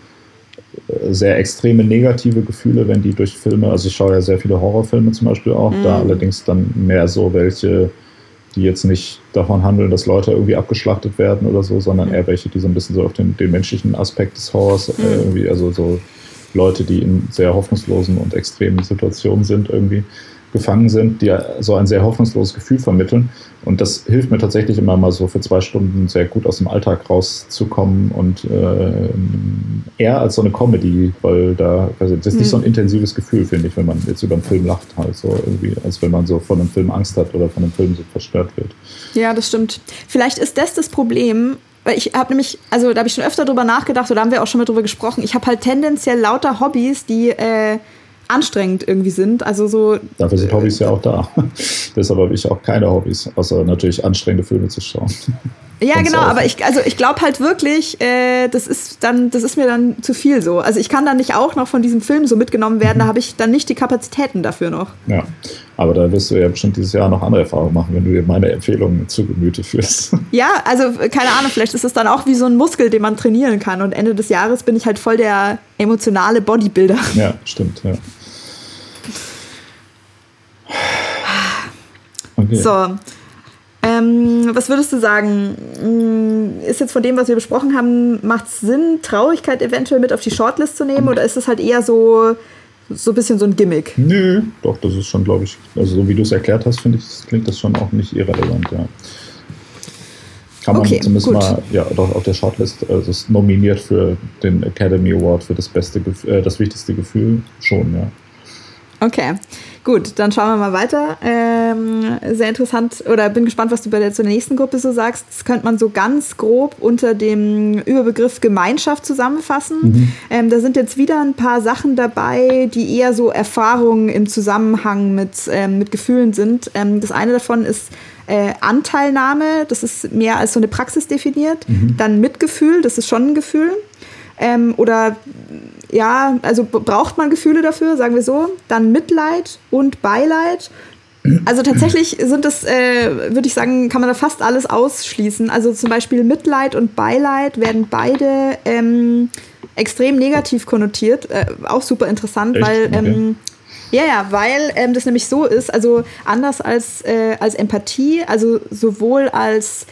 [SPEAKER 2] sehr extreme negative Gefühle, wenn die durch Filme, also ich schaue ja sehr viele Horrorfilme zum Beispiel auch, mhm. da allerdings dann mehr so welche, die jetzt nicht davon handeln, dass Leute irgendwie abgeschlachtet werden oder so, sondern eher welche, die so ein bisschen so auf den, den menschlichen Aspekt des Horrors äh, mhm. äh, irgendwie, also so Leute, die in sehr hoffnungslosen und extremen Situationen sind irgendwie gefangen sind, die so ein sehr hoffnungsloses Gefühl vermitteln. Und das hilft mir tatsächlich immer mal so für zwei Stunden sehr gut aus dem Alltag rauszukommen und äh, eher als so eine Comedy, weil da, also das ist nicht so ein intensives Gefühl, finde ich, wenn man jetzt über einen Film lacht, halt so irgendwie, als wenn man so von einem Film Angst hat oder von einem Film so verstört wird.
[SPEAKER 1] Ja, das stimmt. Vielleicht ist das das Problem, weil ich habe nämlich, also da habe ich schon öfter drüber nachgedacht oder haben wir auch schon mal drüber gesprochen. Ich habe halt tendenziell lauter Hobbys, die äh, anstrengend irgendwie sind. Also so.
[SPEAKER 2] Dafür sind Hobbys ja auch da. Deshalb habe ich auch keine Hobbys, außer natürlich anstrengende Filme zu schauen.
[SPEAKER 1] Ja, genau, aber ich, also ich glaube halt wirklich, äh, das ist dann, das ist mir dann zu viel so. Also ich kann dann nicht auch noch von diesem Film so mitgenommen werden, mhm. da habe ich dann nicht die Kapazitäten dafür noch.
[SPEAKER 2] Ja, aber da wirst du ja bestimmt dieses Jahr noch andere Erfahrungen machen, wenn du dir meine Empfehlungen zu Gemüte führst.
[SPEAKER 1] Ja, also keine Ahnung, vielleicht ist es dann auch wie so ein Muskel, den man trainieren kann. Und Ende des Jahres bin ich halt voll der emotionale Bodybuilder.
[SPEAKER 2] Ja, stimmt, ja.
[SPEAKER 1] Okay. So, ähm, was würdest du sagen? Mm, ist jetzt von dem, was wir besprochen haben, macht es Sinn, Traurigkeit eventuell mit auf die Shortlist zu nehmen oder ist das halt eher so, so ein bisschen so ein Gimmick?
[SPEAKER 2] Nö, doch, das ist schon, glaube ich, also so wie du es erklärt hast, finde ich, klingt das schon auch nicht irrelevant, ja. Kann man okay, zumindest gut. mal ja, doch auf der Shortlist, also ist nominiert für den Academy Award für das beste, äh, das wichtigste Gefühl schon, ja.
[SPEAKER 1] Okay. Gut, dann schauen wir mal weiter. Ähm, sehr interessant oder bin gespannt, was du bei der, zur nächsten Gruppe so sagst. Das könnte man so ganz grob unter dem Überbegriff Gemeinschaft zusammenfassen. Mhm. Ähm, da sind jetzt wieder ein paar Sachen dabei, die eher so Erfahrungen im Zusammenhang mit, ähm, mit Gefühlen sind. Ähm, das eine davon ist äh, Anteilnahme, das ist mehr als so eine Praxis definiert. Mhm. Dann Mitgefühl, das ist schon ein Gefühl. Ähm, oder ja, also braucht man Gefühle dafür, sagen wir so. Dann Mitleid und Beileid. Also tatsächlich sind das, äh, würde ich sagen, kann man da fast alles ausschließen. Also zum Beispiel Mitleid und Beileid werden beide ähm, extrem negativ konnotiert. Äh, auch super interessant, Echt? weil okay. ähm, ja, ja, weil ähm, das nämlich so ist, also anders als, äh, als Empathie, also sowohl als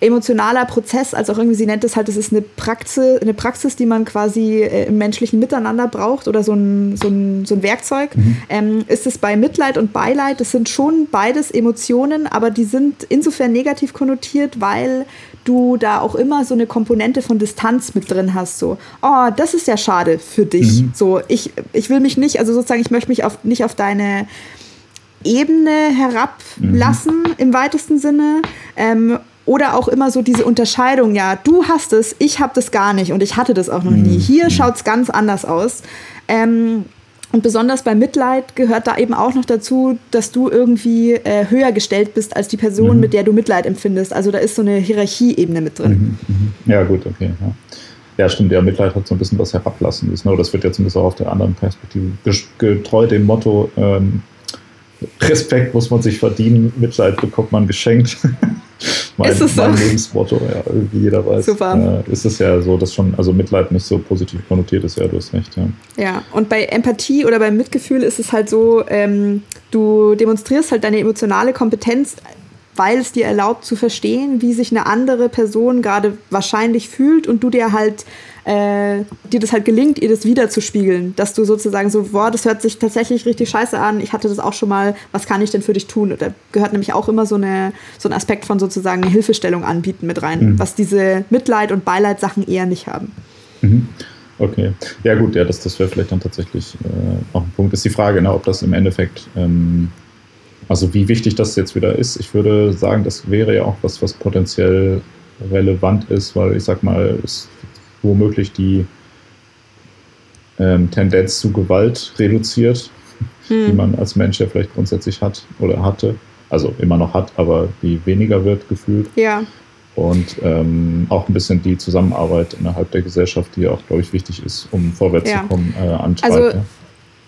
[SPEAKER 1] emotionaler Prozess, als auch irgendwie, sie nennt es halt, das ist eine Praxis, eine Praxis, die man quasi äh, im menschlichen Miteinander braucht oder so ein, so ein, so ein Werkzeug. Mhm. Ähm, ist es bei Mitleid und Beileid, das sind schon beides Emotionen, aber die sind insofern negativ konnotiert, weil du da auch immer so eine Komponente von Distanz mit drin hast. So, oh, das ist ja schade für dich. Mhm. So, ich, ich will mich nicht, also sozusagen, ich möchte mich auf, nicht auf deine Ebene herablassen mhm. im weitesten Sinne. Ähm, oder auch immer so diese Unterscheidung, ja, du hast es, ich habe das gar nicht und ich hatte das auch noch nie. Mhm. Hier schaut es ganz anders aus. Ähm, und besonders bei Mitleid gehört da eben auch noch dazu, dass du irgendwie äh, höher gestellt bist als die Person, mhm. mit der du Mitleid empfindest. Also da ist so eine Hierarchieebene mit drin.
[SPEAKER 2] Mhm, mhm. Ja, gut, okay. Ja. ja. stimmt, ja, Mitleid hat so ein bisschen was Herablassendes. Ne? Das wird jetzt ein bisschen auf der anderen Perspektive getreu dem Motto, ähm, Respekt muss man sich verdienen, Mitleid bekommt man geschenkt. mein, ist es mein so? Lebensmotto, ja, wie jeder weiß. Super. Äh, ist es ja so, dass schon, also Mitleid nicht so positiv konnotiert ist, ja, du hast recht, ja.
[SPEAKER 1] Ja, und bei Empathie oder beim Mitgefühl ist es halt so, ähm, du demonstrierst halt deine emotionale Kompetenz weil es dir erlaubt zu verstehen, wie sich eine andere Person gerade wahrscheinlich fühlt und du dir halt äh, dir das halt gelingt, ihr das wiederzuspiegeln, dass du sozusagen so, boah, das hört sich tatsächlich richtig scheiße an, ich hatte das auch schon mal, was kann ich denn für dich tun? da gehört nämlich auch immer so, eine, so ein Aspekt von sozusagen Hilfestellung anbieten mit rein, mhm. was diese Mitleid- und Beileid-Sachen eher nicht haben.
[SPEAKER 2] Mhm. Okay. Ja gut, ja, das, das wäre vielleicht dann tatsächlich äh, auch ein Punkt. Ist die Frage, ne, ob das im Endeffekt, ähm, also wie wichtig das jetzt wieder ist. Ich würde sagen, das wäre ja auch was, was potenziell relevant ist, weil ich sag mal, es womöglich die ähm, Tendenz zu Gewalt reduziert, hm. die man als Mensch ja vielleicht grundsätzlich hat oder hatte. Also immer noch hat, aber die weniger wird gefühlt.
[SPEAKER 1] Ja.
[SPEAKER 2] Und ähm, auch ein bisschen die Zusammenarbeit innerhalb der Gesellschaft, die auch, glaube ich, wichtig ist, um vorwärts ja. zu kommen, äh, antreibt.
[SPEAKER 1] Also,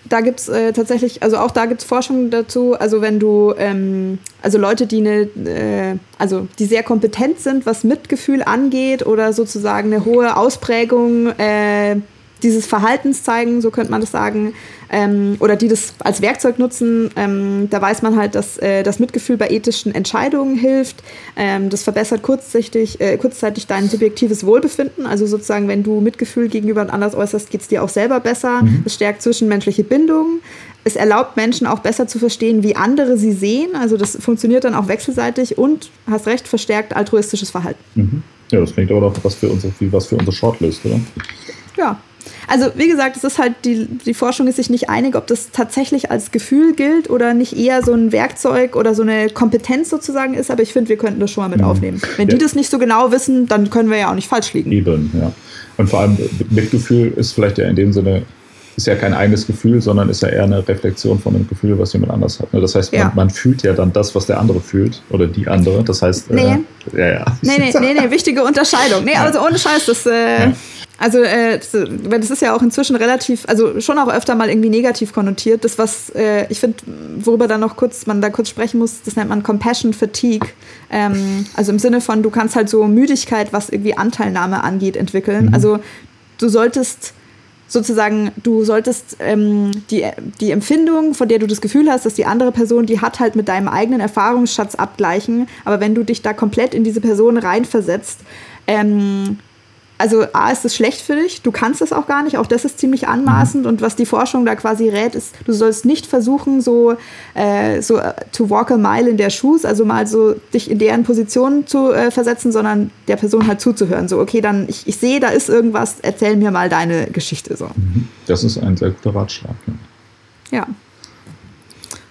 [SPEAKER 1] da gibt es äh, tatsächlich, also auch da gibt es Forschung dazu, also wenn du, ähm, also Leute, die eine, äh, also die sehr kompetent sind, was Mitgefühl angeht oder sozusagen eine hohe Ausprägung äh, dieses Verhaltens zeigen, so könnte man das sagen, ähm, oder die das als Werkzeug nutzen, ähm, da weiß man halt, dass äh, das Mitgefühl bei ethischen Entscheidungen hilft. Ähm, das verbessert kurzzeitig, äh, kurzzeitig dein subjektives Wohlbefinden. Also sozusagen, wenn du Mitgefühl gegenüber anders äußerst, geht es dir auch selber besser. Mhm. Es stärkt zwischenmenschliche Bindungen. Es erlaubt Menschen auch besser zu verstehen, wie andere sie sehen. Also das funktioniert dann auch wechselseitig und, hast recht, verstärkt altruistisches Verhalten.
[SPEAKER 2] Mhm. Ja, das klingt aber doch was für unsere, was für unsere Shortlist, oder?
[SPEAKER 1] Ja, also wie gesagt, es ist halt die, die Forschung ist sich nicht einig, ob das tatsächlich als Gefühl gilt oder nicht eher so ein Werkzeug oder so eine Kompetenz sozusagen ist, aber ich finde, wir könnten das schon mal mit mhm. aufnehmen. Wenn ja. die das nicht so genau wissen, dann können wir ja auch nicht falsch liegen.
[SPEAKER 2] Eben, ja. Und vor allem Mitgefühl ist vielleicht ja in dem Sinne ist ja kein eigenes Gefühl, sondern ist ja eher eine Reflexion von einem Gefühl, was jemand anders hat. Ne? Das heißt, man, ja. man fühlt ja dann das, was der andere fühlt oder die andere. Das heißt,
[SPEAKER 1] nee. Äh, ja, ja. Nee, nee, nee, nee, wichtige Unterscheidung. Nee, also ohne Scheiß, das, äh. Also äh, das ist ja auch inzwischen relativ, also schon auch öfter mal irgendwie negativ konnotiert. Das, was äh, ich finde, worüber dann noch kurz, man da kurz sprechen muss, das nennt man Compassion Fatigue. Ähm, also im Sinne von, du kannst halt so Müdigkeit, was irgendwie Anteilnahme angeht, entwickeln. Mhm. Also du solltest sozusagen, du solltest ähm, die, die Empfindung, von der du das Gefühl hast, dass die andere Person, die hat halt mit deinem eigenen Erfahrungsschatz abgleichen. Aber wenn du dich da komplett in diese Person reinversetzt, ähm, also A, ist es schlecht für dich, du kannst es auch gar nicht, auch das ist ziemlich anmaßend mhm. und was die Forschung da quasi rät, ist, du sollst nicht versuchen, so, äh, so uh, to walk a mile in der Shoes, also mal so dich in deren Position zu äh, versetzen, sondern der Person halt zuzuhören. So, okay, dann, ich, ich sehe, da ist irgendwas, erzähl mir mal deine Geschichte. So.
[SPEAKER 2] Mhm. Das ist ein sehr guter Ratschlag.
[SPEAKER 1] Ja. ja.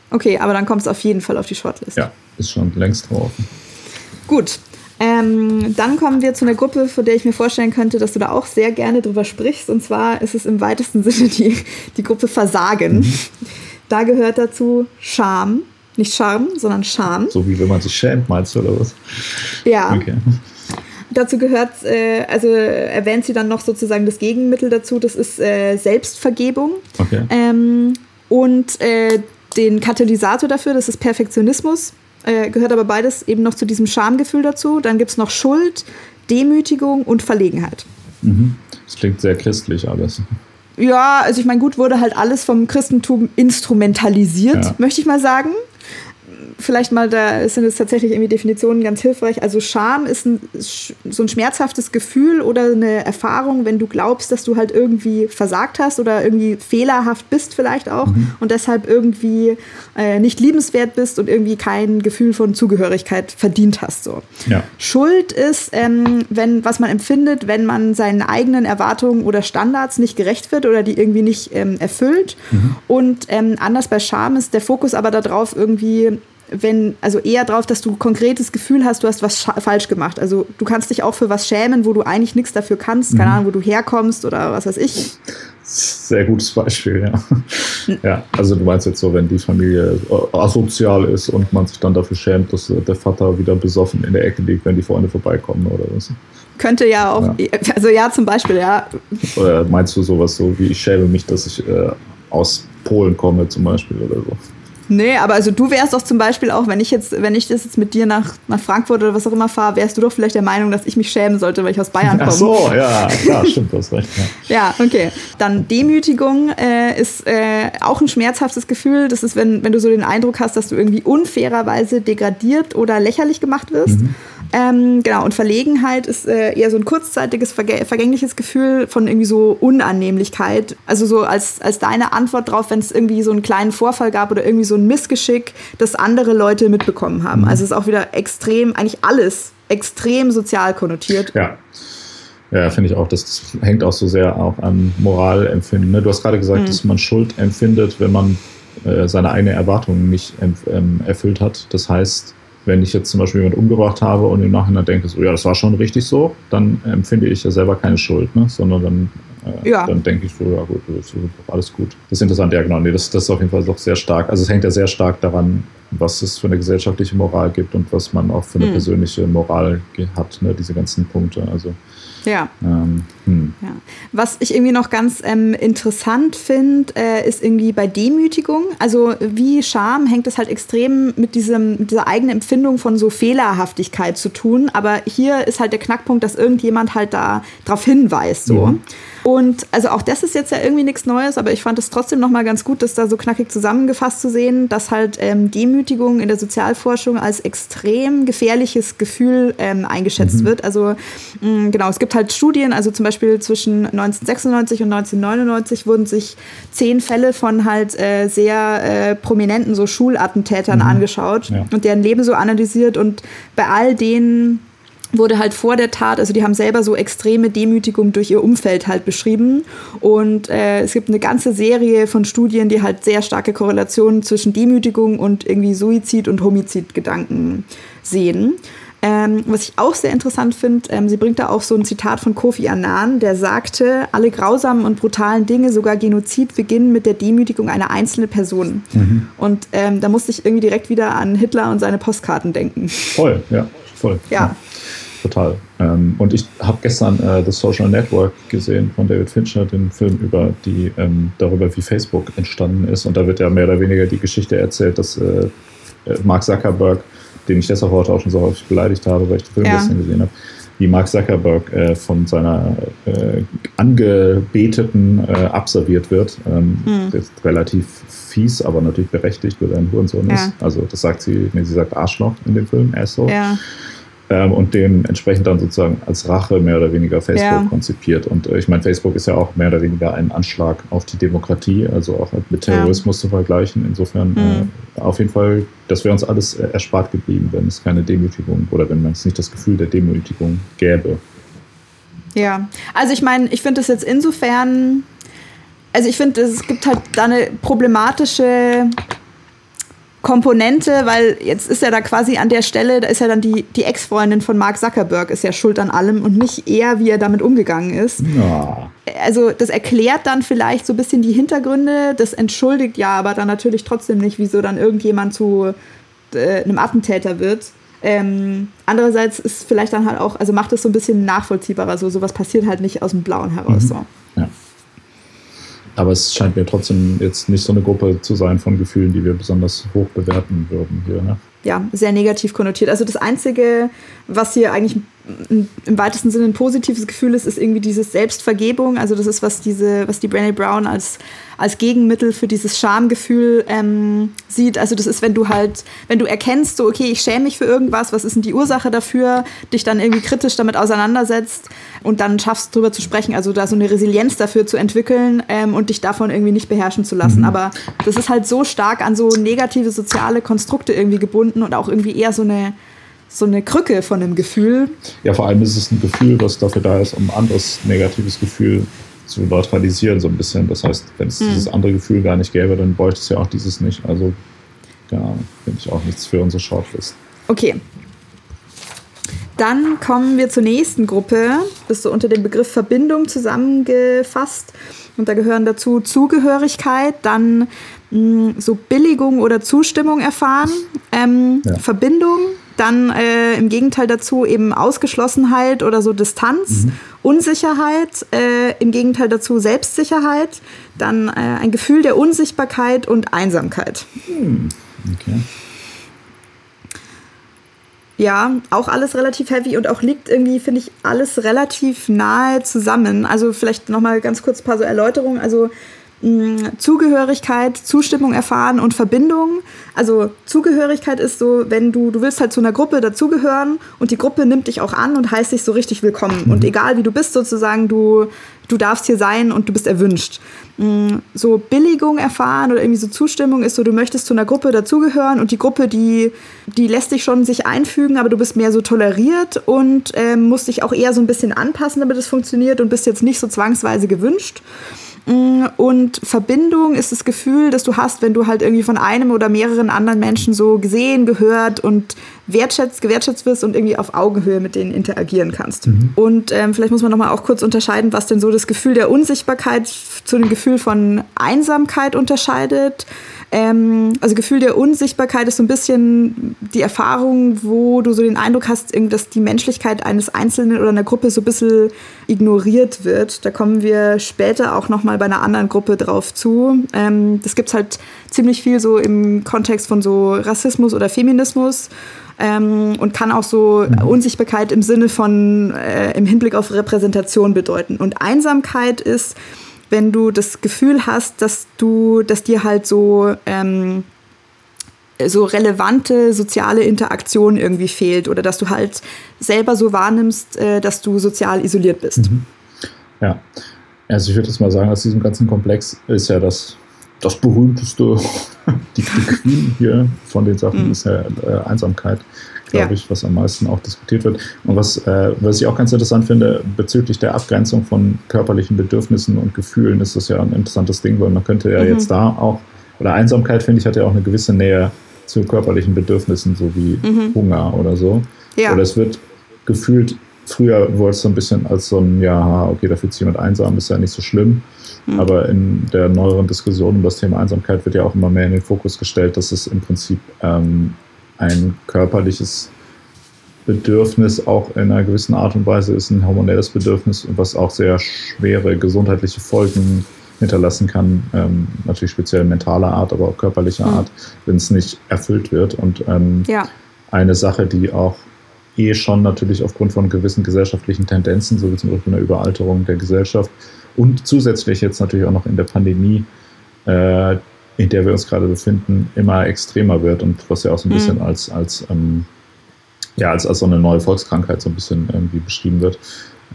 [SPEAKER 1] Okay, aber dann kommt es auf jeden Fall auf die Shortlist.
[SPEAKER 2] Ja, ist schon längst drauf.
[SPEAKER 1] Gut. Ähm, dann kommen wir zu einer Gruppe, von der ich mir vorstellen könnte, dass du da auch sehr gerne drüber sprichst. Und zwar ist es im weitesten Sinne die, die Gruppe Versagen. Mhm. Da gehört dazu Scham. Nicht Charme, sondern Scham.
[SPEAKER 2] So wie wenn man sich schämt, meinst du, oder was?
[SPEAKER 1] Ja. Okay. Dazu gehört, äh, also erwähnt sie dann noch sozusagen das Gegenmittel dazu, das ist äh, Selbstvergebung. Okay. Ähm, und äh, den Katalysator dafür, das ist Perfektionismus. Äh, gehört aber beides eben noch zu diesem Schamgefühl dazu. Dann gibt es noch Schuld, Demütigung und Verlegenheit.
[SPEAKER 2] Mhm. Das klingt sehr christlich alles.
[SPEAKER 1] Ja, also ich meine, gut wurde halt alles vom Christentum instrumentalisiert, ja. möchte ich mal sagen vielleicht mal, da sind es tatsächlich irgendwie Definitionen ganz hilfreich. Also Scham ist ein, so ein schmerzhaftes Gefühl oder eine Erfahrung, wenn du glaubst, dass du halt irgendwie versagt hast oder irgendwie fehlerhaft bist vielleicht auch mhm. und deshalb irgendwie äh, nicht liebenswert bist und irgendwie kein Gefühl von Zugehörigkeit verdient hast. So.
[SPEAKER 2] Ja.
[SPEAKER 1] Schuld ist, ähm, wenn, was man empfindet, wenn man seinen eigenen Erwartungen oder Standards nicht gerecht wird oder die irgendwie nicht ähm, erfüllt. Mhm. Und ähm, anders bei Scham ist der Fokus aber darauf, irgendwie wenn, also eher darauf, dass du konkretes Gefühl hast, du hast was falsch gemacht. Also du kannst dich auch für was schämen, wo du eigentlich nichts dafür kannst, keine mhm. Ahnung, wo du herkommst oder was weiß ich.
[SPEAKER 2] Sehr gutes Beispiel, ja. ja. Also du meinst jetzt so, wenn die Familie asozial ist und man sich dann dafür schämt, dass der Vater wieder besoffen in der Ecke liegt, wenn die Freunde vorbeikommen oder was.
[SPEAKER 1] Könnte ja auch, ja. also ja, zum Beispiel, ja.
[SPEAKER 2] Oder meinst du sowas so wie ich schäme mich, dass ich äh, aus Polen komme zum Beispiel oder so?
[SPEAKER 1] Nee, aber also du wärst doch zum Beispiel auch, wenn ich jetzt, wenn ich das jetzt mit dir nach, nach Frankfurt oder was auch immer fahre, wärst du doch vielleicht der Meinung, dass ich mich schämen sollte, weil ich aus Bayern komme. Ach
[SPEAKER 2] so, ja, klar, stimmt, das recht.
[SPEAKER 1] Ja. ja, okay. Dann Demütigung äh, ist äh, auch ein schmerzhaftes Gefühl. Das ist, wenn, wenn du so den Eindruck hast, dass du irgendwie unfairerweise degradiert oder lächerlich gemacht wirst. Mhm. Ähm, genau, und Verlegenheit ist äh, eher so ein kurzzeitiges, vergä vergängliches Gefühl von irgendwie so Unannehmlichkeit. Also so als, als deine Antwort drauf, wenn es irgendwie so einen kleinen Vorfall gab oder irgendwie so ein Missgeschick, das andere Leute mitbekommen haben. Mhm. Also es ist auch wieder extrem, eigentlich alles extrem sozial konnotiert.
[SPEAKER 2] Ja. Ja, finde ich auch. Das, das, hängt auch so sehr auch an Moralempfinden. Ne? Du hast gerade gesagt, mhm. dass man Schuld empfindet, wenn man äh, seine eigenen Erwartungen nicht ähm, erfüllt hat. Das heißt, wenn ich jetzt zum Beispiel jemanden umgebracht habe und im Nachhinein denke, so, ja, das war schon richtig so, dann empfinde ich ja selber keine Schuld, ne? sondern dann, äh, ja. dann denke ich so, ja gut, das ist alles gut. Das ist interessant, ja genau, nee, das, das ist auf jeden Fall doch sehr stark. Also es hängt ja sehr stark daran, was es für eine gesellschaftliche Moral gibt und was man auch für eine hm. persönliche Moral hat, ne? diese ganzen Punkte. Also
[SPEAKER 1] ja. Ähm, hm. ja. Was ich irgendwie noch ganz ähm, interessant finde, äh, ist irgendwie bei Demütigung. Also wie Scham hängt es halt extrem mit, diesem, mit dieser eigenen Empfindung von so Fehlerhaftigkeit zu tun. Aber hier ist halt der Knackpunkt, dass irgendjemand halt da darauf hinweist. So. Mhm. Und also auch das ist jetzt ja irgendwie nichts Neues, aber ich fand es trotzdem nochmal ganz gut, das da so knackig zusammengefasst zu sehen, dass halt ähm, Demütigung in der Sozialforschung als extrem gefährliches Gefühl ähm, eingeschätzt mhm. wird. Also mh, genau, es gibt halt Studien, also zum Beispiel zwischen 1996 und 1999 wurden sich zehn Fälle von halt äh, sehr äh, prominenten so Schulattentätern mhm. angeschaut ja. und deren Leben so analysiert und bei all denen wurde halt vor der Tat, also die haben selber so extreme Demütigung durch ihr Umfeld halt beschrieben. Und äh, es gibt eine ganze Serie von Studien, die halt sehr starke Korrelationen zwischen Demütigung und irgendwie Suizid- und Homizidgedanken sehen. Ähm, was ich auch sehr interessant finde, ähm, sie bringt da auch so ein Zitat von Kofi Annan, der sagte, alle grausamen und brutalen Dinge, sogar Genozid, beginnen mit der Demütigung einer einzelnen Person. Mhm. Und ähm, da musste ich irgendwie direkt wieder an Hitler und seine Postkarten denken.
[SPEAKER 2] Voll, ja, voll.
[SPEAKER 1] ja. ja
[SPEAKER 2] total. Ähm, und ich habe gestern äh, The Social Network gesehen von David Fincher, den Film über die ähm, darüber, wie Facebook entstanden ist. Und da wird ja mehr oder weniger die Geschichte erzählt, dass äh, äh Mark Zuckerberg, den ich deshalb heute auch schon so häufig beleidigt habe, weil ich den Film ja. bisschen gesehen habe, wie Mark Zuckerberg äh, von seiner äh, Angebeteten äh, abserviert wird. Ähm, hm. ist relativ fies, aber natürlich berechtigt, weil er ein Hurensohn ja. ist. Also das sagt sie, nee, sie sagt Arschloch in dem Film, Asshole. Ja ähm, und dementsprechend dann sozusagen als Rache mehr oder weniger Facebook ja. konzipiert. Und äh, ich meine, Facebook ist ja auch mehr oder weniger ein Anschlag auf die Demokratie, also auch mit Terrorismus ja. zu vergleichen. Insofern mhm. äh, auf jeden Fall, das wäre uns alles äh, erspart geblieben, wenn es keine Demütigung oder wenn es nicht das Gefühl der Demütigung gäbe.
[SPEAKER 1] Ja, also ich meine, ich finde es jetzt insofern, also ich finde, es gibt halt da eine problematische Komponente, weil jetzt ist ja da quasi an der Stelle, da ist ja dann die, die Ex-Freundin von Mark Zuckerberg, ist ja schuld an allem und nicht er, wie er damit umgegangen ist. Ja. Also das erklärt dann vielleicht so ein bisschen die Hintergründe, das entschuldigt ja aber dann natürlich trotzdem nicht, wieso dann irgendjemand zu äh, einem Attentäter wird. Ähm, andererseits ist vielleicht dann halt auch, also macht es so ein bisschen nachvollziehbarer, so sowas passiert halt nicht aus dem Blauen heraus. Mhm. So.
[SPEAKER 2] Aber es scheint mir trotzdem jetzt nicht so eine Gruppe zu sein von Gefühlen, die wir besonders hoch bewerten würden hier. Ne?
[SPEAKER 1] Ja, sehr negativ konnotiert. Also das Einzige, was hier eigentlich im weitesten Sinne ein positives Gefühl ist, ist irgendwie dieses Selbstvergebung. Also das ist, was diese, was die Brené Brown als als Gegenmittel für dieses Schamgefühl ähm, sieht. Also das ist, wenn du halt, wenn du erkennst, so okay, ich schäme mich für irgendwas, was ist denn die Ursache dafür, dich dann irgendwie kritisch damit auseinandersetzt und dann schaffst drüber zu sprechen, also da so eine Resilienz dafür zu entwickeln ähm, und dich davon irgendwie nicht beherrschen zu lassen. Mhm. Aber das ist halt so stark an so negative soziale Konstrukte irgendwie gebunden und auch irgendwie eher so eine so eine Krücke von einem Gefühl.
[SPEAKER 2] Ja, vor allem ist es ein Gefühl, was dafür da ist, um ein anderes negatives Gefühl zu neutralisieren, so ein bisschen. Das heißt, wenn es mhm. dieses andere Gefühl gar nicht gäbe, dann bräuchte es ja auch dieses nicht. Also, ja, finde ich auch nichts für unsere Shortlist.
[SPEAKER 1] Okay. Dann kommen wir zur nächsten Gruppe. Das ist so unter dem Begriff Verbindung zusammengefasst. Und da gehören dazu Zugehörigkeit, dann mh, so Billigung oder Zustimmung erfahren, ähm, ja. Verbindung, dann äh, im Gegenteil dazu eben Ausgeschlossenheit oder so Distanz, mhm. Unsicherheit, äh, im Gegenteil dazu Selbstsicherheit, dann äh, ein Gefühl der Unsichtbarkeit und Einsamkeit. Mhm. Okay. Ja, auch alles relativ heavy und auch liegt irgendwie, finde ich, alles relativ nahe zusammen. Also vielleicht nochmal ganz kurz ein paar so Erläuterungen. Also Zugehörigkeit, Zustimmung erfahren und Verbindung. Also Zugehörigkeit ist so, wenn du, du willst halt zu einer Gruppe dazugehören und die Gruppe nimmt dich auch an und heißt dich so richtig willkommen. Mhm. Und egal wie du bist sozusagen, du, du darfst hier sein und du bist erwünscht. So Billigung erfahren oder irgendwie so Zustimmung ist so, du möchtest zu einer Gruppe dazugehören und die Gruppe, die, die lässt dich schon sich einfügen, aber du bist mehr so toleriert und ähm, musst dich auch eher so ein bisschen anpassen, damit es funktioniert und bist jetzt nicht so zwangsweise gewünscht. Mm, und Verbindung ist das Gefühl, das du hast, wenn du halt irgendwie von einem oder mehreren anderen Menschen so gesehen, gehört und wertschätzt, gewertschätzt wirst und irgendwie auf Augenhöhe mit denen interagieren kannst. Mhm. Und ähm, vielleicht muss man nochmal auch kurz unterscheiden, was denn so das Gefühl der Unsichtbarkeit zu dem Gefühl von Einsamkeit unterscheidet. Ähm, also Gefühl der Unsichtbarkeit ist so ein bisschen die Erfahrung, wo du so den Eindruck hast, dass die Menschlichkeit eines Einzelnen oder einer Gruppe so ein bisschen ignoriert wird. Da kommen wir später auch nochmal bei einer anderen Gruppe drauf zu. Ähm, das gibt es halt ziemlich viel so im Kontext von so Rassismus oder Feminismus. Ähm, und kann auch so mhm. Unsichtbarkeit im Sinne von äh, im Hinblick auf Repräsentation bedeuten. Und Einsamkeit ist, wenn du das Gefühl hast, dass du, dass dir halt so ähm, so relevante soziale Interaktion irgendwie fehlt oder dass du halt selber so wahrnimmst, äh, dass du sozial isoliert bist. Mhm.
[SPEAKER 2] Ja, also ich würde jetzt mal sagen, aus diesem ganzen Komplex ist ja das, das berühmteste, die, die Queen hier von den Sachen mhm. ist ja äh, Einsamkeit glaube ja. ich, was am meisten auch diskutiert wird. Und was, äh, was ich auch ganz interessant finde, bezüglich der Abgrenzung von körperlichen Bedürfnissen und Gefühlen ist das ja ein interessantes Ding, weil man könnte ja mhm. jetzt da auch, oder Einsamkeit, finde ich, hat ja auch eine gewisse Nähe zu körperlichen Bedürfnissen, so wie mhm. Hunger oder so. Ja. Oder es wird gefühlt, früher wurde es so ein bisschen als so ein, ja, okay, da fühlt sich jemand einsam, ist ja nicht so schlimm. Mhm. Aber in der neueren Diskussion um das Thema Einsamkeit wird ja auch immer mehr in den Fokus gestellt, dass es im Prinzip ähm, ein körperliches Bedürfnis auch in einer gewissen Art und Weise ist ein hormonelles Bedürfnis, was auch sehr schwere gesundheitliche Folgen hinterlassen kann, ähm, natürlich speziell mentaler Art, aber auch körperlicher mhm. Art, wenn es nicht erfüllt wird. Und ähm, ja. eine Sache, die auch eh schon natürlich aufgrund von gewissen gesellschaftlichen Tendenzen, so wie zum Beispiel eine Überalterung der Gesellschaft und zusätzlich jetzt natürlich auch noch in der Pandemie, äh, in der wir uns gerade befinden, immer extremer wird und was ja auch so ein bisschen mhm. als, als, ähm, ja, als, als so eine neue Volkskrankheit so ein bisschen irgendwie beschrieben wird.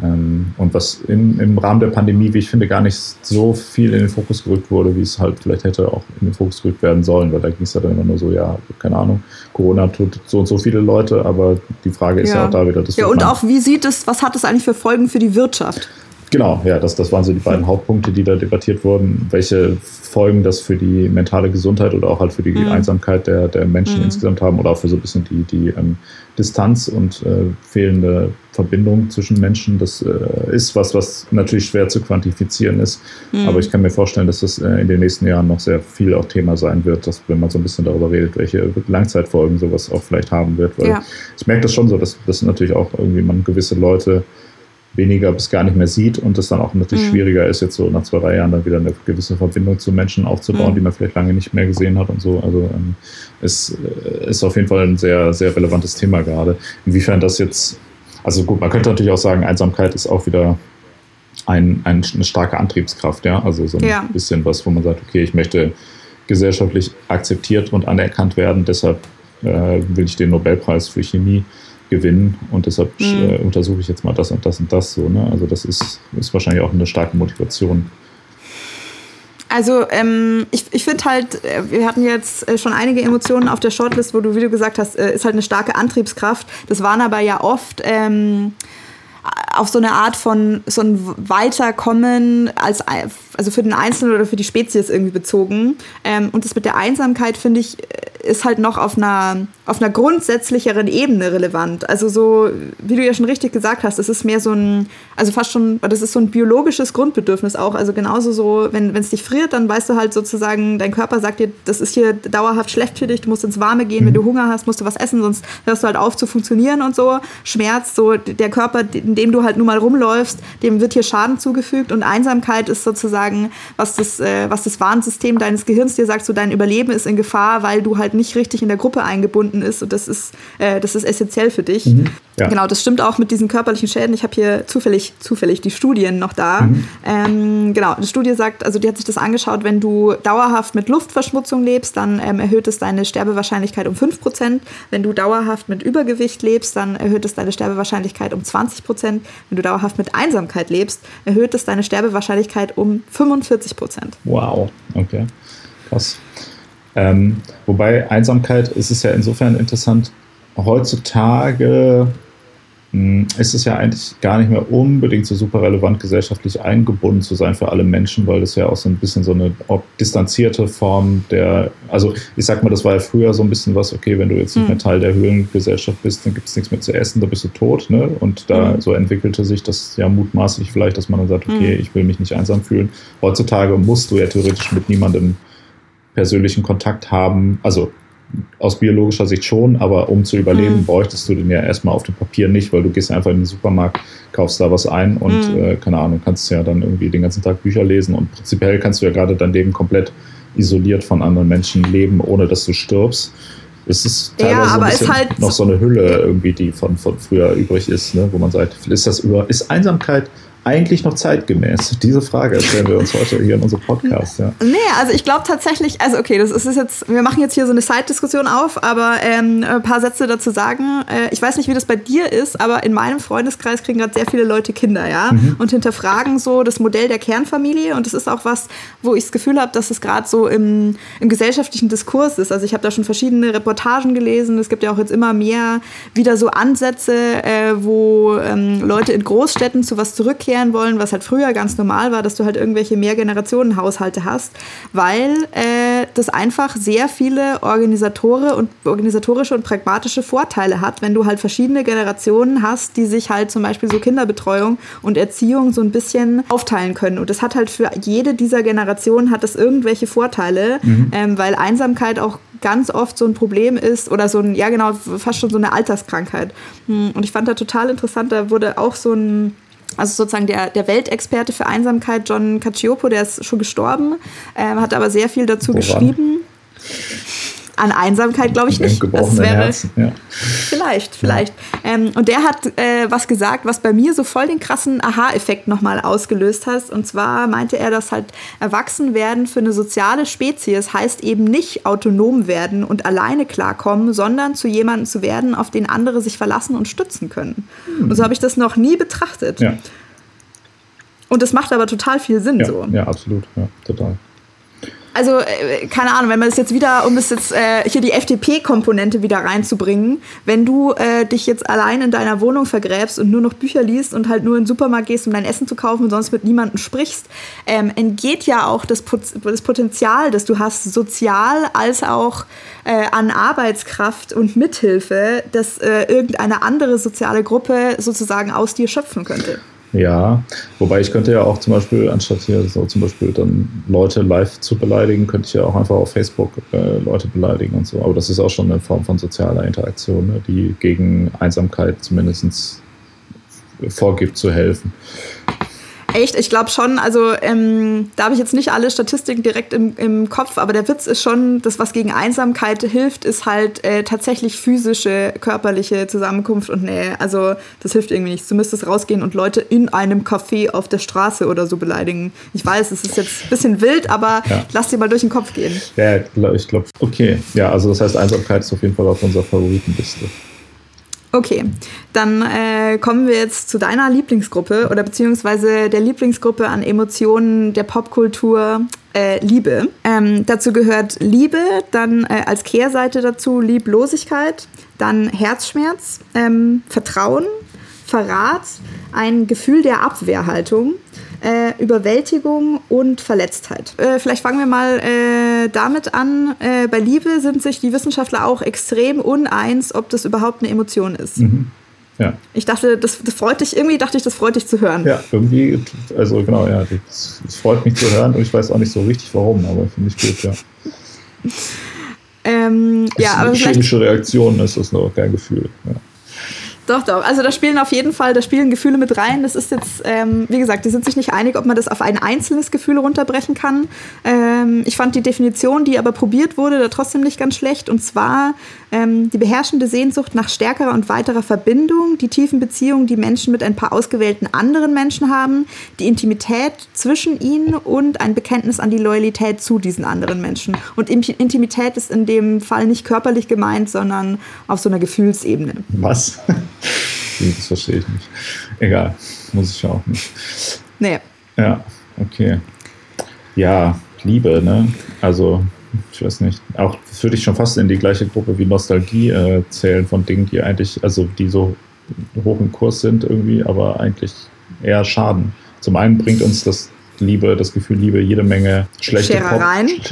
[SPEAKER 2] Ähm, und was in, im Rahmen der Pandemie, wie ich finde, gar nicht so viel in den Fokus gerückt wurde, wie es halt vielleicht hätte auch in den Fokus gerückt werden sollen, weil da ging es ja dann immer nur so, ja, keine Ahnung, Corona tut so und so viele Leute, aber die Frage ist ja, ja auch da wieder
[SPEAKER 1] das. Ja, und auch, wie sieht es, was hat es eigentlich für Folgen für die Wirtschaft?
[SPEAKER 2] Genau, ja, das, das waren so die beiden Hauptpunkte, die da debattiert wurden. Welche Folgen das für die mentale Gesundheit oder auch halt für die mhm. Einsamkeit der, der Menschen mhm. insgesamt haben oder auch für so ein bisschen die, die ähm, Distanz und äh, fehlende Verbindung zwischen Menschen. Das äh, ist was, was natürlich schwer zu quantifizieren ist. Mhm. Aber ich kann mir vorstellen, dass das äh, in den nächsten Jahren noch sehr viel auch Thema sein wird, dass wenn man so ein bisschen darüber redet, welche Langzeitfolgen sowas auch vielleicht haben wird. Weil ja. ich merke das schon so, dass, dass natürlich auch irgendwie man gewisse Leute weniger bis gar nicht mehr sieht und es dann auch natürlich mhm. schwieriger ist, jetzt so nach zwei, drei Jahren dann wieder eine gewisse Verbindung zu Menschen aufzubauen, mhm. die man vielleicht lange nicht mehr gesehen hat und so. Also ähm, es äh, ist auf jeden Fall ein sehr, sehr relevantes Thema gerade. Inwiefern das jetzt, also gut, man könnte natürlich auch sagen, Einsamkeit ist auch wieder ein, ein, eine starke Antriebskraft, ja. Also so ein ja. bisschen was, wo man sagt, okay, ich möchte gesellschaftlich akzeptiert und anerkannt werden, deshalb äh, will ich den Nobelpreis für Chemie gewinnen und deshalb mhm. äh, untersuche ich jetzt mal das und das und das so. Ne? Also das ist, ist wahrscheinlich auch eine starke Motivation.
[SPEAKER 1] Also ähm, ich, ich finde halt, äh, wir hatten jetzt äh, schon einige Emotionen auf der Shortlist, wo du, wie du gesagt hast, äh, ist halt eine starke Antriebskraft. Das waren aber ja oft ähm, auf so eine Art von so ein Weiterkommen als also für den Einzelnen oder für die Spezies irgendwie bezogen. Ähm, und das mit der Einsamkeit finde ich ist halt noch auf einer auf einer grundsätzlicheren Ebene relevant. Also so, wie du ja schon richtig gesagt hast, es ist mehr so ein, also fast schon, das ist so ein biologisches Grundbedürfnis auch. Also genauso so, wenn es dich friert, dann weißt du halt sozusagen, dein Körper sagt dir, das ist hier dauerhaft schlecht für dich, du musst ins Warme gehen, mhm. wenn du Hunger hast, musst du was essen, sonst hörst du halt auf zu funktionieren und so. Schmerz, so der Körper, in dem du halt nun mal rumläufst, dem wird hier Schaden zugefügt und Einsamkeit ist sozusagen, was das, äh, was das Warnsystem deines Gehirns dir sagt, so dein Überleben ist in Gefahr, weil du halt nicht richtig in der Gruppe eingebunden ist und das ist, äh, das ist essentiell für dich. Mhm. Ja. Genau, das stimmt auch mit diesen körperlichen Schäden. Ich habe hier zufällig, zufällig die Studien noch da. Mhm. Ähm, genau, die Studie sagt, also die hat sich das angeschaut, wenn du dauerhaft mit Luftverschmutzung lebst, dann ähm, erhöht es deine Sterbewahrscheinlichkeit um 5%. Wenn du dauerhaft mit Übergewicht lebst, dann erhöht es deine Sterbewahrscheinlichkeit um 20%. Wenn du dauerhaft mit Einsamkeit lebst, erhöht es deine Sterbewahrscheinlichkeit um 45%.
[SPEAKER 2] Wow, okay. Krass. Ähm, wobei Einsamkeit ist es ja insofern interessant. Heutzutage ist es ja eigentlich gar nicht mehr unbedingt so super relevant, gesellschaftlich eingebunden zu sein für alle Menschen, weil das ja auch so ein bisschen so eine distanzierte Form der, also ich sag mal, das war ja früher so ein bisschen was, okay, wenn du jetzt nicht mehr hm. Teil der Höhlengesellschaft bist, dann gibt es nichts mehr zu essen, da bist du tot, ne? Und da mhm. so entwickelte sich das ja mutmaßlich vielleicht, dass man dann sagt, okay, ich will mich nicht einsam fühlen. Heutzutage musst du ja theoretisch mit niemandem persönlichen Kontakt haben. Also aus biologischer Sicht schon, aber um zu überleben, mhm. bräuchtest du den ja erstmal auf dem Papier nicht, weil du gehst einfach in den Supermarkt, kaufst da was ein und mhm. äh, keine Ahnung, kannst ja dann irgendwie den ganzen Tag Bücher lesen und prinzipiell kannst du ja gerade dein Leben komplett isoliert von anderen Menschen leben, ohne dass du stirbst. Es ist teilweise ja, bisschen halt noch so eine Hülle irgendwie, die von, von früher übrig ist, ne? wo man sagt, ist das über, ist Einsamkeit eigentlich noch zeitgemäß? Diese Frage stellen wir uns heute hier in unserem Podcast. Ja.
[SPEAKER 1] Nee, also ich glaube tatsächlich, also okay, das ist jetzt, wir machen jetzt hier so eine Side-Diskussion auf, aber ähm, ein paar Sätze dazu sagen. Äh, ich weiß nicht, wie das bei dir ist, aber in meinem Freundeskreis kriegen gerade sehr viele Leute Kinder, ja, mhm. und hinterfragen so das Modell der Kernfamilie und das ist auch was, wo ich das Gefühl habe, dass es gerade so im, im gesellschaftlichen Diskurs ist. Also ich habe da schon verschiedene Reportagen gelesen. Es gibt ja auch jetzt immer mehr wieder so Ansätze, äh, wo ähm, Leute in Großstädten zu was zurückkehren umkehren wollen, was halt früher ganz normal war, dass du halt irgendwelche Mehrgenerationenhaushalte hast, weil äh, das einfach sehr viele Organisatore und organisatorische und pragmatische Vorteile hat, wenn du halt verschiedene Generationen hast, die sich halt zum Beispiel so Kinderbetreuung und Erziehung so ein bisschen aufteilen können. Und das hat halt für jede dieser Generationen hat das irgendwelche Vorteile, mhm. ähm, weil Einsamkeit auch ganz oft so ein Problem ist oder so ein, ja genau, fast schon so eine Alterskrankheit. Hm, und ich fand da total interessant, da wurde auch so ein also sozusagen der, der Weltexperte für Einsamkeit, John Cacioppo, der ist schon gestorben, äh, hat aber sehr viel dazu Woran? geschrieben. An Einsamkeit glaube ich nicht. Das wäre ja. vielleicht, vielleicht. Ja. Ähm, und der hat äh, was gesagt, was bei mir so voll den krassen Aha-Effekt nochmal ausgelöst hat. Und zwar meinte er, dass halt Erwachsenwerden für eine soziale Spezies heißt eben nicht autonom werden und alleine klarkommen, sondern zu jemandem zu werden, auf den andere sich verlassen und stützen können. Hm. Und so habe ich das noch nie betrachtet. Ja. Und das macht aber total viel Sinn
[SPEAKER 2] ja,
[SPEAKER 1] so.
[SPEAKER 2] Ja, absolut. Ja, total.
[SPEAKER 1] Also äh, keine Ahnung, wenn man es jetzt wieder, um es jetzt äh, hier die FDP-Komponente wieder reinzubringen, wenn du äh, dich jetzt allein in deiner Wohnung vergräbst und nur noch Bücher liest und halt nur in den Supermarkt gehst, um dein Essen zu kaufen und sonst mit niemandem sprichst, ähm, entgeht ja auch das, das Potenzial, das du hast, sozial als auch äh, an Arbeitskraft und Mithilfe, dass äh, irgendeine andere soziale Gruppe sozusagen aus dir schöpfen könnte.
[SPEAKER 2] Ja, wobei ich könnte ja auch zum Beispiel, anstatt hier so zum Beispiel dann Leute live zu beleidigen, könnte ich ja auch einfach auf Facebook äh, Leute beleidigen und so. Aber das ist auch schon eine Form von sozialer Interaktion, ne, die gegen Einsamkeit zumindest vorgibt zu helfen.
[SPEAKER 1] Echt, ich glaube schon. Also ähm, da habe ich jetzt nicht alle Statistiken direkt im, im Kopf, aber der Witz ist schon, das, was gegen Einsamkeit hilft, ist halt äh, tatsächlich physische, körperliche Zusammenkunft und Nähe. Also das hilft irgendwie nicht. Du müsstest rausgehen und Leute in einem Café auf der Straße oder so beleidigen. Ich weiß, es ist jetzt ein bisschen wild, aber ja. lass dir mal durch den Kopf gehen.
[SPEAKER 2] Ja, ich glaube, okay. Ja, also das heißt, Einsamkeit ist auf jeden Fall auf unserer Favoritenliste.
[SPEAKER 1] Okay, dann äh, kommen wir jetzt zu deiner Lieblingsgruppe oder beziehungsweise der Lieblingsgruppe an Emotionen der Popkultur äh, Liebe. Ähm, dazu gehört Liebe, dann äh, als Kehrseite dazu Lieblosigkeit, dann Herzschmerz, ähm, Vertrauen, Verrat, ein Gefühl der Abwehrhaltung, äh, Überwältigung und Verletztheit. Äh, vielleicht fangen wir mal äh, damit an. Äh, bei Liebe sind sich die Wissenschaftler auch extrem uneins, ob das überhaupt eine Emotion ist. Mhm. Ja. Ich dachte, das, das freut dich, irgendwie dachte ich, das freut dich zu hören.
[SPEAKER 2] Ja, irgendwie, also genau, ja, das, das freut mich zu hören und ich weiß auch nicht so richtig warum, aber finde ich gut, ja. Ähm, ja, aber eine chemische Reaktion ist das noch kein Gefühl. Ja.
[SPEAKER 1] Doch, doch. Also da spielen auf jeden Fall, da spielen Gefühle mit rein. Das ist jetzt, ähm, wie gesagt, die sind sich nicht einig, ob man das auf ein einzelnes Gefühl runterbrechen kann. Ähm, ich fand die Definition, die aber probiert wurde, da trotzdem nicht ganz schlecht. Und zwar ähm, die beherrschende Sehnsucht nach stärkerer und weiterer Verbindung, die tiefen Beziehungen, die Menschen mit ein paar ausgewählten anderen Menschen haben, die Intimität zwischen ihnen und ein Bekenntnis an die Loyalität zu diesen anderen Menschen. Und Intimität ist in dem Fall nicht körperlich gemeint, sondern auf so einer Gefühlsebene.
[SPEAKER 2] Was? Das verstehe ich nicht. Egal, muss ich auch nicht. Nee. Ja, okay. Ja, Liebe, ne? Also, ich weiß nicht. Auch das würde ich schon fast in die gleiche Gruppe wie Nostalgie äh, zählen von Dingen, die eigentlich, also die so hoch im Kurs sind irgendwie, aber eigentlich eher schaden. Zum einen bringt uns das Liebe, das Gefühl Liebe jede Menge schlechte, Pop,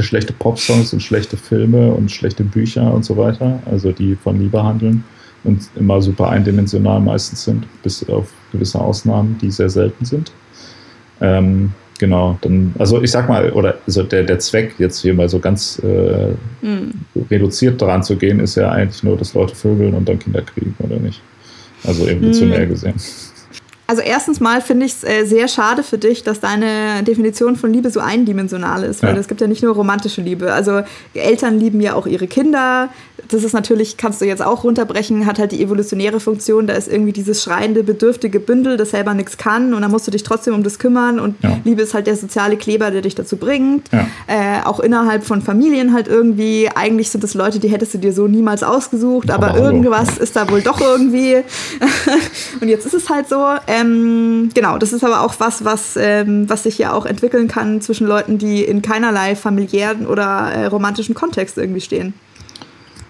[SPEAKER 2] schlechte Pop-Songs und schlechte Filme und schlechte Bücher und so weiter, also die von Liebe handeln und immer super eindimensional meistens sind, bis auf gewisse Ausnahmen, die sehr selten sind. Ähm, genau, dann, also ich sag mal, oder also der, der Zweck, jetzt hier mal so ganz äh, mhm. reduziert daran zu gehen, ist ja eigentlich nur, dass Leute vögeln und dann Kinder kriegen, oder nicht? Also evolutionär mhm. gesehen.
[SPEAKER 1] Also erstens mal finde ich es äh, sehr schade für dich, dass deine Definition von Liebe so eindimensional ist, weil ja. es gibt ja nicht nur romantische Liebe. Also Eltern lieben ja auch ihre Kinder. Das ist natürlich, kannst du jetzt auch runterbrechen, hat halt die evolutionäre Funktion. Da ist irgendwie dieses schreiende, bedürftige Bündel, das selber nichts kann und dann musst du dich trotzdem um das kümmern. Und ja. Liebe ist halt der soziale Kleber, der dich dazu bringt. Ja. Äh, auch innerhalb von Familien halt irgendwie. Eigentlich sind es Leute, die hättest du dir so niemals ausgesucht, aber, aber irgendwas ist da wohl doch irgendwie. und jetzt ist es halt so. Äh, ähm, genau, das ist aber auch was, was, ähm, was sich ja auch entwickeln kann zwischen Leuten, die in keinerlei familiären oder äh, romantischen Kontext irgendwie stehen.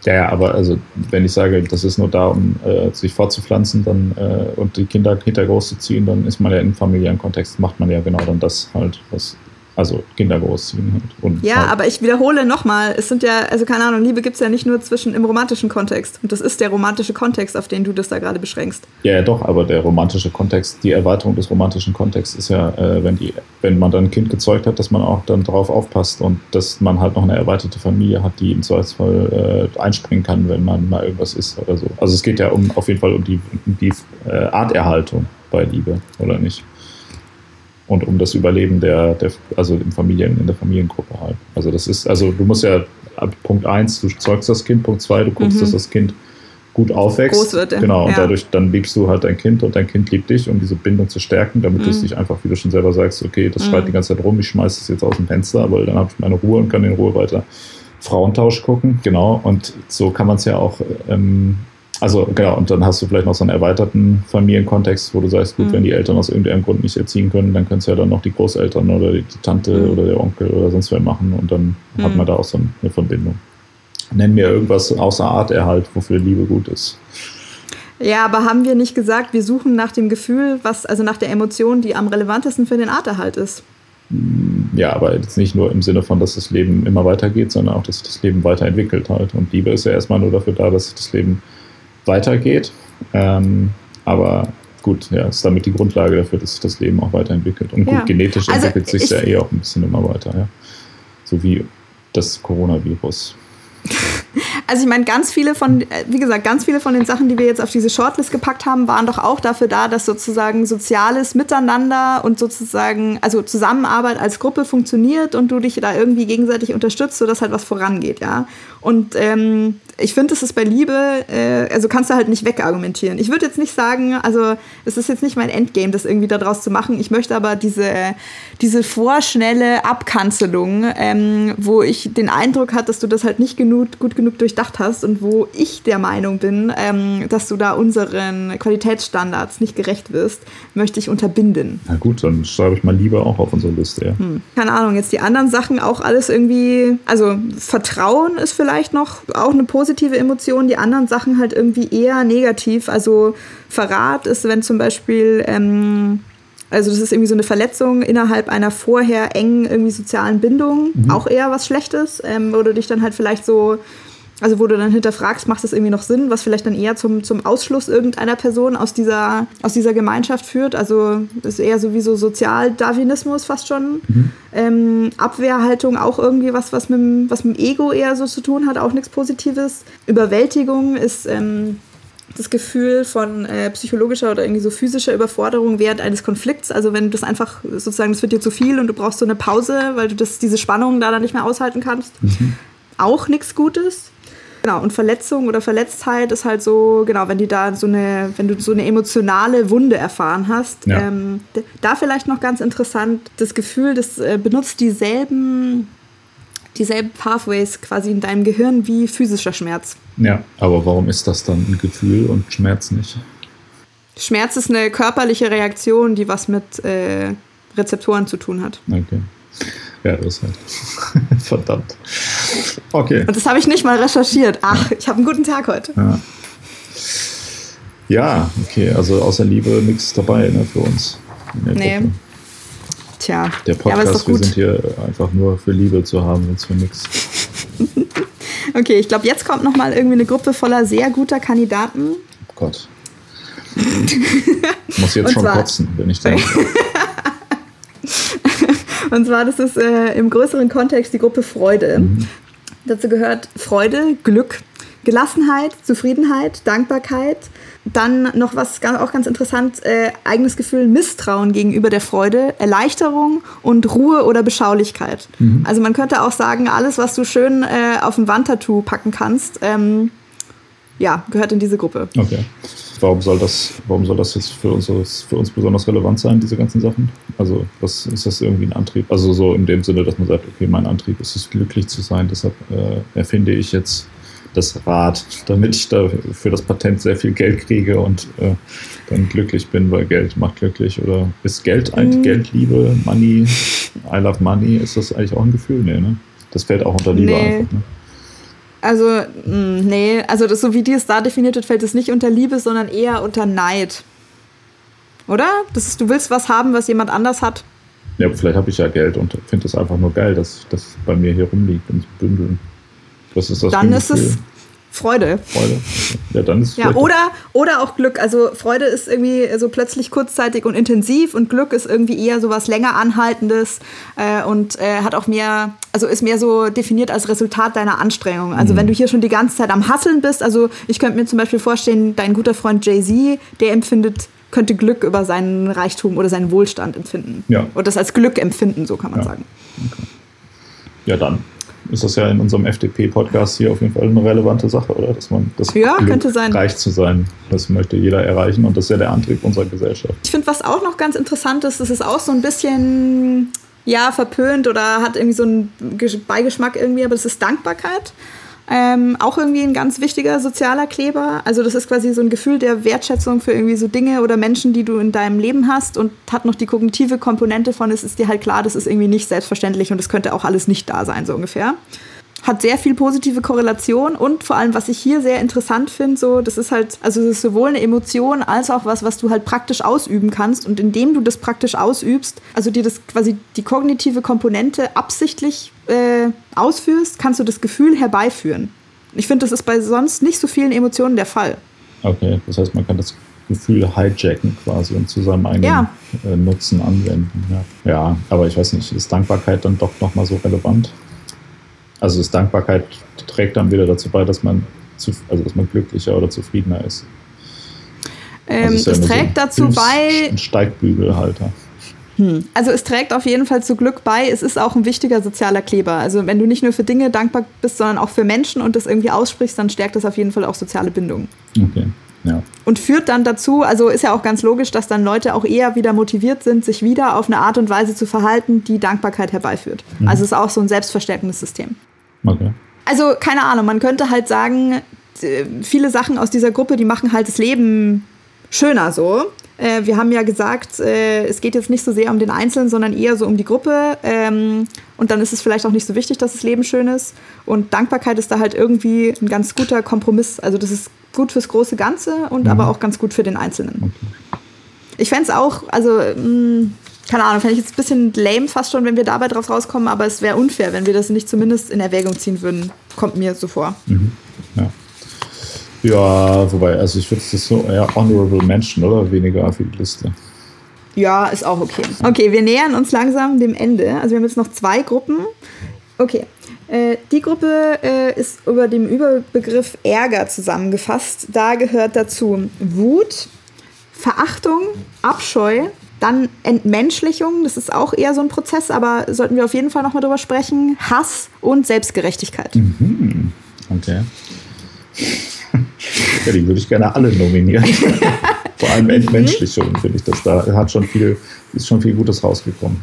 [SPEAKER 2] Ja, ja, aber also wenn ich sage, das ist nur da, um äh, sich fortzupflanzen dann, äh, und die Kinder hinter groß zu ziehen, dann ist man ja im familiären Kontext, macht man ja genau dann das halt, was also Kinder großziehen halt.
[SPEAKER 1] Und ja, halt. aber ich wiederhole nochmal, es sind ja, also keine Ahnung, Liebe gibt es ja nicht nur zwischen im romantischen Kontext. Und das ist der romantische Kontext, auf den du das da gerade beschränkst.
[SPEAKER 2] Ja, ja, doch, aber der romantische Kontext, die Erweiterung des romantischen Kontexts ist ja, äh, wenn, die, wenn man dann ein Kind gezeugt hat, dass man auch dann darauf aufpasst und dass man halt noch eine erweiterte Familie hat, die im Zweifelsfall äh, einspringen kann, wenn man mal irgendwas ist oder so. Also es geht ja um auf jeden Fall um die, um die äh, Arterhaltung bei Liebe, oder nicht? Und um das Überleben der, der also im Familien, in der Familiengruppe halt. Also das ist, also du musst ja ab Punkt 1, du zeugst das Kind, Punkt 2, du guckst, mhm. dass das Kind gut aufwächst. Groß wird, ja. Genau, und dadurch dann liebst du halt dein Kind und dein Kind liebt dich, um diese Bindung zu stärken, damit mhm. es dich einfach, wie du schon selber sagst, okay, das mhm. schreit die ganze Zeit rum, ich schmeiß es jetzt aus dem Fenster, aber dann habe ich meine Ruhe und kann in Ruhe weiter Frauentausch gucken. Genau, und so kann man es ja auch ähm, Also genau, und dann hast du vielleicht noch so einen erweiterten Familienkontext, wo du sagst, gut, mhm. wenn die Eltern aus irgendeinem Grund nicht erziehen können, dann können es ja dann noch die Großeltern oder die Tante mhm. oder der Onkel oder sonst wer machen und dann mhm. hat man da auch so eine Verbindung. Nenn mir irgendwas außer Arterhalt, wofür Liebe gut ist.
[SPEAKER 1] Ja, aber haben wir nicht gesagt, wir suchen nach dem Gefühl, was, also nach der Emotion, die am relevantesten für den Arterhalt ist?
[SPEAKER 2] Ja, aber jetzt nicht nur im Sinne von, dass das Leben immer weitergeht, sondern auch, dass sich das Leben weiterentwickelt halt. Und Liebe ist ja erstmal nur dafür da, dass sich das Leben weitergeht. Ähm, aber gut, ja, ist damit die Grundlage dafür, dass sich das Leben auch weiterentwickelt. Und gut, ja. genetisch also entwickelt sich ja eh auch ein bisschen immer weiter, ja. So wie das Coronavirus.
[SPEAKER 1] Also ich meine, ganz viele von, wie gesagt, ganz viele von den Sachen, die wir jetzt auf diese Shortlist gepackt haben, waren doch auch dafür da, dass sozusagen soziales Miteinander und sozusagen, also Zusammenarbeit als Gruppe funktioniert und du dich da irgendwie gegenseitig unterstützt, sodass halt was vorangeht, ja. Und ähm, ich finde, es ist bei Liebe, äh, also kannst du halt nicht wegargumentieren. Ich würde jetzt nicht sagen, also es ist jetzt nicht mein Endgame, das irgendwie daraus zu machen. Ich möchte aber diese, diese vorschnelle Abkanzelung, ähm, wo ich den Eindruck hatte, dass du das halt nicht genug, gut genug durchdacht hast und wo ich der Meinung bin, ähm, dass du da unseren Qualitätsstandards nicht gerecht wirst, möchte ich unterbinden.
[SPEAKER 2] Na gut, dann schreibe ich mal lieber auch auf unsere Liste. Ja. Hm.
[SPEAKER 1] Keine Ahnung, jetzt die anderen Sachen auch alles irgendwie, also Vertrauen ist vielleicht noch auch eine positive positive Emotionen, die anderen Sachen halt irgendwie eher negativ. Also Verrat ist, wenn zum Beispiel, ähm, also das ist irgendwie so eine Verletzung innerhalb einer vorher engen irgendwie sozialen Bindung, mhm. auch eher was Schlechtes, ähm, du dich dann halt vielleicht so also wo du dann hinterfragst, macht das irgendwie noch Sinn, was vielleicht dann eher zum, zum Ausschluss irgendeiner Person aus dieser, aus dieser Gemeinschaft führt. Also ist eher sowieso Sozialdarwinismus fast schon. Mhm. Ähm, Abwehrhaltung auch irgendwie was, was mit, dem, was mit dem Ego eher so zu tun hat, auch nichts Positives. Überwältigung ist ähm, das Gefühl von äh, psychologischer oder irgendwie so physischer Überforderung während eines Konflikts. Also wenn das einfach sozusagen, das wird dir zu viel und du brauchst so eine Pause, weil du das, diese Spannung da dann nicht mehr aushalten kannst. Mhm. Auch nichts Gutes. Genau, und Verletzung oder Verletztheit ist halt so, genau, wenn die da so eine, wenn du so eine emotionale Wunde erfahren hast. Ja. Ähm, da vielleicht noch ganz interessant, das Gefühl, das äh, benutzt dieselben, dieselben Pathways quasi in deinem Gehirn wie physischer Schmerz.
[SPEAKER 2] Ja, aber warum ist das dann ein Gefühl und Schmerz nicht?
[SPEAKER 1] Schmerz ist eine körperliche Reaktion, die was mit äh, Rezeptoren zu tun hat.
[SPEAKER 2] Okay. Ja, das ist halt. Verdammt. Okay.
[SPEAKER 1] Und das habe ich nicht mal recherchiert. Ach, ich habe einen guten Tag heute.
[SPEAKER 2] Ja. ja, okay. Also außer Liebe nichts dabei ne, für uns.
[SPEAKER 1] Nee. Gruppe. Tja.
[SPEAKER 2] Der Podcast, ja, wir sind hier einfach nur für Liebe zu haben, sonst für nichts.
[SPEAKER 1] Okay, ich glaube, jetzt kommt noch mal irgendwie eine Gruppe voller sehr guter Kandidaten.
[SPEAKER 2] Oh Gott. ich muss jetzt schon kotzen, wenn ich denke.
[SPEAKER 1] Und zwar, das ist äh, im größeren Kontext die Gruppe Freude. Mhm. Dazu gehört Freude, Glück, Gelassenheit, Zufriedenheit, Dankbarkeit. Dann noch was auch ganz interessant, äh, eigenes Gefühl, Misstrauen gegenüber der Freude, Erleichterung und Ruhe oder Beschaulichkeit. Mhm. Also man könnte auch sagen, alles, was du schön äh, auf ein Wandtattoo packen kannst, ähm, ja, gehört in diese Gruppe.
[SPEAKER 2] Okay. Warum soll das, warum soll das jetzt für uns, für uns besonders relevant sein, diese ganzen Sachen? Also, was ist das irgendwie ein Antrieb? Also so in dem Sinne, dass man sagt, okay, mein Antrieb ist es, glücklich zu sein, deshalb äh, erfinde ich jetzt das Rad, damit ich da für das Patent sehr viel Geld kriege und äh, dann glücklich bin, weil Geld macht glücklich. Oder ist Geld ein mhm. Geldliebe, Money, I love money, ist das eigentlich auch ein Gefühl? Nee, ne? Das fällt auch unter Liebe nee. einfach, ne?
[SPEAKER 1] Also, mh, mm, nee, also das, so wie die es da definiert wird, fällt es nicht unter Liebe, sondern eher unter Neid. Oder? Das ist, du willst was haben, was jemand anders hat.
[SPEAKER 2] Ja, vielleicht habe ich ja Geld und finde es einfach nur geil, dass das bei mir hier rumliegt in Bündeln.
[SPEAKER 1] Was ist das Dann ist es Freude.
[SPEAKER 2] Freude. Ja, dann ist es
[SPEAKER 1] ja, oder, oder auch Glück. Also Freude ist irgendwie so plötzlich kurzzeitig und intensiv und Glück ist irgendwie eher so was länger anhaltendes äh, und äh, hat auch mehr, also ist mehr so definiert als Resultat deiner Anstrengung. Also mhm. wenn du hier schon die ganze Zeit am Hasseln bist, also ich könnte mir zum Beispiel vorstellen, dein guter Freund Jay-Z, der empfindet könnte Glück über seinen Reichtum oder seinen Wohlstand empfinden.
[SPEAKER 2] Ja.
[SPEAKER 1] Oder das als Glück empfinden, so kann man
[SPEAKER 2] ja.
[SPEAKER 1] sagen.
[SPEAKER 2] Okay. Ja, dann ist das ja in unserem FDP-Podcast hier auf jeden Fall eine relevante Sache, oder? Dass man das
[SPEAKER 1] ja, Glück, könnte sein.
[SPEAKER 2] reich zu sein. Das möchte jeder erreichen und das ist ja der Antrieb unserer Gesellschaft.
[SPEAKER 1] Ich finde, was auch noch ganz interessant ist, das ist auch so ein bisschen ja, verpönt oder hat irgendwie so einen Beigeschmack irgendwie, aber das ist Dankbarkeit. Ähm, auch irgendwie ein ganz wichtiger sozialer Kleber. Also das ist quasi so ein Gefühl der Wertschätzung für irgendwie so Dinge oder Menschen, die du in deinem Leben hast und hat noch die kognitive Komponente von, es ist dir halt klar, das ist irgendwie nicht selbstverständlich und es könnte auch alles nicht da sein, so ungefähr hat sehr viel positive Korrelation und vor allem, was ich hier sehr interessant finde, so, das ist halt, also es ist sowohl eine Emotion als auch was, was du halt praktisch ausüben kannst und indem du das praktisch ausübst, also dir das quasi die kognitive Komponente absichtlich äh, ausführst, kannst du das Gefühl herbeiführen. Ich finde, das ist bei sonst nicht so vielen Emotionen der Fall.
[SPEAKER 2] Okay, das heißt, man kann das Gefühl hijacken quasi und zu seinem eigenen ja. Äh, Nutzen anwenden. Ja. ja, aber ich weiß nicht, ist Dankbarkeit dann doch nochmal so relevant? Also das Dankbarkeit trägt dann wieder dazu bei, dass man, zu, also dass man glücklicher oder zufriedener ist.
[SPEAKER 1] Ähm, also es trägt so dazu bei.
[SPEAKER 2] Ein Steigbügelhalter.
[SPEAKER 1] Hm. Also es trägt auf jeden Fall zu Glück bei. Es ist auch ein wichtiger sozialer Kleber. Also wenn du nicht nur für Dinge dankbar bist, sondern auch für Menschen und das irgendwie aussprichst, dann stärkt das auf jeden Fall auch soziale Bindungen.
[SPEAKER 2] Okay. Ja.
[SPEAKER 1] Und führt dann dazu, also ist ja auch ganz logisch, dass dann Leute auch eher wieder motiviert sind, sich wieder auf eine Art und Weise zu verhalten, die Dankbarkeit herbeiführt. Mhm. Also es ist auch so ein selbstverstärkendes System.
[SPEAKER 2] Okay.
[SPEAKER 1] Also keine Ahnung, man könnte halt sagen, viele Sachen aus dieser Gruppe, die machen halt das Leben schöner so. Äh, wir haben ja gesagt, äh, es geht jetzt nicht so sehr um den Einzelnen, sondern eher so um die Gruppe. Ähm, und dann ist es vielleicht auch nicht so wichtig, dass das Leben schön ist. Und Dankbarkeit ist da halt irgendwie ein ganz guter Kompromiss. Also das ist gut fürs große Ganze und mhm. aber auch ganz gut für den Einzelnen. Okay. Ich fände es auch, also mh, mm, keine Ahnung, fände ich jetzt ein bisschen lame fast schon, wenn wir dabei drauf rauskommen, aber es wäre unfair, wenn wir das nicht zumindest in Erwägung ziehen würden. Kommt mir so vor.
[SPEAKER 2] Mhm. Ja. ja, wobei, also ich würde es so eher Honorable Mention oder weniger für die Liste.
[SPEAKER 1] Ja, ist auch okay. Okay, wir nähern uns langsam dem Ende. Also wir haben jetzt noch zwei Gruppen. Okay. Äh, die Gruppe äh, ist über dem Überbegriff Ärger zusammengefasst. Da gehört dazu Wut, Verachtung, Abscheu, dann Entmenschlichung, das ist auch eher so ein Prozess, aber sollten wir auf jeden Fall nochmal drüber sprechen. Hass und Selbstgerechtigkeit.
[SPEAKER 2] Mhm. Okay. ja, die würde ich gerne alle nominieren. Vor allem Entmenschlichung, finde ich, dass da hat schon viel, ist schon viel Gutes rausgekommen.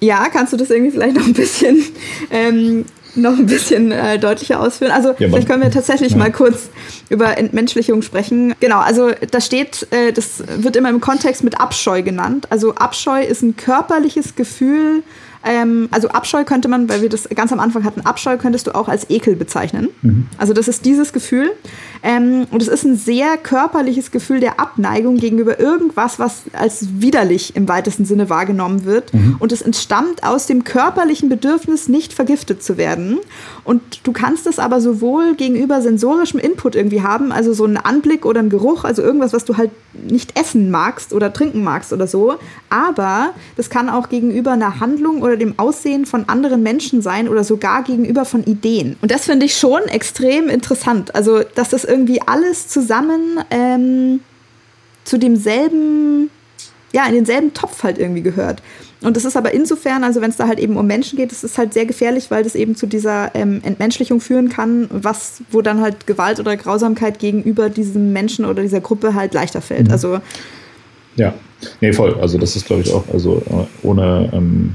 [SPEAKER 1] Ja, kannst du das irgendwie vielleicht noch ein bisschen ähm, noch ein bisschen äh, deutlicher ausführen? Also ja, vielleicht können wir tatsächlich ja. mal kurz über Entmenschlichung sprechen. Genau, also da steht, äh, das wird immer im Kontext mit Abscheu genannt. Also Abscheu ist ein körperliches Gefühl, ähm, also Abscheu könnte man, weil wir das ganz am Anfang hatten, Abscheu könntest du auch als Ekel bezeichnen. Mhm. Also das ist dieses Gefühl. Ähm, und es ist ein sehr körperliches Gefühl der Abneigung gegenüber irgendwas, was als widerlich im weitesten Sinne wahrgenommen wird. Mhm. Und es entstammt aus dem körperlichen Bedürfnis, nicht vergiftet zu werden. Und du kannst es aber sowohl gegenüber sensorischem Input irgendwie haben, also so ein Anblick oder ein Geruch, also irgendwas, was du halt nicht essen magst oder trinken magst oder so. Aber das kann auch gegenüber einer Handlung oder dem Aussehen von anderen Menschen sein oder sogar gegenüber von Ideen. Und das finde ich schon extrem interessant. Also, dass das irgendwie alles zusammen ähm, zu demselben, ja, in denselben Topf halt irgendwie gehört. Und das ist aber insofern, also wenn es da halt eben um Menschen geht, das ist halt sehr gefährlich, weil das eben zu dieser ähm, Entmenschlichung führen kann, was, wo dann halt Gewalt oder Grausamkeit gegenüber diesem Menschen oder dieser Gruppe halt leichter fällt. Mhm. Also
[SPEAKER 2] ja, nee, voll. Also das ist, glaube ich, auch, also äh, ohne ähm,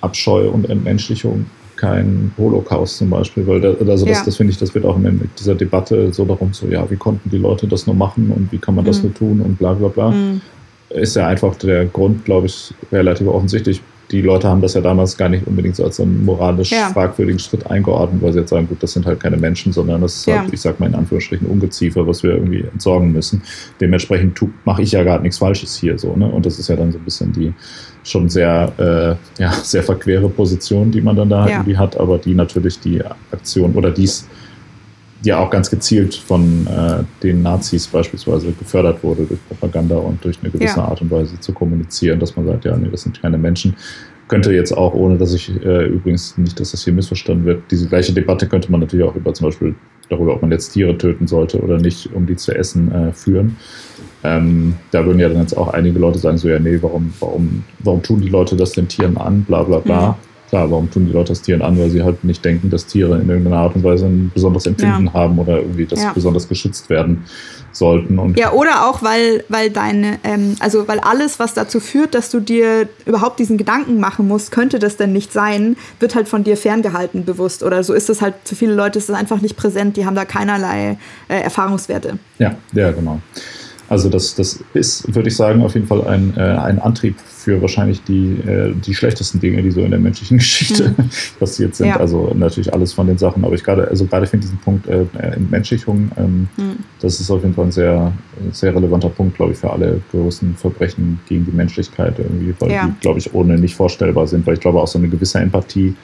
[SPEAKER 2] Abscheu und Entmenschlichung kein Holocaust zum Beispiel, weil da, also das, ja. das finde ich, das wird auch in dieser Debatte so darum, so ja, wie konnten die Leute das nur machen und wie kann man das mhm. nur tun und bla bla bla. Mhm. Ist ja einfach der Grund, glaube ich, relativ offensichtlich die Leute haben das ja damals gar nicht unbedingt so als einen moralisch ja. fragwürdigen Schritt eingeordnet, weil sie jetzt sagen, gut, das sind halt keine Menschen, sondern das ist halt, ja. ich sag mal in Anführungsstrichen, Ungeziefer, was wir irgendwie entsorgen müssen. Dementsprechend mache ich ja gar nichts Falsches hier so, ne? Und das ist ja dann so ein bisschen die schon sehr, äh, ja, sehr verquere Position, die man dann da ja. irgendwie hat, aber die natürlich die Aktion oder dies ja auch ganz gezielt von äh, den Nazis beispielsweise gefördert wurde durch Propaganda und durch eine gewisse ja. Art und Weise zu kommunizieren, dass man sagt, ja, nee, das sind keine Menschen. Könnte jetzt auch, ohne dass ich äh, übrigens nicht, dass das hier missverstanden wird, diese gleiche Debatte könnte man natürlich auch über zum Beispiel darüber, ob man jetzt Tiere töten sollte oder nicht, um die zu essen, äh, führen. Ähm, da würden ja dann jetzt auch einige Leute sagen, so ja, nee, warum, warum, warum tun die Leute das den Tieren an, bla bla bla. Mhm klar, warum tun die Leute das Tieren an? Weil sie halt nicht denken, dass Tiere in irgendeiner Art und Weise ein besonderes Empfinden ja. haben oder irgendwie das ja. besonders geschützt werden sollten. Und
[SPEAKER 1] ja, oder auch, weil, weil deine, ähm, also weil alles, was dazu führt, dass du dir überhaupt diesen Gedanken machen musst, könnte das denn nicht sein, wird halt von dir ferngehalten bewusst. Oder so ist es halt, für viele Leute ist es einfach nicht präsent, die haben da keinerlei äh, Erfahrungswerte.
[SPEAKER 2] Ja, ja, genau. Also das, das ist, würde ich sagen, auf jeden Fall ein, äh, ein Antrieb für wahrscheinlich die, äh, die schlechtesten Dinge, die so in der menschlichen Geschichte mhm. passiert sind. Ja. Also natürlich alles von den Sachen, aber ich gerade, also gerade finde diesen Punkt äh, Entmenschlichung, ähm, mhm. das ist auf jeden Fall ein sehr, sehr relevanter Punkt, glaube ich, für alle größten Verbrechen gegen die Menschlichkeit irgendwie, weil ja. die, glaube ich, ohne nicht vorstellbar sind, weil ich glaube auch so eine gewisse Empathie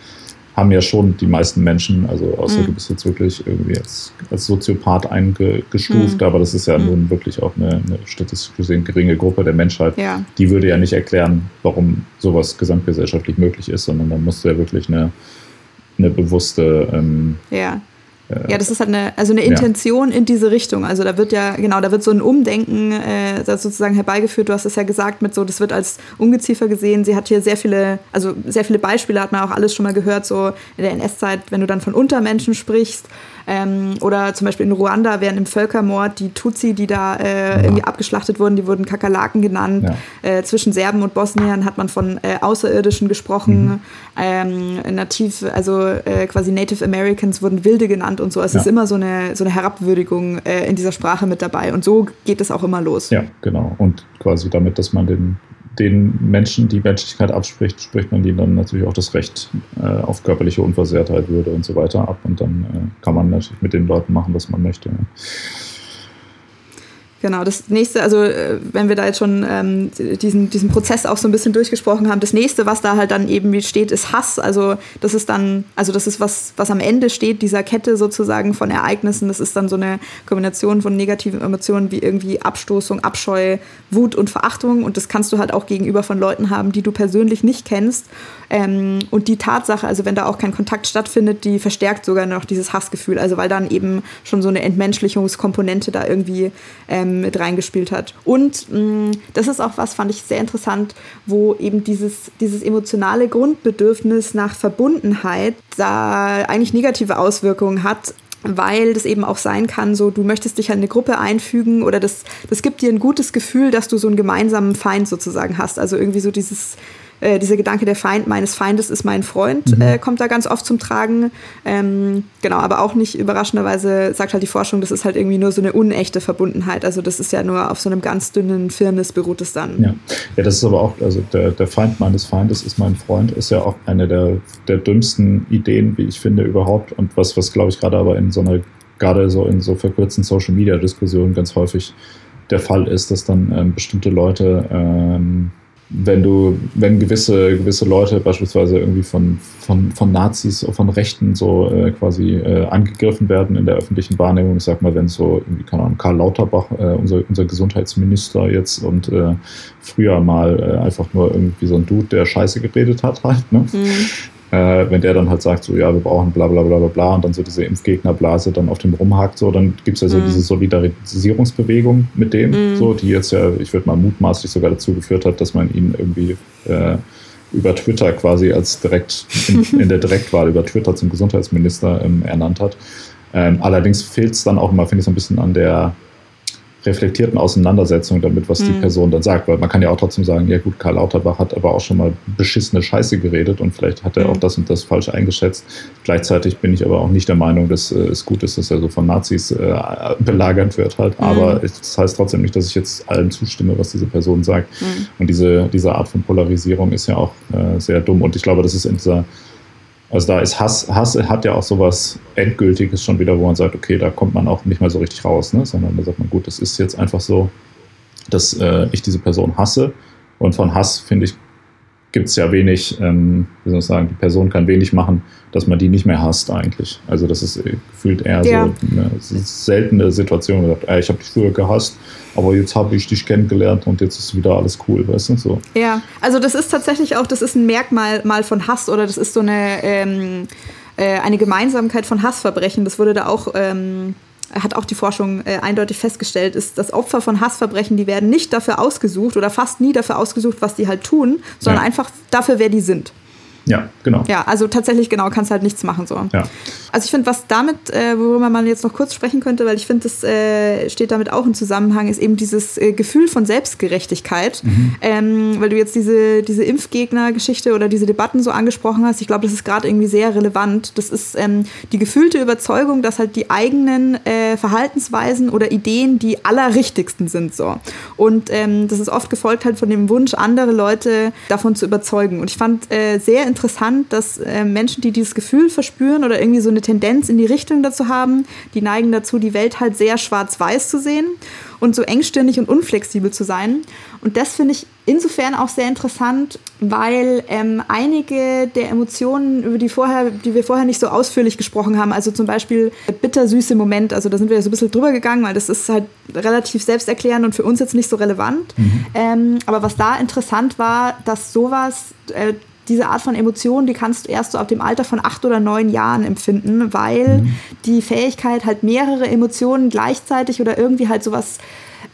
[SPEAKER 2] haben ja schon die meisten Menschen, also außer mhm. du bist jetzt wirklich irgendwie als, als Soziopath eingestuft, mhm. aber das ist ja mhm. nun wirklich auch eine, eine statistisch gesehen geringe Gruppe der Menschheit. Ja. Die würde ja nicht erklären, warum sowas gesamtgesellschaftlich möglich ist, sondern dann musst du ja wirklich eine, eine bewusste ähm,
[SPEAKER 1] ja. Ja, das ist halt eine, also eine Intention ja. in diese Richtung. Also da wird ja, genau, da wird so ein Umdenken äh, sozusagen herbeigeführt. Du hast es ja gesagt, mit so, das wird als Ungeziefer gesehen. Sie hat hier sehr viele, also sehr viele Beispiele, hat man auch alles schon mal gehört, so in der NS-Zeit, wenn du dann von Untermenschen sprichst. Ähm, oder zum Beispiel in Ruanda während im Völkermord die Tutsi, die da äh, ja. irgendwie abgeschlachtet wurden, die wurden Kakerlaken genannt. Ja. Äh, zwischen Serben und Bosniern hat man von äh, Außerirdischen gesprochen. Mhm. Ähm, nativ, also äh, quasi Native Americans wurden Wilde genannt und so. Es ja. ist immer so eine, so eine Herabwürdigung äh, in dieser Sprache mit dabei. Und so geht es auch immer los.
[SPEAKER 2] Ja, genau. Und quasi damit, dass man den den Menschen die Menschlichkeit abspricht, spricht man ihnen dann natürlich auch das Recht äh, auf körperliche Unversehrtheit, Würde und so weiter ab. Und dann äh, kann man natürlich mit den Leuten machen, was man möchte.
[SPEAKER 1] Genau, das nächste, also äh, wenn wir da jetzt schon ähm, diesen, diesen Prozess auch so ein bisschen durchgesprochen haben, das nächste, was da halt dann eben steht, ist Hass. Also das ist dann, also das ist was, was am Ende steht, dieser Kette sozusagen von Ereignissen. Das ist dann so eine Kombination von negativen Emotionen wie irgendwie Abstoßung, Abscheu, Wut und Verachtung. Und das kannst du halt auch gegenüber von Leuten haben, die du persönlich nicht kennst. Ähm, und die Tatsache, also wenn da auch kein Kontakt stattfindet, die verstärkt sogar noch dieses Hassgefühl. Also weil dann eben schon so eine Entmenschlichungskomponente da irgendwie ähm, mit reingespielt hat. Und mh, mm, das ist auch was, fand ich sehr interessant, wo eben dieses, dieses emotionale Grundbedürfnis nach Verbundenheit da eigentlich negative Auswirkungen hat weil das eben auch sein kann, so du möchtest dich an eine Gruppe einfügen oder das, das gibt dir ein gutes Gefühl, dass du so einen gemeinsamen Feind sozusagen hast. Also irgendwie so dieses, äh, dieser Gedanke, der Feind meines Feindes ist mein Freund, mhm. äh, kommt da ganz oft zum Tragen. Ähm, genau, aber auch nicht überraschenderweise sagt halt die Forschung, das ist halt irgendwie nur so eine unechte Verbundenheit. Also das ist ja nur auf so einem ganz dünnen Firnis beruht es dann.
[SPEAKER 2] Ja, ja das ist aber auch, also der, der Feind meines Feindes ist mein Freund, ist ja auch eine der, der dümmsten Ideen, wie ich finde, überhaupt. Und was, was glaube ich gerade aber in so einer, gerade so in so verkürzten Social Media Diskussionen ganz häufig der Fall ist, dass dann ähm, bestimmte Leute ähm, wenn du, wenn gewisse, gewisse Leute beispielsweise irgendwie von, von, von Nazis, von Rechten so äh, quasi äh, angegriffen werden in der öffentlichen Wahrnehmung, ich sag mal, wenn so irgendwie, keine Ahnung, Karl Lauterbach, äh, unser, unser Gesundheitsminister jetzt und äh, früher mal äh, einfach nur irgendwie so ein Dude, der Scheiße geredet hat halt, ne? Mhm äh, wenn der dann halt sagt, so ja, wir brauchen bla bla bla bla bla und dann so diese Impfgegnerblase dann auf dem rumhakt, so, dann gibt es ja so mhm. diese Solidarisierungsbewegung mit dem, mhm. so, die jetzt ja, ich würde mal mutmaßlich sogar dazu geführt hat, dass man ihn irgendwie äh, über Twitter quasi als direkt in, in, der Direktwahl über Twitter zum Gesundheitsminister ähm, ernannt hat. Ähm, allerdings fehlt es dann auch immer, finde ich, so ein bisschen an der reflektierten Auseinandersetzung damit, was mhm. die Person dann sagt. Weil man kann ja auch trotzdem sagen, ja gut, Karl Lauterbach hat aber auch schon mal beschissene Scheiße geredet und vielleicht hat er mhm. auch das und das falsch eingeschätzt. Gleichzeitig bin ich aber auch nicht der Meinung, dass äh, es gut ist, dass er so von Nazis äh, belagert wird halt. Mhm. Aber das heißt trotzdem nicht, dass ich jetzt allem zustimme, was diese Person sagt. Mhm. Und diese, diese Art von Polarisierung ist ja auch äh, sehr dumm. Und ich glaube, das ist in dieser also da ist Hass, Hass hat ja auch sowas Endgültiges schon wieder, wo man sagt, okay, da kommt man auch nicht mehr so richtig raus, ne? sondern da sagt man, gut, das ist jetzt einfach so, dass äh, ich diese Person hasse. Und von Hass, finde ich, gibt es ja wenig, ähm, wie soll ich sagen, die Person kann wenig machen, dass man die nicht mehr hasst eigentlich. Also das ist äh, gefühlt eher ja. so eine seltene Situation. Gesagt, ey, ich habe dich früher gehasst, aber jetzt habe ich dich kennengelernt und jetzt ist wieder alles cool, weißt du? So.
[SPEAKER 1] Ja, also das ist tatsächlich auch, das ist ein Merkmal mal von Hass oder das ist so eine, ähm, äh, eine Gemeinsamkeit von Hassverbrechen. Das wurde da auch... Ähm hat auch die Forschung äh, eindeutig festgestellt, ist, dass Opfer von Hassverbrechen, die werden nicht dafür ausgesucht oder fast nie dafür ausgesucht, was die halt tun, sondern ja. einfach dafür, wer die sind.
[SPEAKER 2] Ja, genau.
[SPEAKER 1] Ja, also tatsächlich genau, kannst halt nichts machen so.
[SPEAKER 2] Ja.
[SPEAKER 1] Also ich finde, was damit, äh, worüber man jetzt noch kurz sprechen könnte, weil ich finde, das äh, steht damit auch im Zusammenhang, ist eben dieses äh, Gefühl von Selbstgerechtigkeit. Mhm. Ähm, weil du jetzt diese, diese Impfgegner-Geschichte oder diese Debatten so angesprochen hast, ich glaube, das ist gerade irgendwie sehr relevant. Das ist ähm, die gefühlte Überzeugung, dass halt die eigenen äh, Verhaltensweisen oder Ideen die allerrichtigsten sind so. Und ähm, das ist oft gefolgt halt von dem Wunsch, andere Leute davon zu überzeugen. Und ich fand äh, sehr interessant, dass äh, Menschen, die dieses Gefühl verspüren oder irgendwie so eine Tendenz in die Richtung dazu haben. Die neigen dazu, die Welt halt sehr schwarz-weiß zu sehen und so engstirnig und unflexibel zu sein. Und das finde ich insofern auch sehr interessant, weil ähm, einige der Emotionen, über die, vorher, die wir vorher nicht so ausführlich gesprochen haben, also zum Beispiel bittersüße Moment, also da sind wir ja so ein bisschen drüber gegangen, weil das ist halt relativ selbsterklärend und für uns jetzt nicht so relevant. Mhm. Ähm, aber was da interessant war, dass sowas äh, diese Art von Emotionen, die kannst du erst so ab dem Alter von acht oder neun Jahren empfinden, weil mhm. die Fähigkeit halt mehrere Emotionen gleichzeitig oder irgendwie halt sowas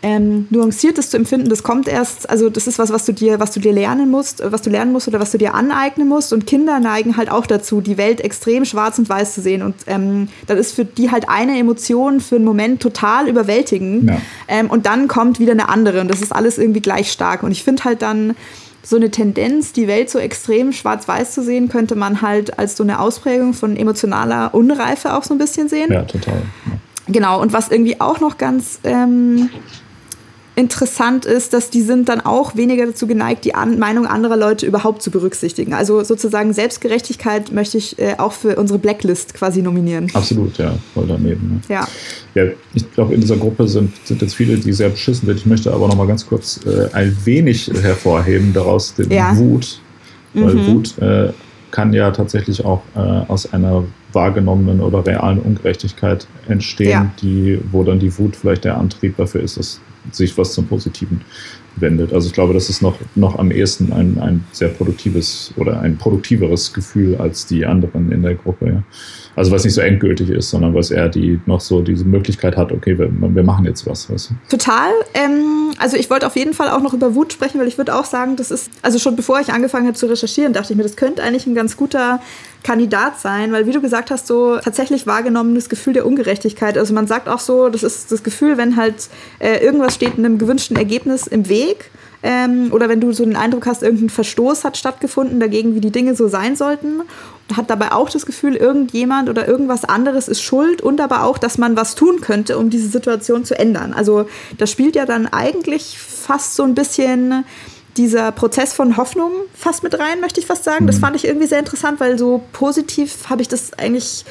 [SPEAKER 1] ähm, nuanciertes zu empfinden, das kommt erst, also das ist was, was du dir, was du dir lernen musst, was du lernen musst oder was du dir aneignen musst. Und Kinder neigen halt auch dazu, die Welt extrem schwarz und weiß zu sehen. Und ähm, dann ist für die halt eine Emotion für einen Moment total überwältigend. Ja. Ähm, und dann kommt wieder eine andere. Und das ist alles irgendwie gleich stark. Und ich finde halt dann, so eine Tendenz, die Welt so extrem schwarz-weiß zu sehen, könnte man halt als so eine Ausprägung von emotionaler Unreife auch so ein bisschen sehen.
[SPEAKER 2] Ja, total. Ja.
[SPEAKER 1] Genau, und was irgendwie auch noch ganz ähm, interessant ist, dass die sind dann auch weniger dazu geneigt, die An Meinung anderer Leute überhaupt zu berücksichtigen. Also sozusagen Selbstgerechtigkeit möchte ich äh, auch für unsere Blacklist quasi nominieren.
[SPEAKER 2] Absolut, ja, voll daneben.
[SPEAKER 1] Ne? Ja.
[SPEAKER 2] ja. Ich glaube, in dieser Gruppe sind, sind jetzt viele, die sehr beschissen sind. Ich möchte aber noch mal ganz kurz äh, ein wenig hervorheben daraus den ja. Wut. Weil mhm. Wut äh, kann ja tatsächlich auch äh, aus einer wahrgenommenen oder realen Ungerechtigkeit entstehen, ja. die, wo dann die Wut vielleicht der Antrieb dafür ist, dass sich was zum Positiven wendet. Also ich glaube, das ist noch, noch am ehesten ein, ein sehr produktives oder ein produktiveres Gefühl als die anderen in der Gruppe. Ja. Also was nicht so endgültig ist, sondern was eher die noch so diese Möglichkeit hat, okay, wir, wir machen jetzt was. Weißt?
[SPEAKER 1] Total. Ähm, also ich wollte auf jeden Fall auch noch über Wut sprechen, weil ich würde auch sagen, das ist, also schon bevor ich angefangen habe zu recherchieren, dachte ich mir, das könnte eigentlich ein ganz guter Kandidat sein, weil wie du gesagt hast, so tatsächlich wahrgenommenes Gefühl der Ungerechtigkeit. Also man sagt auch so, das ist das Gefühl, wenn halt äh, irgendwas steht einem gewünschten Ergebnis im Weg ähm, oder wenn du so den Eindruck hast, irgendein Verstoß hat stattgefunden dagegen, wie die Dinge so sein sollten. Hat dabei auch das Gefühl, irgendjemand oder irgendwas anderes ist schuld und aber auch, dass man was tun könnte, um diese Situation zu ändern. Also das spielt ja dann eigentlich fast so ein bisschen dieser Prozess von Hoffnung fast mit rein, möchte ich fast sagen. Das mhm. fand ich irgendwie sehr interessant, weil so positiv habe ich das eigentlich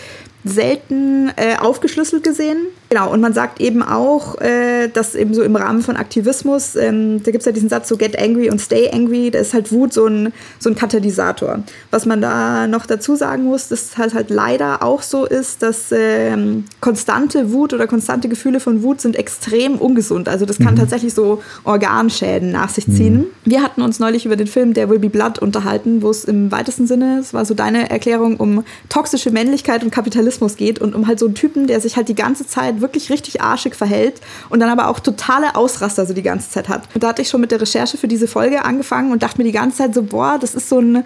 [SPEAKER 1] selten äh, aufgeschlüsselt gesehen. Genau, und man sagt eben auch, äh, dass eben so im Rahmen von Aktivismus, ähm, da gibt es ja diesen Satz so get angry und stay angry, da ist halt Wut so ein, so ein Katalysator. Was man da noch dazu sagen muss, dass halt halt leider auch so ist, dass ähm, konstante Wut oder konstante Gefühle von Wut sind extrem ungesund. Also das kann mhm. tatsächlich so Organschäden nach sich ziehen. Mhm. Wir hatten uns neulich über den Film There Will Be Blood unterhalten, wo es im weitesten Sinne, es war so deine Erklärung, um toxische Männlichkeit und Kapitalismus geht und um halt so einen Typen, der sich halt die ganze Zeit wirklich richtig arschig verhält und dann aber auch totale Ausraster so die ganze Zeit hat. Und da hatte ich schon mit der Recherche für diese Folge angefangen und dachte mir die ganze Zeit so, boah, das ist so ein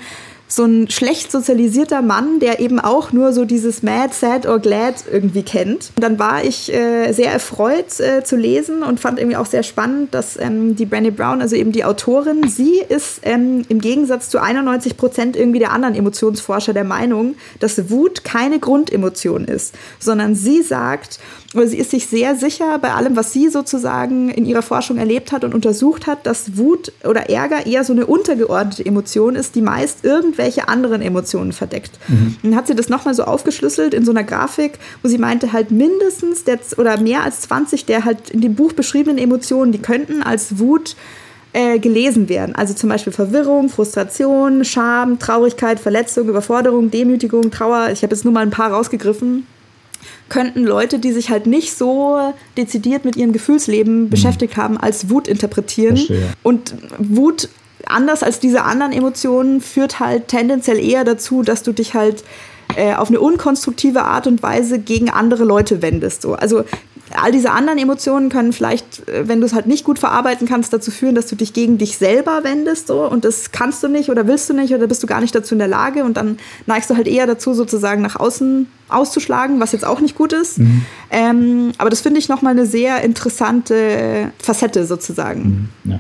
[SPEAKER 1] so ein schlecht sozialisierter Mann, der eben auch nur so dieses Mad, Sad or Glad irgendwie kennt. Und dann war ich äh, sehr erfreut äh, zu lesen und fand irgendwie auch sehr spannend, dass ähm, die Brené Brown, also eben die Autorin, sie ist ähm, im Gegensatz zu 91 Prozent irgendwie der anderen Emotionsforscher der Meinung, dass Wut keine Grundemotion ist, sondern sie sagt, oder sie ist sich sehr sicher bei allem, was sie sozusagen in ihrer Forschung erlebt hat und untersucht hat, dass Wut oder Ärger eher so eine untergeordnete Emotion ist, die meist irgendwelche anderen Emotionen verdeckt. Mhm. Dann hat sie das nochmal so aufgeschlüsselt in so einer Grafik, wo sie meinte, halt mindestens der, oder mehr als 20 der halt in dem Buch beschriebenen Emotionen, die könnten als Wut äh, gelesen werden. Also zum Beispiel Verwirrung, Frustration, Scham, Traurigkeit, Verletzung, Überforderung, Demütigung, Trauer. Ich habe jetzt nur mal ein paar rausgegriffen könnten Leute, die sich halt nicht so dezidiert mit ihrem Gefühlsleben mhm. beschäftigt haben, als Wut interpretieren. Verstehe. Und Wut, anders als diese anderen Emotionen, führt halt tendenziell eher dazu, dass du dich halt äh, auf eine unkonstruktive Art und Weise gegen andere Leute wendest. So. Also all diese anderen Emotionen können vielleicht, äh, wenn du es halt nicht gut verarbeiten kannst, dazu führen, dass du dich gegen dich selber wendest so und das kannst du nicht oder willst du nicht oder bist du gar nicht dazu in der Lage und dann neigst du halt eher dazu, sozusagen nach außen auszuschlagen, was jetzt auch nicht gut ist. Mhm. Ähm, aber das finde ich nochmal eine sehr interessante Facette sozusagen.
[SPEAKER 2] Mhm. Ja.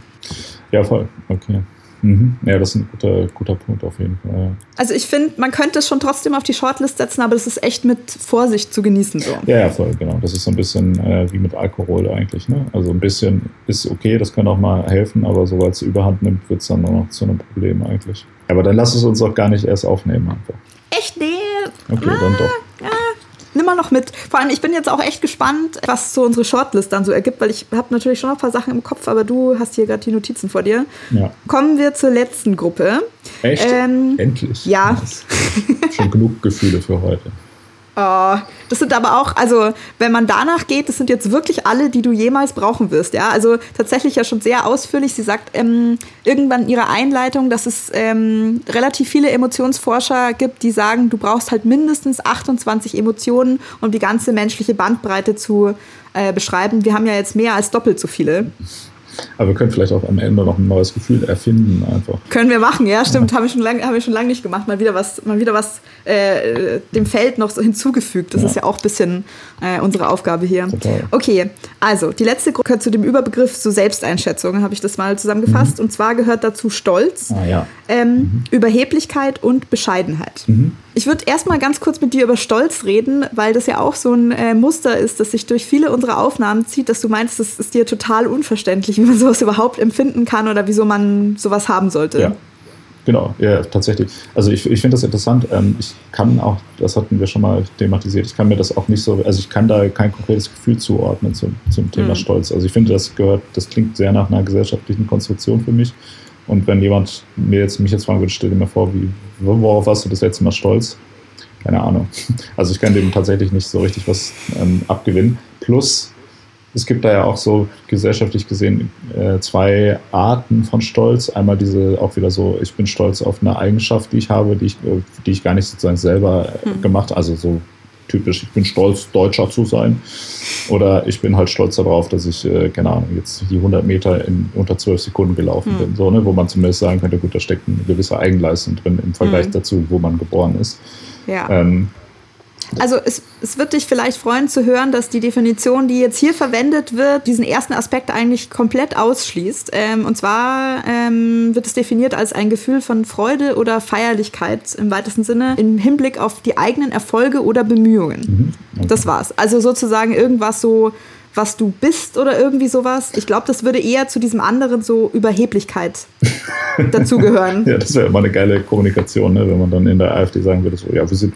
[SPEAKER 2] Ja, voll. Okay. Mhm. Ja, das ist ein guter, guter Punkt auf jeden Fall.
[SPEAKER 1] Also ich finde, man könnte es schon trotzdem auf die Shortlist setzen, aber das ist echt mit Vorsicht zu genießen. So.
[SPEAKER 2] Ja, ja, voll, genau. Das ist so ein bisschen äh, wie mit Alkohol eigentlich. Ne? Also ein bisschen ist okay, das kann auch mal helfen, aber sobald es überhand nimmt, wird es dann nur noch zu einem Problem eigentlich. Aber dann lass es uns auch gar nicht erst aufnehmen einfach.
[SPEAKER 1] Echt? Nee.
[SPEAKER 2] Okay, ah, dann doch.
[SPEAKER 1] Nimm mal noch mit. Vor allem, ich bin jetzt auch echt gespannt, was so unsere Shortlist dann so ergibt, weil ich habe natürlich schon noch ein paar Sachen im Kopf, aber du hast hier gerade die Notizen vor dir. Ja. Kommen wir zur letzten Gruppe.
[SPEAKER 2] Echt? Ähm, Endlich.
[SPEAKER 1] Ja.
[SPEAKER 2] Schon genug Gefühle für heute.
[SPEAKER 1] Oh, das sind aber auch, also wenn man danach geht, das sind jetzt wirklich alle, die du jemals brauchen wirst. Ja, also tatsächlich ja schon sehr ausführlich. Sie sagt ähm, irgendwann in ihrer Einleitung, dass es ähm, relativ viele Emotionsforscher gibt, die sagen, du brauchst halt mindestens 28 Emotionen, um die ganze menschliche Bandbreite zu äh, beschreiben. Wir haben ja jetzt mehr als doppelt so viele.
[SPEAKER 2] Aber wir können vielleicht auch am Ende noch ein neues Gefühl erfinden einfach.
[SPEAKER 1] Können wir machen, ja, stimmt. Ja. Haben wir schon lange, haben lang nicht gemacht. Mal wieder was, mal wieder was äh, dem Feld noch so hinzugefügt. Das ja. ist ja auch ein bisschen äh, unsere Aufgabe hier. Total. Okay, also die letzte Gruppe gehört zu dem Überbegriff so Selbsteinschätzung, habe ich das mal zusammengefasst. Mhm. Und zwar gehört dazu Stolz,
[SPEAKER 2] ah, ja.
[SPEAKER 1] ähm, mhm. Überheblichkeit und Bescheidenheit. Mhm. Ich würde erstmal ganz kurz mit dir über Stolz reden, weil das ja auch so ein äh, Muster ist, das sich durch viele unserer Aufnahmen zieht, dass du meinst, es ist dir total unverständlich, wie man sowas überhaupt empfinden kann oder wieso man sowas haben sollte.
[SPEAKER 2] Ja. Genau, ja, tatsächlich. Also ich, ich finde das interessant. Ähm, ich kann auch, das hatten wir schon mal thematisiert, ich kann mir das auch nicht so, also ich kann da kein konkretes Gefühl zuordnen zum, zum Thema mhm. Stolz. Also ich finde, das gehört, das klingt sehr nach einer gesellschaftlichen Konstruktion für mich. Und wenn jemand mir jetzt, mich jetzt fragen würde, stell dir mal vor, wie, worauf warst du das letzte Mal stolz? Keine Ahnung. Also ich kann dem tatsächlich nicht so richtig was ähm, abgewinnen. Plus, es gibt da ja auch so gesellschaftlich gesehen äh, zwei Arten von Stolz. Einmal diese auch wieder so, ich bin stolz auf eine Eigenschaft, die ich habe, die ich, äh, die ich gar nicht sozusagen selber äh, hm. gemacht, also so typisch, ich bin stolz, Deutscher zu sein. Oder ich bin halt stolz darauf, dass ich, äh, keine Ahnung, jetzt die 100 Meter in unter 12 Sekunden gelaufen mhm. bin. So, ne, wo man zumindest sagen könnte, gut, da steckt eine gewisse Eigenleistung drin im Vergleich mhm. dazu, wo man geboren ist.
[SPEAKER 1] Ja. Ähm, also es, es wird dich vielleicht freuen zu hören, dass die Definition, die jetzt hier verwendet wird, diesen ersten Aspekt eigentlich komplett ausschließt. Ähm, und zwar ähm, wird es definiert als ein Gefühl von Freude oder Feierlichkeit im weitesten Sinne im Hinblick auf die eigenen Erfolge oder Bemühungen. Mhm. Okay. Das war's. Also sozusagen irgendwas so was du bist oder irgendwie sowas. Ich glaube, das würde eher zu diesem anderen so Überheblichkeit dazugehören.
[SPEAKER 2] ja, das wäre immer eine geile Kommunikation, ne? wenn man dann in der AfD sagen würde, so, ja, wir sind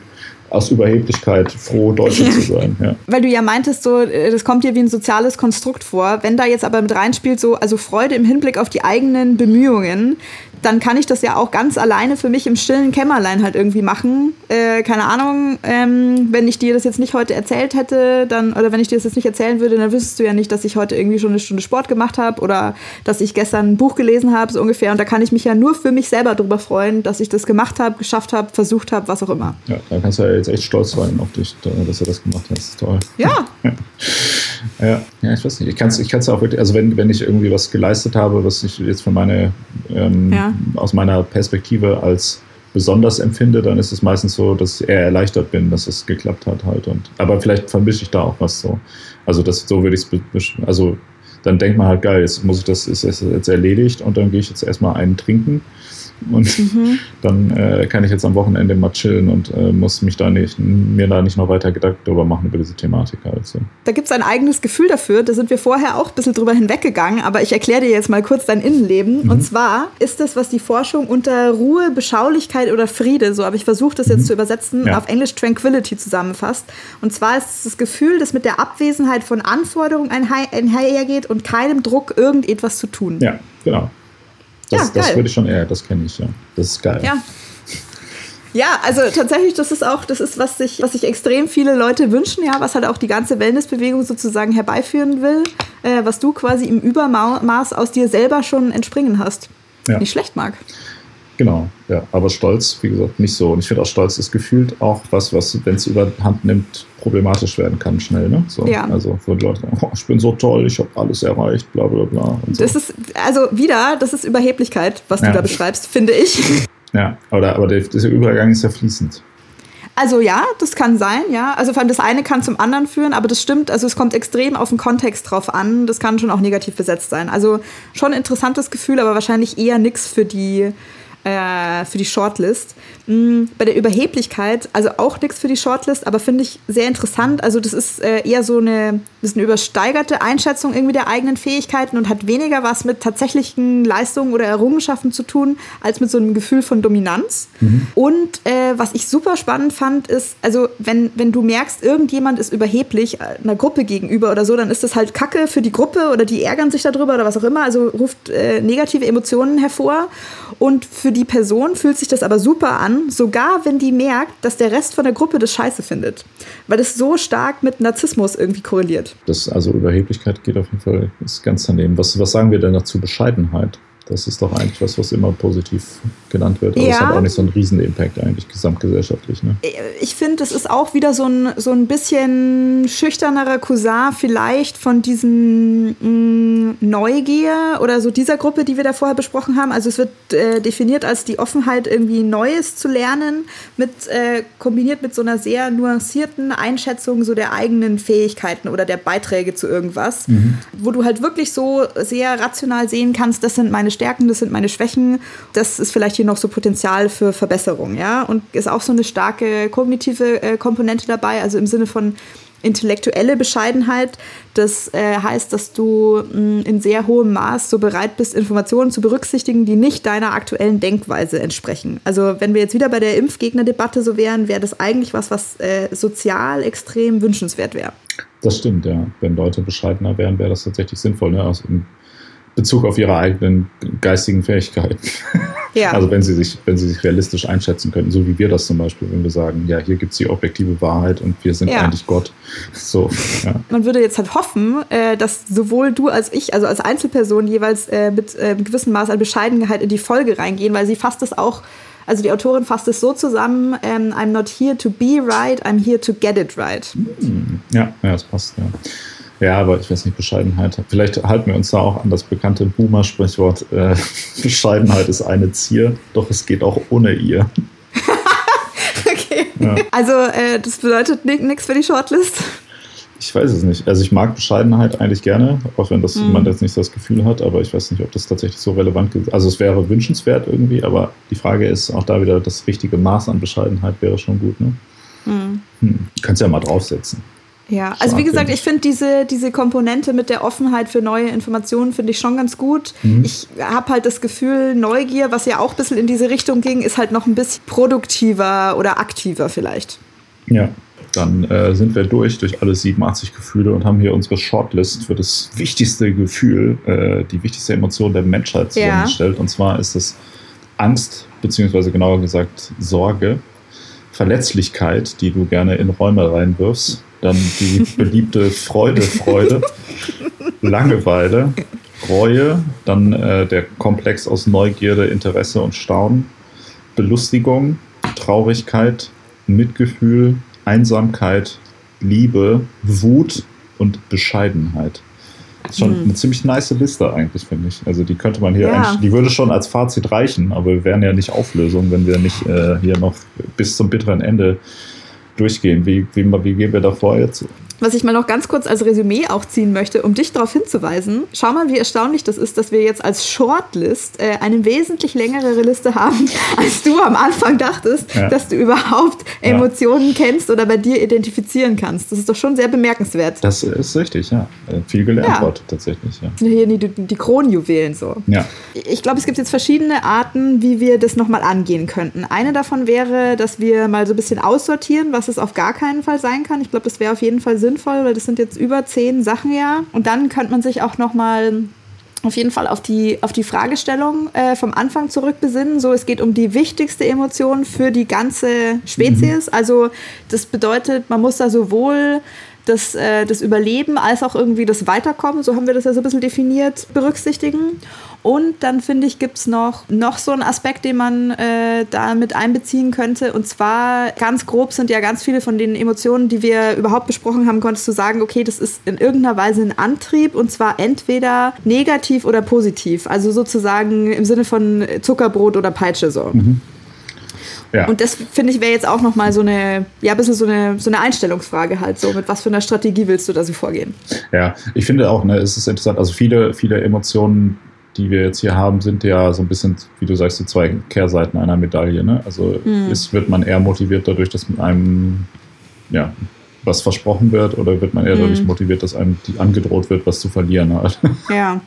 [SPEAKER 2] aus Überheblichkeit froh, Deutsche zu sein. Ja.
[SPEAKER 1] Weil du ja meintest, so, äh, das kommt dir wie ein soziales Konstrukt vor. Wenn da jetzt aber mit reinspielt, so, also Freude im Hinblick auf die eigenen Bemühungen, dann kann ich das ja auch ganz alleine für mich im stillen Kämmerlein halt irgendwie machen. Äh, keine Ahnung, ähm, wenn ich dir das jetzt nicht heute erzählt hätte, dann, oder wenn ich dir das jetzt nicht erzählen würde, dann wüsstest du ja nicht, dass ich heute irgendwie schon eine Stunde Sport gemacht habe oder dass ich gestern ein Buch gelesen habe, so ungefähr. Und da kann ich mich ja nur für mich selber drüber freuen, dass ich das gemacht habe, geschafft habe, versucht habe, was auch immer.
[SPEAKER 2] Ja, da kannst du ja jetzt echt stolz sein auf dich, dass du das gemacht hast. Toll.
[SPEAKER 1] Ja.
[SPEAKER 2] ja. ja, ich weiß nicht. Ich kann es ich kann's auch wirklich, also wenn, wenn ich irgendwie was geleistet habe, was ich jetzt für meine ähm, ja aus meiner Perspektive als besonders empfinde, dann ist es meistens so, dass ich eher erleichtert bin, dass es geklappt hat halt. Und, aber vielleicht vermische ich da auch was so. Also das, so würde ich es, also dann denkt man halt, geil, jetzt muss ich das, ist jetzt erledigt und dann gehe ich jetzt erstmal einen trinken und mhm. dann äh, kann ich jetzt am Wochenende mal chillen und äh, muss mich da nicht, mir da nicht noch weiter Gedanken darüber machen, über diese Thematik halt so.
[SPEAKER 1] Da gibt es ein eigenes Gefühl dafür, da sind wir vorher auch ein bisschen drüber hinweggegangen, aber ich erkläre dir jetzt mal kurz dein Innenleben. Mhm. Und zwar ist das, was die Forschung unter Ruhe, Beschaulichkeit oder Friede, so habe ich versucht, das jetzt mhm. zu übersetzen, ja. auf Englisch Tranquility zusammenfasst. Und zwar ist es das Gefühl, das mit der Abwesenheit von Anforderungen einhergeht und keinem Druck, irgendetwas zu tun.
[SPEAKER 2] Ja, genau. Das, ja, das würde ich schon eher, das kenne ich, ja. Das ist geil.
[SPEAKER 1] Ja. Ja, also tatsächlich, das ist auch, das ist, was sich, was sich extrem viele Leute wünschen, ja, was halt auch die ganze Wellnessbewegung sozusagen herbeiführen will, äh, was du quasi im Übermaß aus dir selber schon entspringen hast. Ja. Nicht schlecht, Marc.
[SPEAKER 2] Genau, ja. Aber Stolz, wie gesagt, nicht so. Und ich finde auch Stolz ist gefühlt auch was, was, wenn es überhand nimmt, problematisch werden kann, schnell. Ne? So,
[SPEAKER 1] ja.
[SPEAKER 2] Also für Leute, oh, ich bin so toll, ich habe alles erreicht, bla bla bla.
[SPEAKER 1] So. Das ist, also wieder, das ist Überheblichkeit, was ja. du da beschreibst, finde ich.
[SPEAKER 2] Ja, oder, aber der, der Übergang ist ja fließend.
[SPEAKER 1] Also ja, das kann sein, ja. Also vor allem das eine kann zum anderen führen, aber das stimmt, also es kommt extrem auf den Kontext drauf an. Das kann schon auch negativ besetzt sein. Also schon ein interessantes Gefühl, aber wahrscheinlich eher nichts für die äh, für die Shortlist. Mhm, bei der Überheblichkeit, also auch nichts für die Shortlist, aber finde ich sehr interessant. Also das ist äh, eher so eine, das ist eine übersteigerte Einschätzung irgendwie der eigenen Fähigkeiten und hat weniger was mit tatsächlichen Leistungen oder Errungenschaften zu tun, als mit so einem Gefühl von Dominanz. Mhm. Und äh, was ich super spannend fand, ist, also wenn, wenn du merkst, irgendjemand ist überheblich äh, einer Gruppe gegenüber oder so, dann ist das halt Kacke für die Gruppe oder die ärgern sich darüber oder was auch immer, also ruft äh, negative Emotionen hervor. Und für die Person fühlt sich das aber super an, sogar wenn die merkt, dass der Rest von der Gruppe das scheiße findet. Weil das so stark mit Narzissmus irgendwie korreliert.
[SPEAKER 2] Das, also Überheblichkeit geht auf jeden Fall ist ganz daneben. Was, was sagen wir denn dazu Bescheidenheit? Das ist doch eigentlich was, was immer positiv genannt wird. Aber es hat auch nicht so einen Riesenimpact eigentlich gesamtgesellschaftlich. Ne?
[SPEAKER 1] Ich finde, es ist auch wieder so ein, so ein bisschen schüchternerer Cousin vielleicht von diesem mh, mm, Neugier oder so dieser Gruppe, die wir da vorher besprochen haben. Also es wird äh, definiert als die Offenheit, irgendwie Neues zu lernen, mit, äh, kombiniert mit so einer sehr nuancierten Einschätzung so der eigenen Fähigkeiten oder der Beiträge zu irgendwas, mhm. wo du halt wirklich so sehr rational sehen kannst, das sind meine Stärken, das sind meine Schwächen. Das ist vielleicht hier noch so Potenzial für Verbesserung, ja. Und ist auch so eine starke kognitive äh, Komponente dabei, also im Sinne von intellektuelle Bescheidenheit. Das äh, heißt, dass du mh, mm, in sehr hohem Maß so bereit bist, Informationen zu berücksichtigen, die nicht deiner aktuellen Denkweise entsprechen. Also wenn wir jetzt wieder bei der Impfgegnerdebatte so wären, wäre das eigentlich was, was äh, sozial extrem wünschenswert wäre.
[SPEAKER 2] Das stimmt, ja. Wenn Leute bescheidener wären, wäre das tatsächlich sinnvoll. Ne? Im Bezug auf ihre eigenen geistigen Fähigkeiten. Ja. Also wenn sie sich, wenn sie sich realistisch einschätzen könnten, so wie wir das zum Beispiel, wenn wir sagen, ja, hier gibt es die objektive Wahrheit und wir sind ja. eigentlich Gott. So,
[SPEAKER 1] ja. Man würde jetzt halt hoffen, äh, dass sowohl du als ich, also als Einzelperson jeweils äh, mit einem äh, gewissen Maß an Bescheidenheit in die Folge reingehen, weil sie fasst es auch also die Autorin fasst es so zusammen, ähm, I'm not here to be right, I'm here to get it right.
[SPEAKER 2] Hm. Ja, ja, das passt, ja. Ja, aber ich weiß nicht, Bescheidenheit. Vielleicht halten wir uns da auch an das bekannte Boomer-Sprichwort, äh, Bescheidenheit ist eine Zier, doch es geht auch ohne ihr.
[SPEAKER 1] okay. Ja. Also äh, das bedeutet nichts für die Shortlist?
[SPEAKER 2] Ich weiß es nicht. Also ich mag Bescheidenheit eigentlich gerne, auch wenn das mhm. man jetzt nicht das Gefühl hat, aber ich weiß nicht, ob das tatsächlich so relevant ist. Also es wäre wünschenswert irgendwie, aber die Frage ist auch da wieder, das richtige Maß an Bescheidenheit wäre schon gut. Ne? Mhm. Hm. Kannst ja mal draufsetzen.
[SPEAKER 1] Ja, also wie gesagt, ich finde diese, diese Komponente mit der Offenheit für neue Informationen finde ich schon ganz gut. Mhm. Ich habe halt das Gefühl, Neugier, was ja auch ein bisschen in diese Richtung ging, ist halt noch ein bisschen produktiver oder aktiver vielleicht.
[SPEAKER 2] Ja, dann äh, sind wir durch, durch alle 87 Gefühle und haben hier unsere Shortlist für das wichtigste Gefühl, äh, die wichtigste Emotion der Menschheit zusammengestellt. Ja. Und zwar ist es Angst, beziehungsweise genauer gesagt Sorge, Verletzlichkeit, die du gerne in Räume reinwirfst dann die beliebte Freude, Freude, Langeweile, Reue, dann äh, der Komplex aus Neugierde, Interesse und Staunen, Belustigung, Traurigkeit, Mitgefühl, Einsamkeit, Liebe, Wut und Bescheidenheit. Das ist schon hm. eine ziemlich nice Liste eigentlich, finde ich. Also die könnte man hier ja. die würde schon als Fazit reichen, aber wir wären ja nicht Auflösung, wenn wir nicht äh, hier noch bis zum bitteren Ende durchgehen. Wie, wie, wie gehen wir da vor jetzt?
[SPEAKER 1] Was ich mal noch ganz kurz als Resümee auch ziehen möchte, um dich darauf hinzuweisen. Schau mal, wie erstaunlich das ist, dass wir jetzt als Shortlist äh, eine wesentlich längere Liste haben, als du am Anfang dachtest, ja. dass du überhaupt Emotionen ja. kennst oder bei dir identifizieren kannst. Das ist doch schon sehr bemerkenswert.
[SPEAKER 2] Das ist richtig, ja. Äh, viel gelernt ja. Wort, tatsächlich. Ja.
[SPEAKER 1] Das sind hier die, die Kronjuwelen so.
[SPEAKER 2] Ja.
[SPEAKER 1] Ich glaube, es gibt jetzt verschiedene Arten, wie wir das nochmal angehen könnten. Eine davon wäre, dass wir mal so ein bisschen aussortieren, was es auf gar keinen Fall sein kann. Ich glaube, das wäre auf jeden Fall sinnvoll, weil das sind jetzt über zehn Sachen ja. Und dann könnte man sich auch noch mal auf jeden Fall auf die, auf die Fragestellung äh, vom Anfang zurück besinnen. So, es geht um die wichtigste Emotion für die ganze Spezies. Mhm. Also das bedeutet, man muss da sowohl das, äh, das Überleben als auch irgendwie das Weiterkommen, so haben wir das ja so ein bisschen definiert, berücksichtigen. Und dann finde ich, gibt es noch, noch so einen Aspekt, den man äh, da mit einbeziehen könnte. Und zwar ganz grob sind ja ganz viele von den Emotionen, die wir überhaupt besprochen haben, konntest du sagen, okay, das ist in irgendeiner Weise ein Antrieb und zwar entweder negativ oder positiv. Also sozusagen im Sinne von Zuckerbrot oder Peitsche so. Mhm. Ja. Und das finde ich wäre jetzt auch nochmal so eine, ja, ein bisschen so eine, so eine Einstellungsfrage halt so. Mit was für einer Strategie willst du da so vorgehen?
[SPEAKER 2] Ja, ich finde auch, ne, es ist interessant. Also viele, viele Emotionen, die wir jetzt hier haben, sind ja so ein bisschen, wie du sagst, die zwei Kehrseiten einer Medaille. Ne? Also mhm. ist, wird man eher motiviert dadurch, dass mit einem, ja, was versprochen wird, oder wird man eher mhm. dadurch motiviert, dass einem die angedroht wird, was zu verlieren halt? Ja.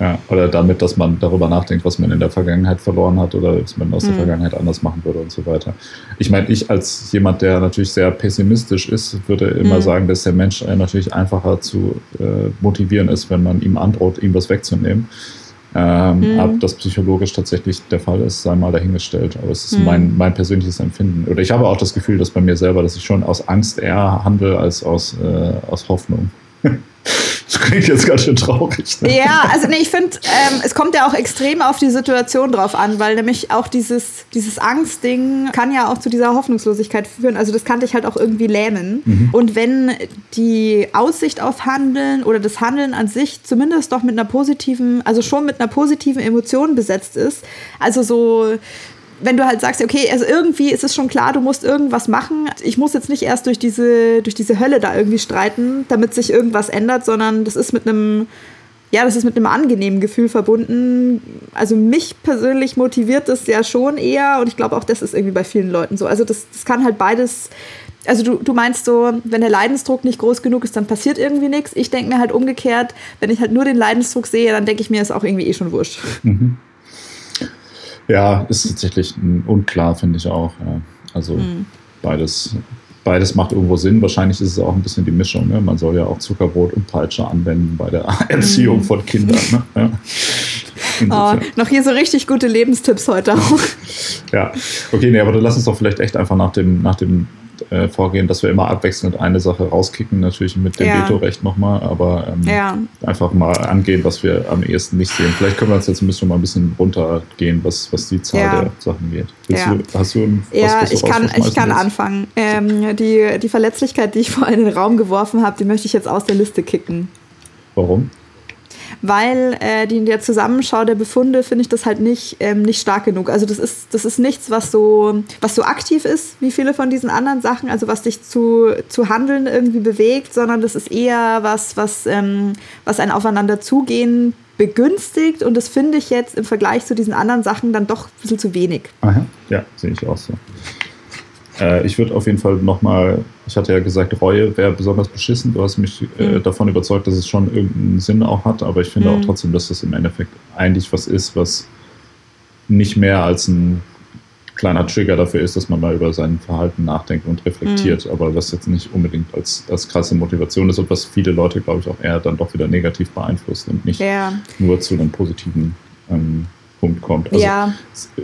[SPEAKER 2] Ja, oder damit, dass man darüber nachdenkt, was man in der Vergangenheit verloren hat oder was man aus mhm. der Vergangenheit anders machen würde und so weiter. Ich meine, ich als jemand, der natürlich sehr pessimistisch ist, würde immer mhm. sagen, dass der Mensch natürlich einfacher zu äh, motivieren ist, wenn man ihm androht, ihm was wegzunehmen. Ähm, mhm. Ob das psychologisch tatsächlich der Fall ist, sei mal dahingestellt. Aber es ist mhm. mein, mein persönliches Empfinden. Oder ich habe auch das Gefühl, dass bei mir selber, dass ich schon aus Angst eher handle als aus, äh, aus Hoffnung. Das klingt jetzt ganz schön traurig.
[SPEAKER 1] Ne? Ja, also nee, ich finde, ähm, es kommt ja auch extrem auf die Situation drauf an, weil nämlich auch dieses, dieses Angstding kann ja auch zu dieser Hoffnungslosigkeit führen. Also das kann dich halt auch irgendwie lähmen. Mhm. Und wenn die Aussicht auf Handeln oder das Handeln an sich zumindest doch mit einer positiven, also schon mit einer positiven Emotion besetzt ist, also so wenn du halt sagst, okay, also irgendwie ist es schon klar, du musst irgendwas machen. Ich muss jetzt nicht erst durch diese, durch diese Hölle da irgendwie streiten, damit sich irgendwas ändert, sondern das ist mit einem, ja, das ist mit einem angenehmen Gefühl verbunden. Also mich persönlich motiviert das ja schon eher und ich glaube auch, das ist irgendwie bei vielen Leuten so. Also das, das kann halt beides also du, du meinst so, wenn der Leidensdruck nicht groß genug ist, dann passiert irgendwie nichts. Ich denke mir halt umgekehrt, wenn ich halt nur den Leidensdruck sehe, dann denke ich mir, ist auch irgendwie eh schon wurscht. Mhm.
[SPEAKER 2] Ja, ist tatsächlich unklar, finde ich auch. Ja. Also mhm. beides, beides macht irgendwo Sinn. Wahrscheinlich ist es auch ein bisschen die Mischung. Ne? Man soll ja auch Zuckerbrot und Peitsche anwenden bei der Erziehung mhm. von Kindern. Ne? Ja.
[SPEAKER 1] Oh, noch hier so richtig gute Lebenstipps heute auch.
[SPEAKER 2] ja, okay, nee, aber dann lass uns doch vielleicht echt einfach nach dem, nach dem äh, vorgehen, dass wir immer abwechselnd eine Sache rauskicken, natürlich mit dem ja. Vetorecht nochmal, aber ähm, ja. einfach mal angehen, was wir am ehesten nicht sehen. Vielleicht können wir uns jetzt ein bisschen mal ein bisschen runtergehen, was, was die Zahl ja. der Sachen geht.
[SPEAKER 1] Ja.
[SPEAKER 2] Du, hast du
[SPEAKER 1] was, ja, was du ich kann, ich kann anfangen. Ähm, die, die Verletzlichkeit, die ich vorhin in den Raum geworfen habe, die möchte ich jetzt aus der Liste kicken.
[SPEAKER 2] Warum?
[SPEAKER 1] Weil äh, die in der Zusammenschau der Befunde finde ich das halt nicht, ähm, nicht stark genug. Also das ist, das ist nichts, was so, was so aktiv ist wie viele von diesen anderen Sachen, also was dich zu, zu handeln irgendwie bewegt, sondern das ist eher was, was, ähm, was ein Aufeinanderzugehen begünstigt und das finde ich jetzt im Vergleich zu diesen anderen Sachen dann doch ein bisschen zu wenig.
[SPEAKER 2] Aha. Ja, sehe ich auch so. Äh, ich würde auf jeden Fall nochmal, ich hatte ja gesagt, Reue wäre besonders beschissen. Du hast mich äh, mhm. davon überzeugt, dass es schon irgendeinen Sinn auch hat, aber ich finde mhm. auch trotzdem, dass das im Endeffekt eigentlich was ist, was nicht mehr als ein kleiner Trigger dafür ist, dass man mal über sein Verhalten nachdenkt und reflektiert, mhm. aber was jetzt nicht unbedingt als, als krasse Motivation ist und was viele Leute, glaube ich, auch eher dann doch wieder negativ beeinflusst und nicht ja. nur zu einem positiven ähm, Punkt kommt. Also ja.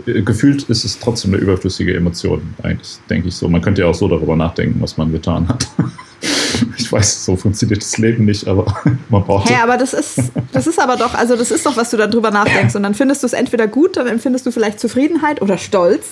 [SPEAKER 2] Äh, gefühlt ist es trotzdem eine überflüssige Emotion, eigentlich, denke ich so. Man könnte ja auch so darüber nachdenken, was man getan hat. ich weiß, so funktioniert das Leben nicht, aber man braucht.
[SPEAKER 1] Hä, hey, aber das ist, das ist aber doch, also das ist doch, was du darüber nachdenkst. Und dann findest du es entweder gut, dann empfindest du vielleicht Zufriedenheit oder Stolz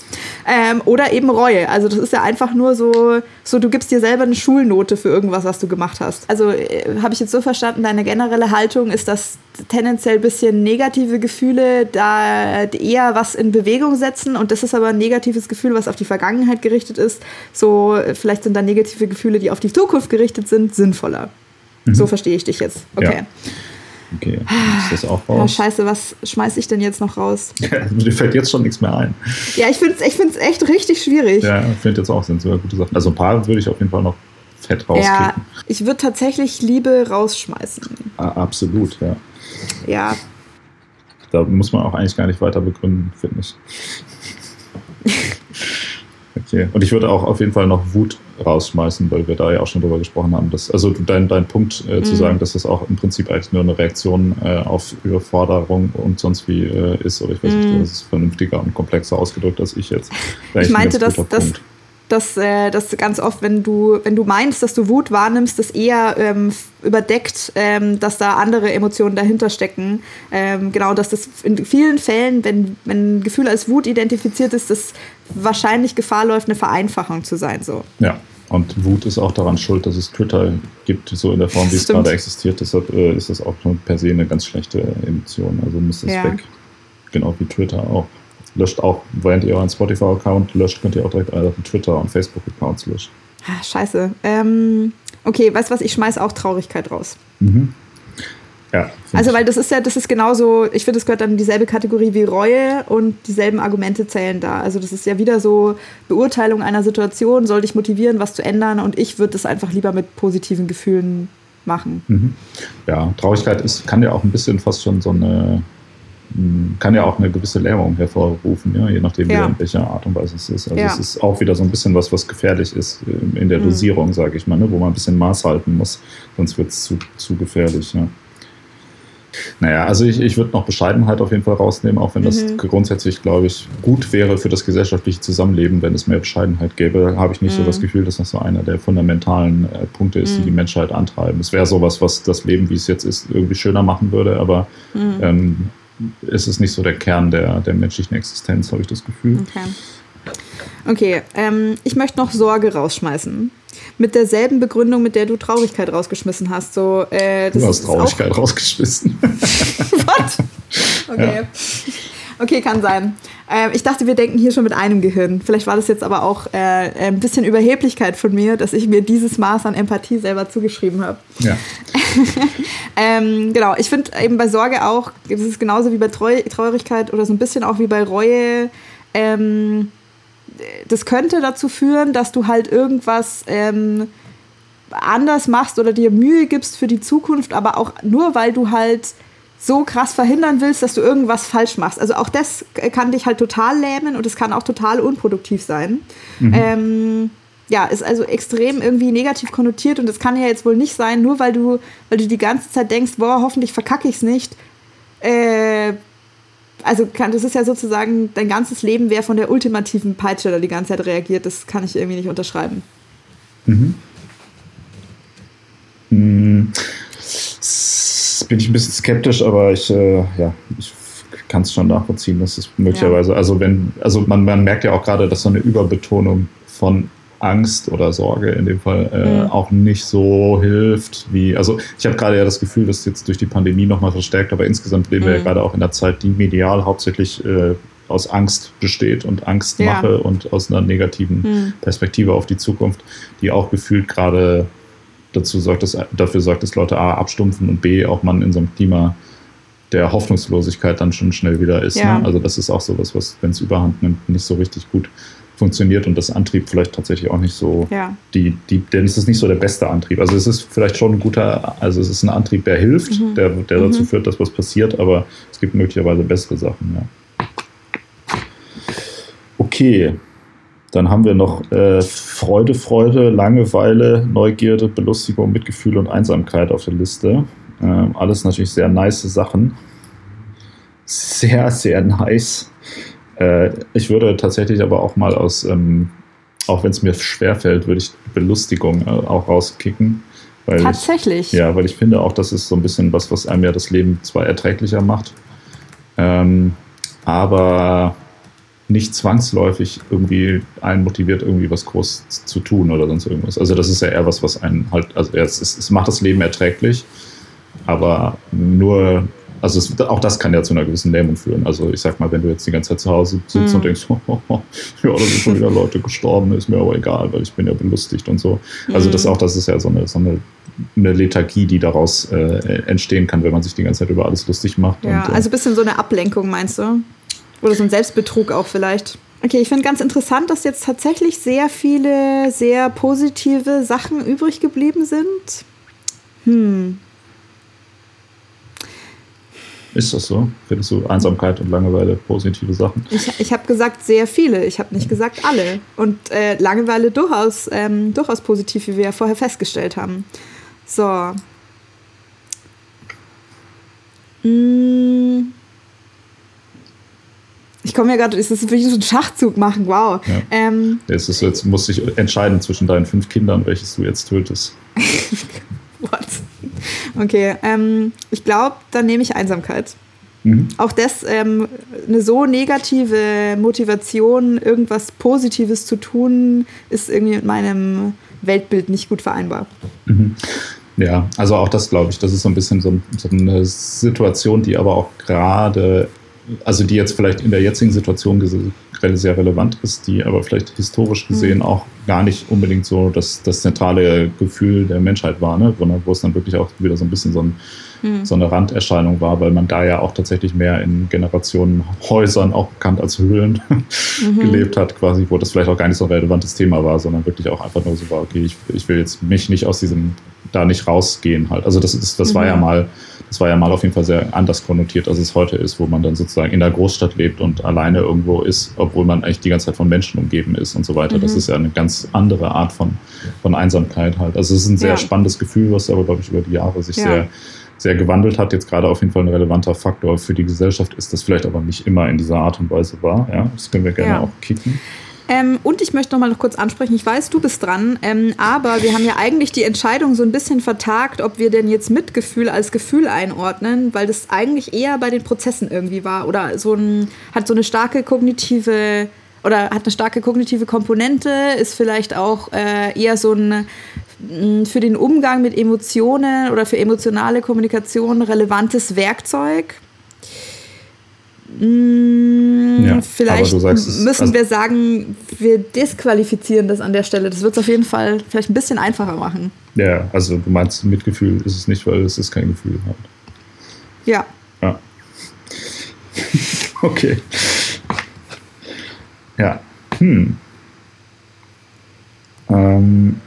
[SPEAKER 1] ähm, oder eben Reue. Also das ist ja einfach nur so, so, du gibst dir selber eine Schulnote für irgendwas, was du gemacht hast. Also äh, habe ich jetzt so verstanden, deine generelle Haltung ist, dass tendenziell ein bisschen negative Gefühle da eher was in Bewegung setzen und das ist aber ein negatives Gefühl, was auf die Vergangenheit gerichtet ist. So, vielleicht sind da negative Gefühle, die auf die Zukunft gerichtet sind, sinnvoller. Mhm. So verstehe ich dich jetzt. Okay. Ja.
[SPEAKER 2] Okay, ist das auch raus?
[SPEAKER 1] Ja, scheiße, was schmeiße ich denn jetzt noch raus?
[SPEAKER 2] Ja, mir fällt jetzt schon nichts mehr ein.
[SPEAKER 1] Ja, ich finde es ich find's echt richtig schwierig.
[SPEAKER 2] Ja, ich finde jetzt auch, sind sogar gute Sachen. Also ein paar würde ich auf jeden Fall noch fett rauskicken. Ja,
[SPEAKER 1] ich würde tatsächlich Liebe rausschmeißen.
[SPEAKER 2] Ah, absolut, ja.
[SPEAKER 1] Ja.
[SPEAKER 2] Da muss man auch eigentlich gar nicht weiter begründen, finde ich. Okay. Und ich würde auch auf jeden Fall noch Wut rausschmeißen, weil wir da ja auch schon drüber gesprochen haben. Dass, also dein, dein Punkt äh, mhm. zu sagen, dass das auch im Prinzip eigentlich nur eine Reaktion äh, auf Überforderung und sonst wie äh, ist, oder ich weiß nicht, mhm. das ist vernünftiger und komplexer ausgedrückt als ich jetzt.
[SPEAKER 1] Ich meinte, dass, dass, dass, äh, dass ganz oft, wenn du, wenn du meinst, dass du Wut wahrnimmst, das eher ähm, überdeckt, ähm, dass da andere Emotionen dahinter stecken. Ähm, genau, dass das in vielen Fällen, wenn, wenn ein Gefühl als Wut identifiziert ist, das wahrscheinlich Gefahr läuft, eine Vereinfachung zu sein. So.
[SPEAKER 2] Ja. Und Wut ist auch daran schuld, dass es Twitter gibt, so in der Form, wie es gerade existiert. Deshalb äh, ist das auch per se eine ganz schlechte Emotion. Also muss das ja. weg. Genau wie Twitter auch. Löscht auch, während ihr euren Spotify-Account löscht, könnt ihr auch direkt eure Twitter- und Facebook-Accounts löschen.
[SPEAKER 1] Ah, scheiße. Ähm, okay, weißt du was? Ich schmeiß auch Traurigkeit raus. Mhm. Ja. Also, weil das ist ja, das ist genauso, ich finde, es gehört dann in dieselbe Kategorie wie Reue und dieselben Argumente zählen da. Also, das ist ja wieder so Beurteilung einer Situation, soll dich motivieren, was zu ändern und ich würde das einfach lieber mit positiven Gefühlen machen.
[SPEAKER 2] Mhm. Ja, Traurigkeit ist, kann ja auch ein bisschen fast schon so eine, kann ja auch eine gewisse Lähmung hervorrufen, ja, je nachdem, ja. in welcher Art und Weise es ist. Also, ja. es ist auch wieder so ein bisschen was, was gefährlich ist äh, in der mhm. Dosierung, mhm. sage ich mal, ne, wo man ein bisschen Maß halten muss, sonst wird es zu, zu gefährlich. Ja. Naja, also ich, ich würde noch Bescheidenheit auf jeden Fall rausnehmen, auch wenn das mhm. grundsätzlich, glaube ich, gut wäre für das gesellschaftliche Zusammenleben, wenn es mehr Bescheidenheit gäbe, habe ich nicht mhm. so das Gefühl, dass das so einer der fundamentalen äh, Punkte ist, mhm. die die Menschheit antreiben. Es wäre sowas, was das Leben, wie es jetzt ist, irgendwie schöner machen würde, aber mhm. ähm, ist es nicht so der Kern der, der menschlichen Existenz, habe ich das Gefühl.
[SPEAKER 1] Okay. Okay, ähm, ich möchte noch Sorge rausschmeißen mit derselben Begründung, mit der du Traurigkeit rausgeschmissen hast. So,
[SPEAKER 2] äh, du hast Traurigkeit rausgeschmissen. Was?
[SPEAKER 1] Okay. Ja. Okay, kann sein. Äh, ich dachte, wir denken hier schon mit einem Gehirn. Vielleicht war das jetzt aber auch äh, ein bisschen Überheblichkeit von mir, dass ich mir dieses Maß an Empathie selber zugeschrieben habe.
[SPEAKER 2] Ja.
[SPEAKER 1] ähm, genau, ich finde eben bei Sorge auch, es ist genauso wie bei Treu Traurigkeit oder so ein bisschen auch wie bei Reue. Ähm, das könnte dazu führen, dass du halt irgendwas ähm, anders machst oder dir Mühe gibst für die Zukunft, aber auch nur, weil du halt so krass verhindern willst, dass du irgendwas falsch machst. Also auch das kann dich halt total lähmen und es kann auch total unproduktiv sein. Mhm. Ähm, ja, ist also extrem irgendwie negativ konnotiert und das kann ja jetzt wohl nicht sein, nur weil du, weil du die ganze Zeit denkst, boah, hoffentlich verkacke ich es nicht, äh, also kann, das ist ja sozusagen, dein ganzes Leben wäre von der ultimativen Peitsche da die ganze Zeit reagiert. Das kann ich irgendwie nicht unterschreiben. Mhm.
[SPEAKER 2] Bin ich ein bisschen skeptisch, aber ich, äh, ja, ich kann es schon nachvollziehen, dass es möglicherweise, ja. also wenn, also man, man merkt ja auch gerade, dass so eine Überbetonung von Angst oder Sorge in dem Fall äh, mhm. auch nicht so hilft wie, also ich habe gerade ja das Gefühl, dass jetzt durch die Pandemie nochmal verstärkt, aber insgesamt leben mhm. wir ja mhm. gerade auch in der Zeit, die medial hauptsächlich äh, aus Angst besteht und Angstmache ja. und aus einer negativen mhm. Perspektive auf die Zukunft, die auch gefühlt gerade dazu sorgt, dass, dafür sorgt, dass Leute A abstumpfen und B auch man in so einem Klima der Hoffnungslosigkeit dann schon schnell wieder ist. Ja. Ne? Also das ist auch sowas, was, wenn es überhand nimmt, nicht so richtig gut funktioniert und das Antrieb vielleicht tatsächlich auch nicht so
[SPEAKER 1] ja.
[SPEAKER 2] die, die, denn es ist nicht so der beste Antrieb. Also es ist vielleicht schon ein guter, also es ist ein Antrieb, der hilft, mhm. der, der dazu mhm. führt, dass was passiert, aber es gibt möglicherweise bessere Sachen, ja. Okay. Dann haben wir noch äh, Freude, Freude, Langeweile, Neugierde, Belustigung, Mitgefühl und Einsamkeit auf der Liste. Ähm, alles natürlich sehr nice Sachen. Sehr, sehr nice. Äh, ich würde tatsächlich aber auch mal aus, ähm, auch wenn es mir schwerfällt, würde ich Belustigung äh, auch rauskicken.
[SPEAKER 1] Tatsächlich.
[SPEAKER 2] Ich, ja, weil ich finde auch, das ist so ein bisschen was, was einem ja das Leben zwar erträglicher macht, ähm, aber nicht zwangsläufig irgendwie einen motiviert, irgendwie was groß zu tun oder sonst irgendwas. Also das ist ja eher was, was einen halt, also es, es macht das Leben erträglich, aber nur also es, auch das kann ja zu einer gewissen Lähmung führen. Also ich sag mal, wenn du jetzt die ganze Zeit zu Hause sitzt mhm. und denkst, oh, ja, da sind schon wieder Leute gestorben, ist mir aber egal, weil ich bin ja belustigt und so. Also das mhm. auch, das ist ja so eine, so eine, eine Lethargie, die daraus äh, entstehen kann, wenn man sich die ganze Zeit über alles lustig macht.
[SPEAKER 1] Ja, und, äh, also ein bisschen so eine Ablenkung, meinst du? Oder so ein Selbstbetrug auch vielleicht. Okay, ich finde ganz interessant, dass jetzt tatsächlich sehr viele sehr positive Sachen übrig geblieben sind. Hm,
[SPEAKER 2] ist das so? Findest du Einsamkeit und Langeweile positive Sachen?
[SPEAKER 1] Ich, ich habe gesagt sehr viele, ich habe nicht gesagt alle. Und äh, Langeweile durchaus, ähm, durchaus positiv, wie wir ja vorher festgestellt haben. So. Mmh. Ich komme ja gerade, es ist wirklich so ein Schachzug machen, wow. Ja.
[SPEAKER 2] Ähm, es ist, jetzt musst dich entscheiden zwischen deinen fünf Kindern, welches du jetzt tötest.
[SPEAKER 1] What? Okay, ähm, ich glaube, dann nehme ich Einsamkeit. Mhm. Auch das, ähm, eine so negative Motivation, irgendwas Positives zu tun, ist irgendwie mit meinem Weltbild nicht gut vereinbar.
[SPEAKER 2] Mhm. Ja, also auch das glaube ich, das ist so ein bisschen so, so eine Situation, die aber auch gerade, also die jetzt vielleicht in der jetzigen Situation sehr relevant ist, die aber vielleicht historisch gesehen mhm. auch gar nicht unbedingt so das, das zentrale Gefühl der Menschheit war, ne? wo es dann wirklich auch wieder so ein bisschen so, ein, mhm. so eine Randerscheinung war, weil man da ja auch tatsächlich mehr in Generationenhäusern, auch bekannt als Höhlen, mhm. gelebt hat, quasi, wo das vielleicht auch gar nicht so ein relevantes Thema war, sondern wirklich auch einfach nur so war, okay, ich, ich will jetzt mich nicht aus diesem, da nicht rausgehen halt. Also das, ist, das war ja mhm. mal das war ja mal auf jeden Fall sehr anders konnotiert, als es heute ist, wo man dann sozusagen in der Großstadt lebt und alleine irgendwo ist, obwohl man eigentlich die ganze Zeit von Menschen umgeben ist und so weiter. Mhm. Das ist ja eine ganz andere Art von, von Einsamkeit halt. Also es ist ein sehr ja. spannendes Gefühl, was aber, glaube ich, über die Jahre sich ja. sehr sehr gewandelt hat, jetzt gerade auf jeden Fall ein relevanter Faktor für die Gesellschaft ist, das vielleicht aber nicht immer in dieser Art und Weise war. Ja, das können wir gerne ja. auch kicken.
[SPEAKER 1] Ähm, und ich möchte noch mal noch kurz ansprechen, ich weiß, du bist dran, ähm, aber wir haben ja eigentlich die Entscheidung so ein bisschen vertagt, ob wir denn jetzt Mitgefühl als Gefühl einordnen, weil das eigentlich eher bei den Prozessen irgendwie war oder so ein, hat so eine starke kognitive oder hat eine starke kognitive Komponente, ist vielleicht auch äh, eher so ein mm, für den Umgang mit Emotionen oder für emotionale Kommunikation relevantes Werkzeug. Mmh, ja, vielleicht sagst, müssen also wir sagen, wir disqualifizieren das an der Stelle. Das wird es auf jeden Fall vielleicht ein bisschen einfacher machen.
[SPEAKER 2] Ja, also du meinst, Mitgefühl ist es nicht, weil es ist kein Gefühl hat.
[SPEAKER 1] Ja.
[SPEAKER 2] Ja. okay. Ja. Hm. Ähm,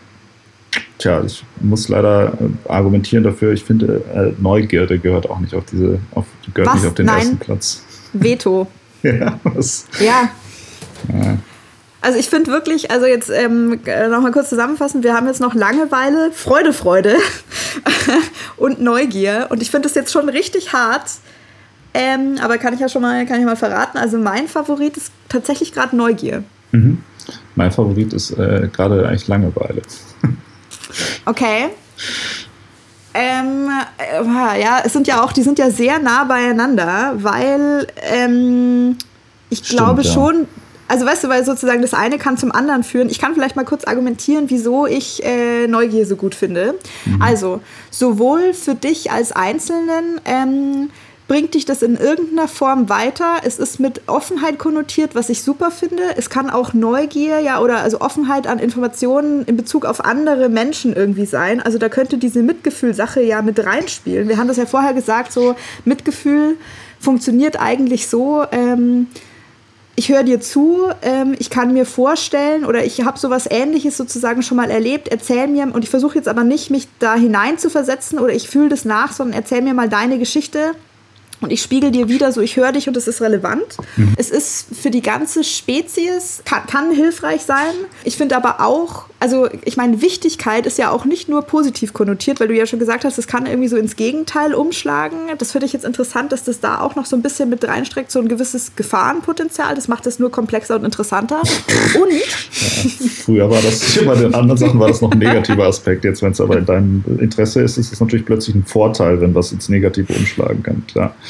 [SPEAKER 2] tja, ich muss leider äh, argumentieren dafür. Ich finde, äh, Neugierde gehört auch nicht auf diese, auf, gehört
[SPEAKER 1] Was?
[SPEAKER 2] nicht auf den
[SPEAKER 1] Nein.
[SPEAKER 2] ersten Platz.
[SPEAKER 1] Veto.
[SPEAKER 2] ja, was?
[SPEAKER 1] Ja. ja. Also ich finde wirklich, also jetzt ähm, nochmal kurz zusammenfassen, wir haben jetzt noch Langeweile, Freude, Freude und Neugier. Und ich finde das jetzt schon richtig hart. Ähm, aber kann ich ja schon mal, kann ich mal verraten. Also mein Favorit ist tatsächlich gerade Neugier.
[SPEAKER 2] Mhm. Mein Favorit ist äh, gerade eigentlich Langeweile.
[SPEAKER 1] okay. Ähm, äh, ja, es sind ja auch, die sind ja sehr nah beieinander, weil ähm, ich Stimmt, glaube ja. schon, also weißt du, weil sozusagen das eine kann zum anderen führen. Ich kann vielleicht mal kurz argumentieren, wieso ich äh, Neugier so gut finde. Mhm. Also, sowohl für dich als Einzelnen, ähm, bringt dich das in irgendeiner Form weiter. Es ist mit Offenheit konnotiert, was ich super finde. Es kann auch Neugier, ja, oder also Offenheit an Informationen in Bezug auf andere Menschen irgendwie sein. Also da könnte diese Mitgefühl-Sache ja mit reinspielen. Wir haben das ja vorher gesagt, so Mitgefühl funktioniert eigentlich so. Ähm, ich höre dir zu, ähm, ich kann mir vorstellen oder ich habe sowas ähnliches sozusagen schon mal erlebt, erzähl mir, und ich versuche jetzt aber nicht, mich da hinein zu versetzen oder ich fühle das nach, sondern erzähl mir mal deine Geschichte und ich spiegel dir wieder so, ich höre dich und es ist relevant. Mhm. Es ist für die ganze Spezies, kann, kann hilfreich sein. Ich finde aber auch, also ich meine, Wichtigkeit ist ja auch nicht nur positiv konnotiert, weil du ja schon gesagt hast, es kann irgendwie so ins Gegenteil umschlagen. Das finde ich jetzt interessant, dass das da auch noch so ein bisschen mit reinstreckt, so ein gewisses Gefahrenpotenzial. Das macht es nur komplexer und interessanter. Und
[SPEAKER 2] ja, früher war das, bei den anderen Sachen war das noch ein negativer Aspekt. Jetzt, wenn es aber in deinem Interesse ist, ist es natürlich plötzlich ein Vorteil, wenn was ins Negative umschlagen kann, klar.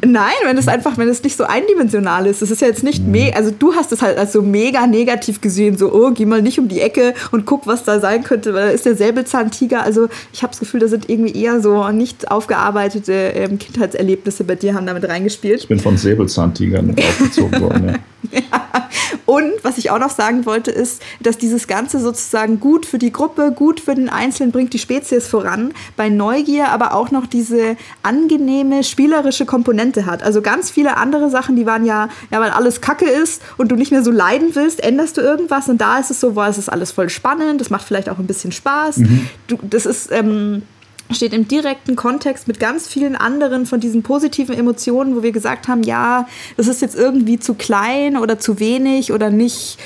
[SPEAKER 1] Nein, wenn es einfach, wenn es nicht so eindimensional ist. Das ist ja jetzt nicht mega, also du hast es halt als so mega negativ gesehen, so, oh, geh mal nicht um die Ecke und guck, was da sein könnte, weil da ist der Säbelzahntiger. Also ich habe das Gefühl, da sind irgendwie eher so nicht aufgearbeitete ähm, Kindheitserlebnisse bei dir haben damit reingespielt.
[SPEAKER 2] Ich bin von Säbelzahntigern aufgezogen worden, ja.
[SPEAKER 1] ja. Und was ich auch noch sagen wollte, ist, dass dieses Ganze sozusagen gut für die Gruppe, gut für den Einzelnen bringt die Spezies voran. Bei Neugier aber auch noch diese angenehme, spielerische Komponente hat. Also ganz viele andere Sachen, die waren ja, ja, weil alles Kacke ist und du nicht mehr so leiden willst, änderst du irgendwas und da ist es so, boah, es ist alles voll spannend, das macht vielleicht auch ein bisschen Spaß. Mhm. Du, das ist, ähm, steht im direkten Kontext mit ganz vielen anderen von diesen positiven Emotionen, wo wir gesagt haben, ja, das ist jetzt irgendwie zu klein oder zu wenig oder nicht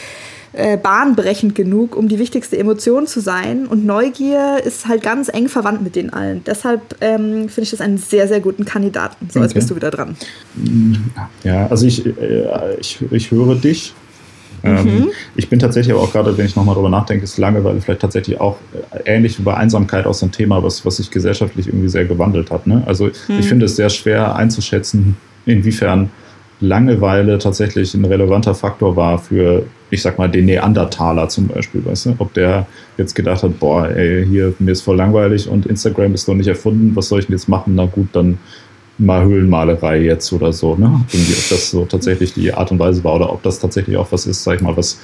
[SPEAKER 1] äh, bahnbrechend genug, um die wichtigste Emotion zu sein. Und Neugier ist halt ganz eng verwandt mit den allen. Deshalb ähm, finde ich das einen sehr, sehr guten Kandidaten. So, okay. jetzt bist du wieder dran.
[SPEAKER 2] Ja, also ich, äh, ich, ich höre dich. Ähm, mhm. ich bin tatsächlich aber auch gerade, wenn ich nochmal drüber nachdenke, ist Langeweile vielleicht tatsächlich auch äh, ähnlich wie bei Einsamkeit auch so ein Thema, was, was sich gesellschaftlich irgendwie sehr gewandelt hat. Ne? Also mhm. ich finde es sehr schwer einzuschätzen, inwiefern Langeweile tatsächlich ein relevanter Faktor war für, ich sag mal, den Neandertaler zum Beispiel, weißt du? Ob der jetzt gedacht hat, boah, ey, hier, mir ist voll langweilig und Instagram ist noch nicht erfunden, was soll ich denn jetzt machen? Na gut, dann mal Höhlenmalerei jetzt oder so, ne? Irgendwie, ob das so tatsächlich die Art und Weise war oder ob das tatsächlich auch was ist, sag ich mal, was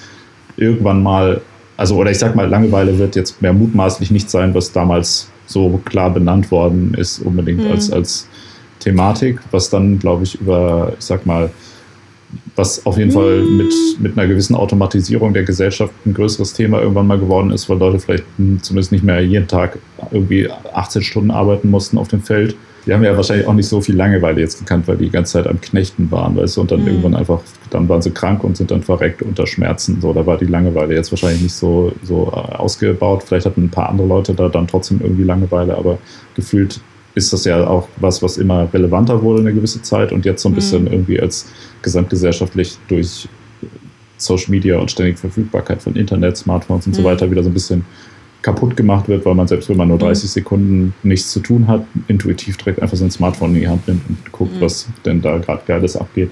[SPEAKER 2] irgendwann mal, also, oder ich sag mal, Langeweile wird jetzt mehr mutmaßlich nicht sein, was damals so klar benannt worden ist, unbedingt mhm. als, als Thematik, was dann, glaube ich, über, ich sag mal, was auf jeden Fall mit, mit einer gewissen Automatisierung der Gesellschaft ein größeres Thema irgendwann mal geworden ist, weil Leute vielleicht zumindest nicht mehr jeden Tag irgendwie 18 Stunden arbeiten mussten auf dem Feld. Die haben ja wahrscheinlich auch nicht so viel Langeweile jetzt gekannt, weil die die ganze Zeit am Knechten waren, weißt du, und dann mhm. irgendwann einfach, dann waren sie krank und sind dann verreckt unter Schmerzen. So, da war die Langeweile jetzt wahrscheinlich nicht so, so ausgebaut. Vielleicht hatten ein paar andere Leute da dann trotzdem irgendwie Langeweile, aber gefühlt ist das ja auch was, was immer relevanter wurde eine gewisse Zeit und jetzt so ein bisschen mhm. irgendwie als gesamtgesellschaftlich durch Social Media und ständige Verfügbarkeit von Internet, Smartphones und mhm. so weiter wieder so ein bisschen kaputt gemacht wird, weil man selbst wenn man nur 30 mhm. Sekunden nichts zu tun hat, intuitiv direkt einfach sein Smartphone in die Hand nimmt und guckt, mhm. was denn da gerade Geiles abgeht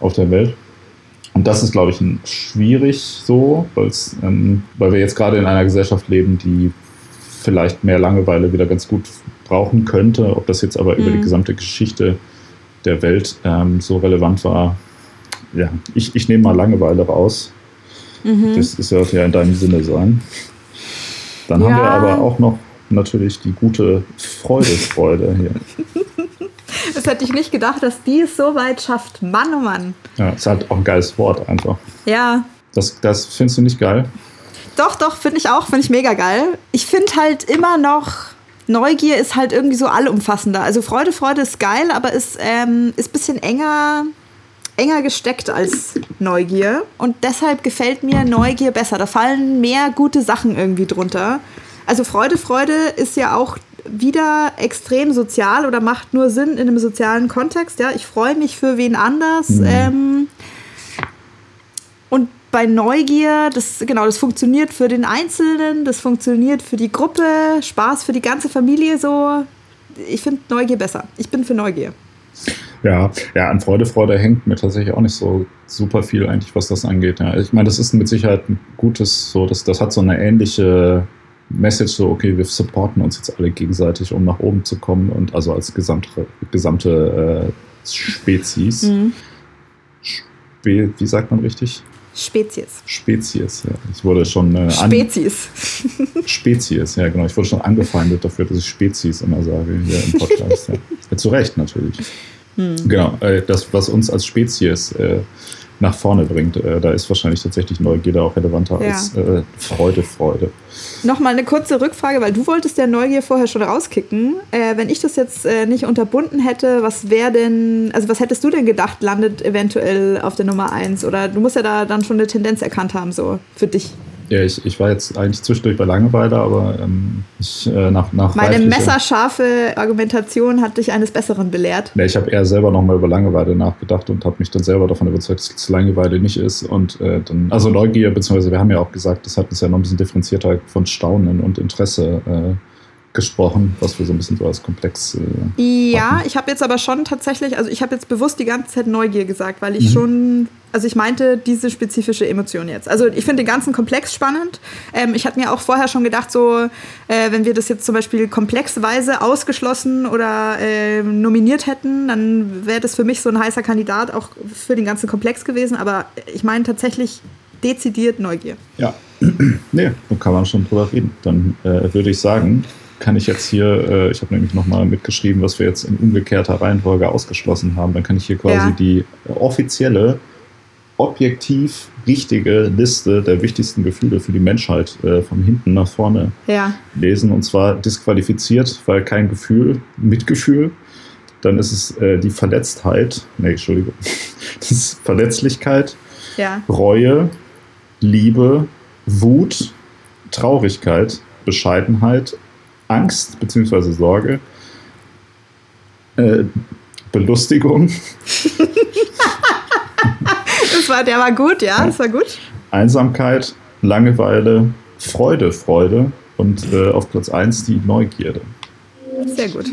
[SPEAKER 2] auf der Welt. Und das ist, glaube ich, schwierig so, ähm, weil wir jetzt gerade in einer Gesellschaft leben, die vielleicht mehr Langeweile wieder ganz gut brauchen könnte. Ob das jetzt aber mhm. über die mhm. gesamte Geschichte der Welt ähm, so relevant war, ja, ich, ich nehme mal Langeweile raus. Mhm. Das sollte ja in deinem Sinne sein. Dann ja. haben wir aber auch noch natürlich die gute Freude, Freude hier.
[SPEAKER 1] Das hätte ich nicht gedacht, dass die es so weit schafft. Mann, oh Mann.
[SPEAKER 2] Ja, ist halt auch ein geiles Wort einfach.
[SPEAKER 1] Ja.
[SPEAKER 2] Das, das findest du nicht geil?
[SPEAKER 1] Doch, doch, finde ich auch, finde ich mega geil. Ich finde halt immer noch, Neugier ist halt irgendwie so allumfassender. Also Freude, Freude ist geil, aber ist, ähm, ist ein bisschen enger, enger gesteckt als Neugier. Und deshalb gefällt mir Neugier besser. Da fallen mehr gute Sachen irgendwie drunter. Also Freude, Freude ist ja auch wieder extrem sozial oder macht nur Sinn in einem sozialen Kontext. Ja, ich freue mich für wen anders. Mhm. Ähm, und bei Neugier, das, genau, das funktioniert für den Einzelnen, das funktioniert für die Gruppe, Spaß für die ganze Familie so. Ich finde Neugier besser. Ich bin für Neugier.
[SPEAKER 2] Ja, ja, an Freude, Freude hängt mir tatsächlich auch nicht so super viel eigentlich, was das angeht. Ja. Ich meine, das ist mit Sicherheit ein gutes, so, das, das hat so eine ähnliche Message, so, okay, wir supporten uns jetzt alle gegenseitig, um nach oben zu kommen und also als gesamte, gesamte äh, Spezies. Mhm. Spe wie sagt man richtig?
[SPEAKER 1] Spezies.
[SPEAKER 2] Spezies, ja. Ich wurde schon. Äh,
[SPEAKER 1] Spezies.
[SPEAKER 2] Spezies, ja, genau. Ich wurde schon angefeindet dafür, dass ich Spezies immer sage hier im Podcast. ja. ja zu Recht natürlich. Hm. Genau, äh, das, was uns als Spezies äh, nach vorne bringt. Äh, da ist wahrscheinlich tatsächlich Neugierde auch relevanter ja. als äh, Freude, Freude.
[SPEAKER 1] Nochmal eine kurze Rückfrage, weil du wolltest der Neugier vorher schon rauskicken. Äh, wenn ich das jetzt äh, nicht unterbunden hätte, was wäre denn, also was hättest du denn gedacht, landet eventuell auf der Nummer 1? Oder du musst ja da dann schon eine Tendenz erkannt haben, so für dich.
[SPEAKER 2] Ja, ich, ich war jetzt eigentlich zwischendurch bei Langeweile, aber ähm, ich, äh, nach, nach
[SPEAKER 1] Meine messerscharfe Argumentation hat dich eines Besseren belehrt.
[SPEAKER 2] Ja, ich habe eher selber nochmal über Langeweile nachgedacht und habe mich dann selber davon überzeugt, dass es Langeweile nicht ist. Und äh, dann, also Neugier, beziehungsweise wir haben ja auch gesagt, das hat uns ja noch ein bisschen differenzierter von Staunen und Interesse äh, gesprochen, was wir so ein bisschen so als komplex.
[SPEAKER 1] Äh, ja, hatten. ich habe jetzt aber schon tatsächlich, also ich habe jetzt bewusst die ganze Zeit Neugier gesagt, weil ich mhm. schon, also ich meinte diese spezifische Emotion jetzt. Also ich finde den ganzen Komplex spannend. Ähm, ich hatte mir auch vorher schon gedacht, so, äh, wenn wir das jetzt zum Beispiel komplexweise ausgeschlossen oder äh, nominiert hätten, dann wäre das für mich so ein heißer Kandidat auch für den ganzen Komplex gewesen. Aber ich meine tatsächlich dezidiert Neugier.
[SPEAKER 2] Ja, nee, da kann man schon drüber reden. Dann äh, würde ich sagen, kann ich jetzt hier, äh, ich habe nämlich nochmal mitgeschrieben, was wir jetzt in umgekehrter Reihenfolge ausgeschlossen haben. Dann kann ich hier quasi ja. die offizielle, objektiv richtige Liste der wichtigsten Gefühle für die Menschheit äh, von hinten nach vorne ja. lesen. Und zwar disqualifiziert, weil kein Gefühl, Mitgefühl. Dann ist es äh, die Verletztheit, nee, Entschuldigung, das ist Verletzlichkeit, ja. Reue, Liebe, Wut, Traurigkeit, Bescheidenheit, Angst bzw. Sorge, äh, Belustigung.
[SPEAKER 1] das war, der war gut, ja, das war gut.
[SPEAKER 2] Einsamkeit, Langeweile, Freude, Freude und äh, auf Platz 1 die Neugierde.
[SPEAKER 1] Sehr gut.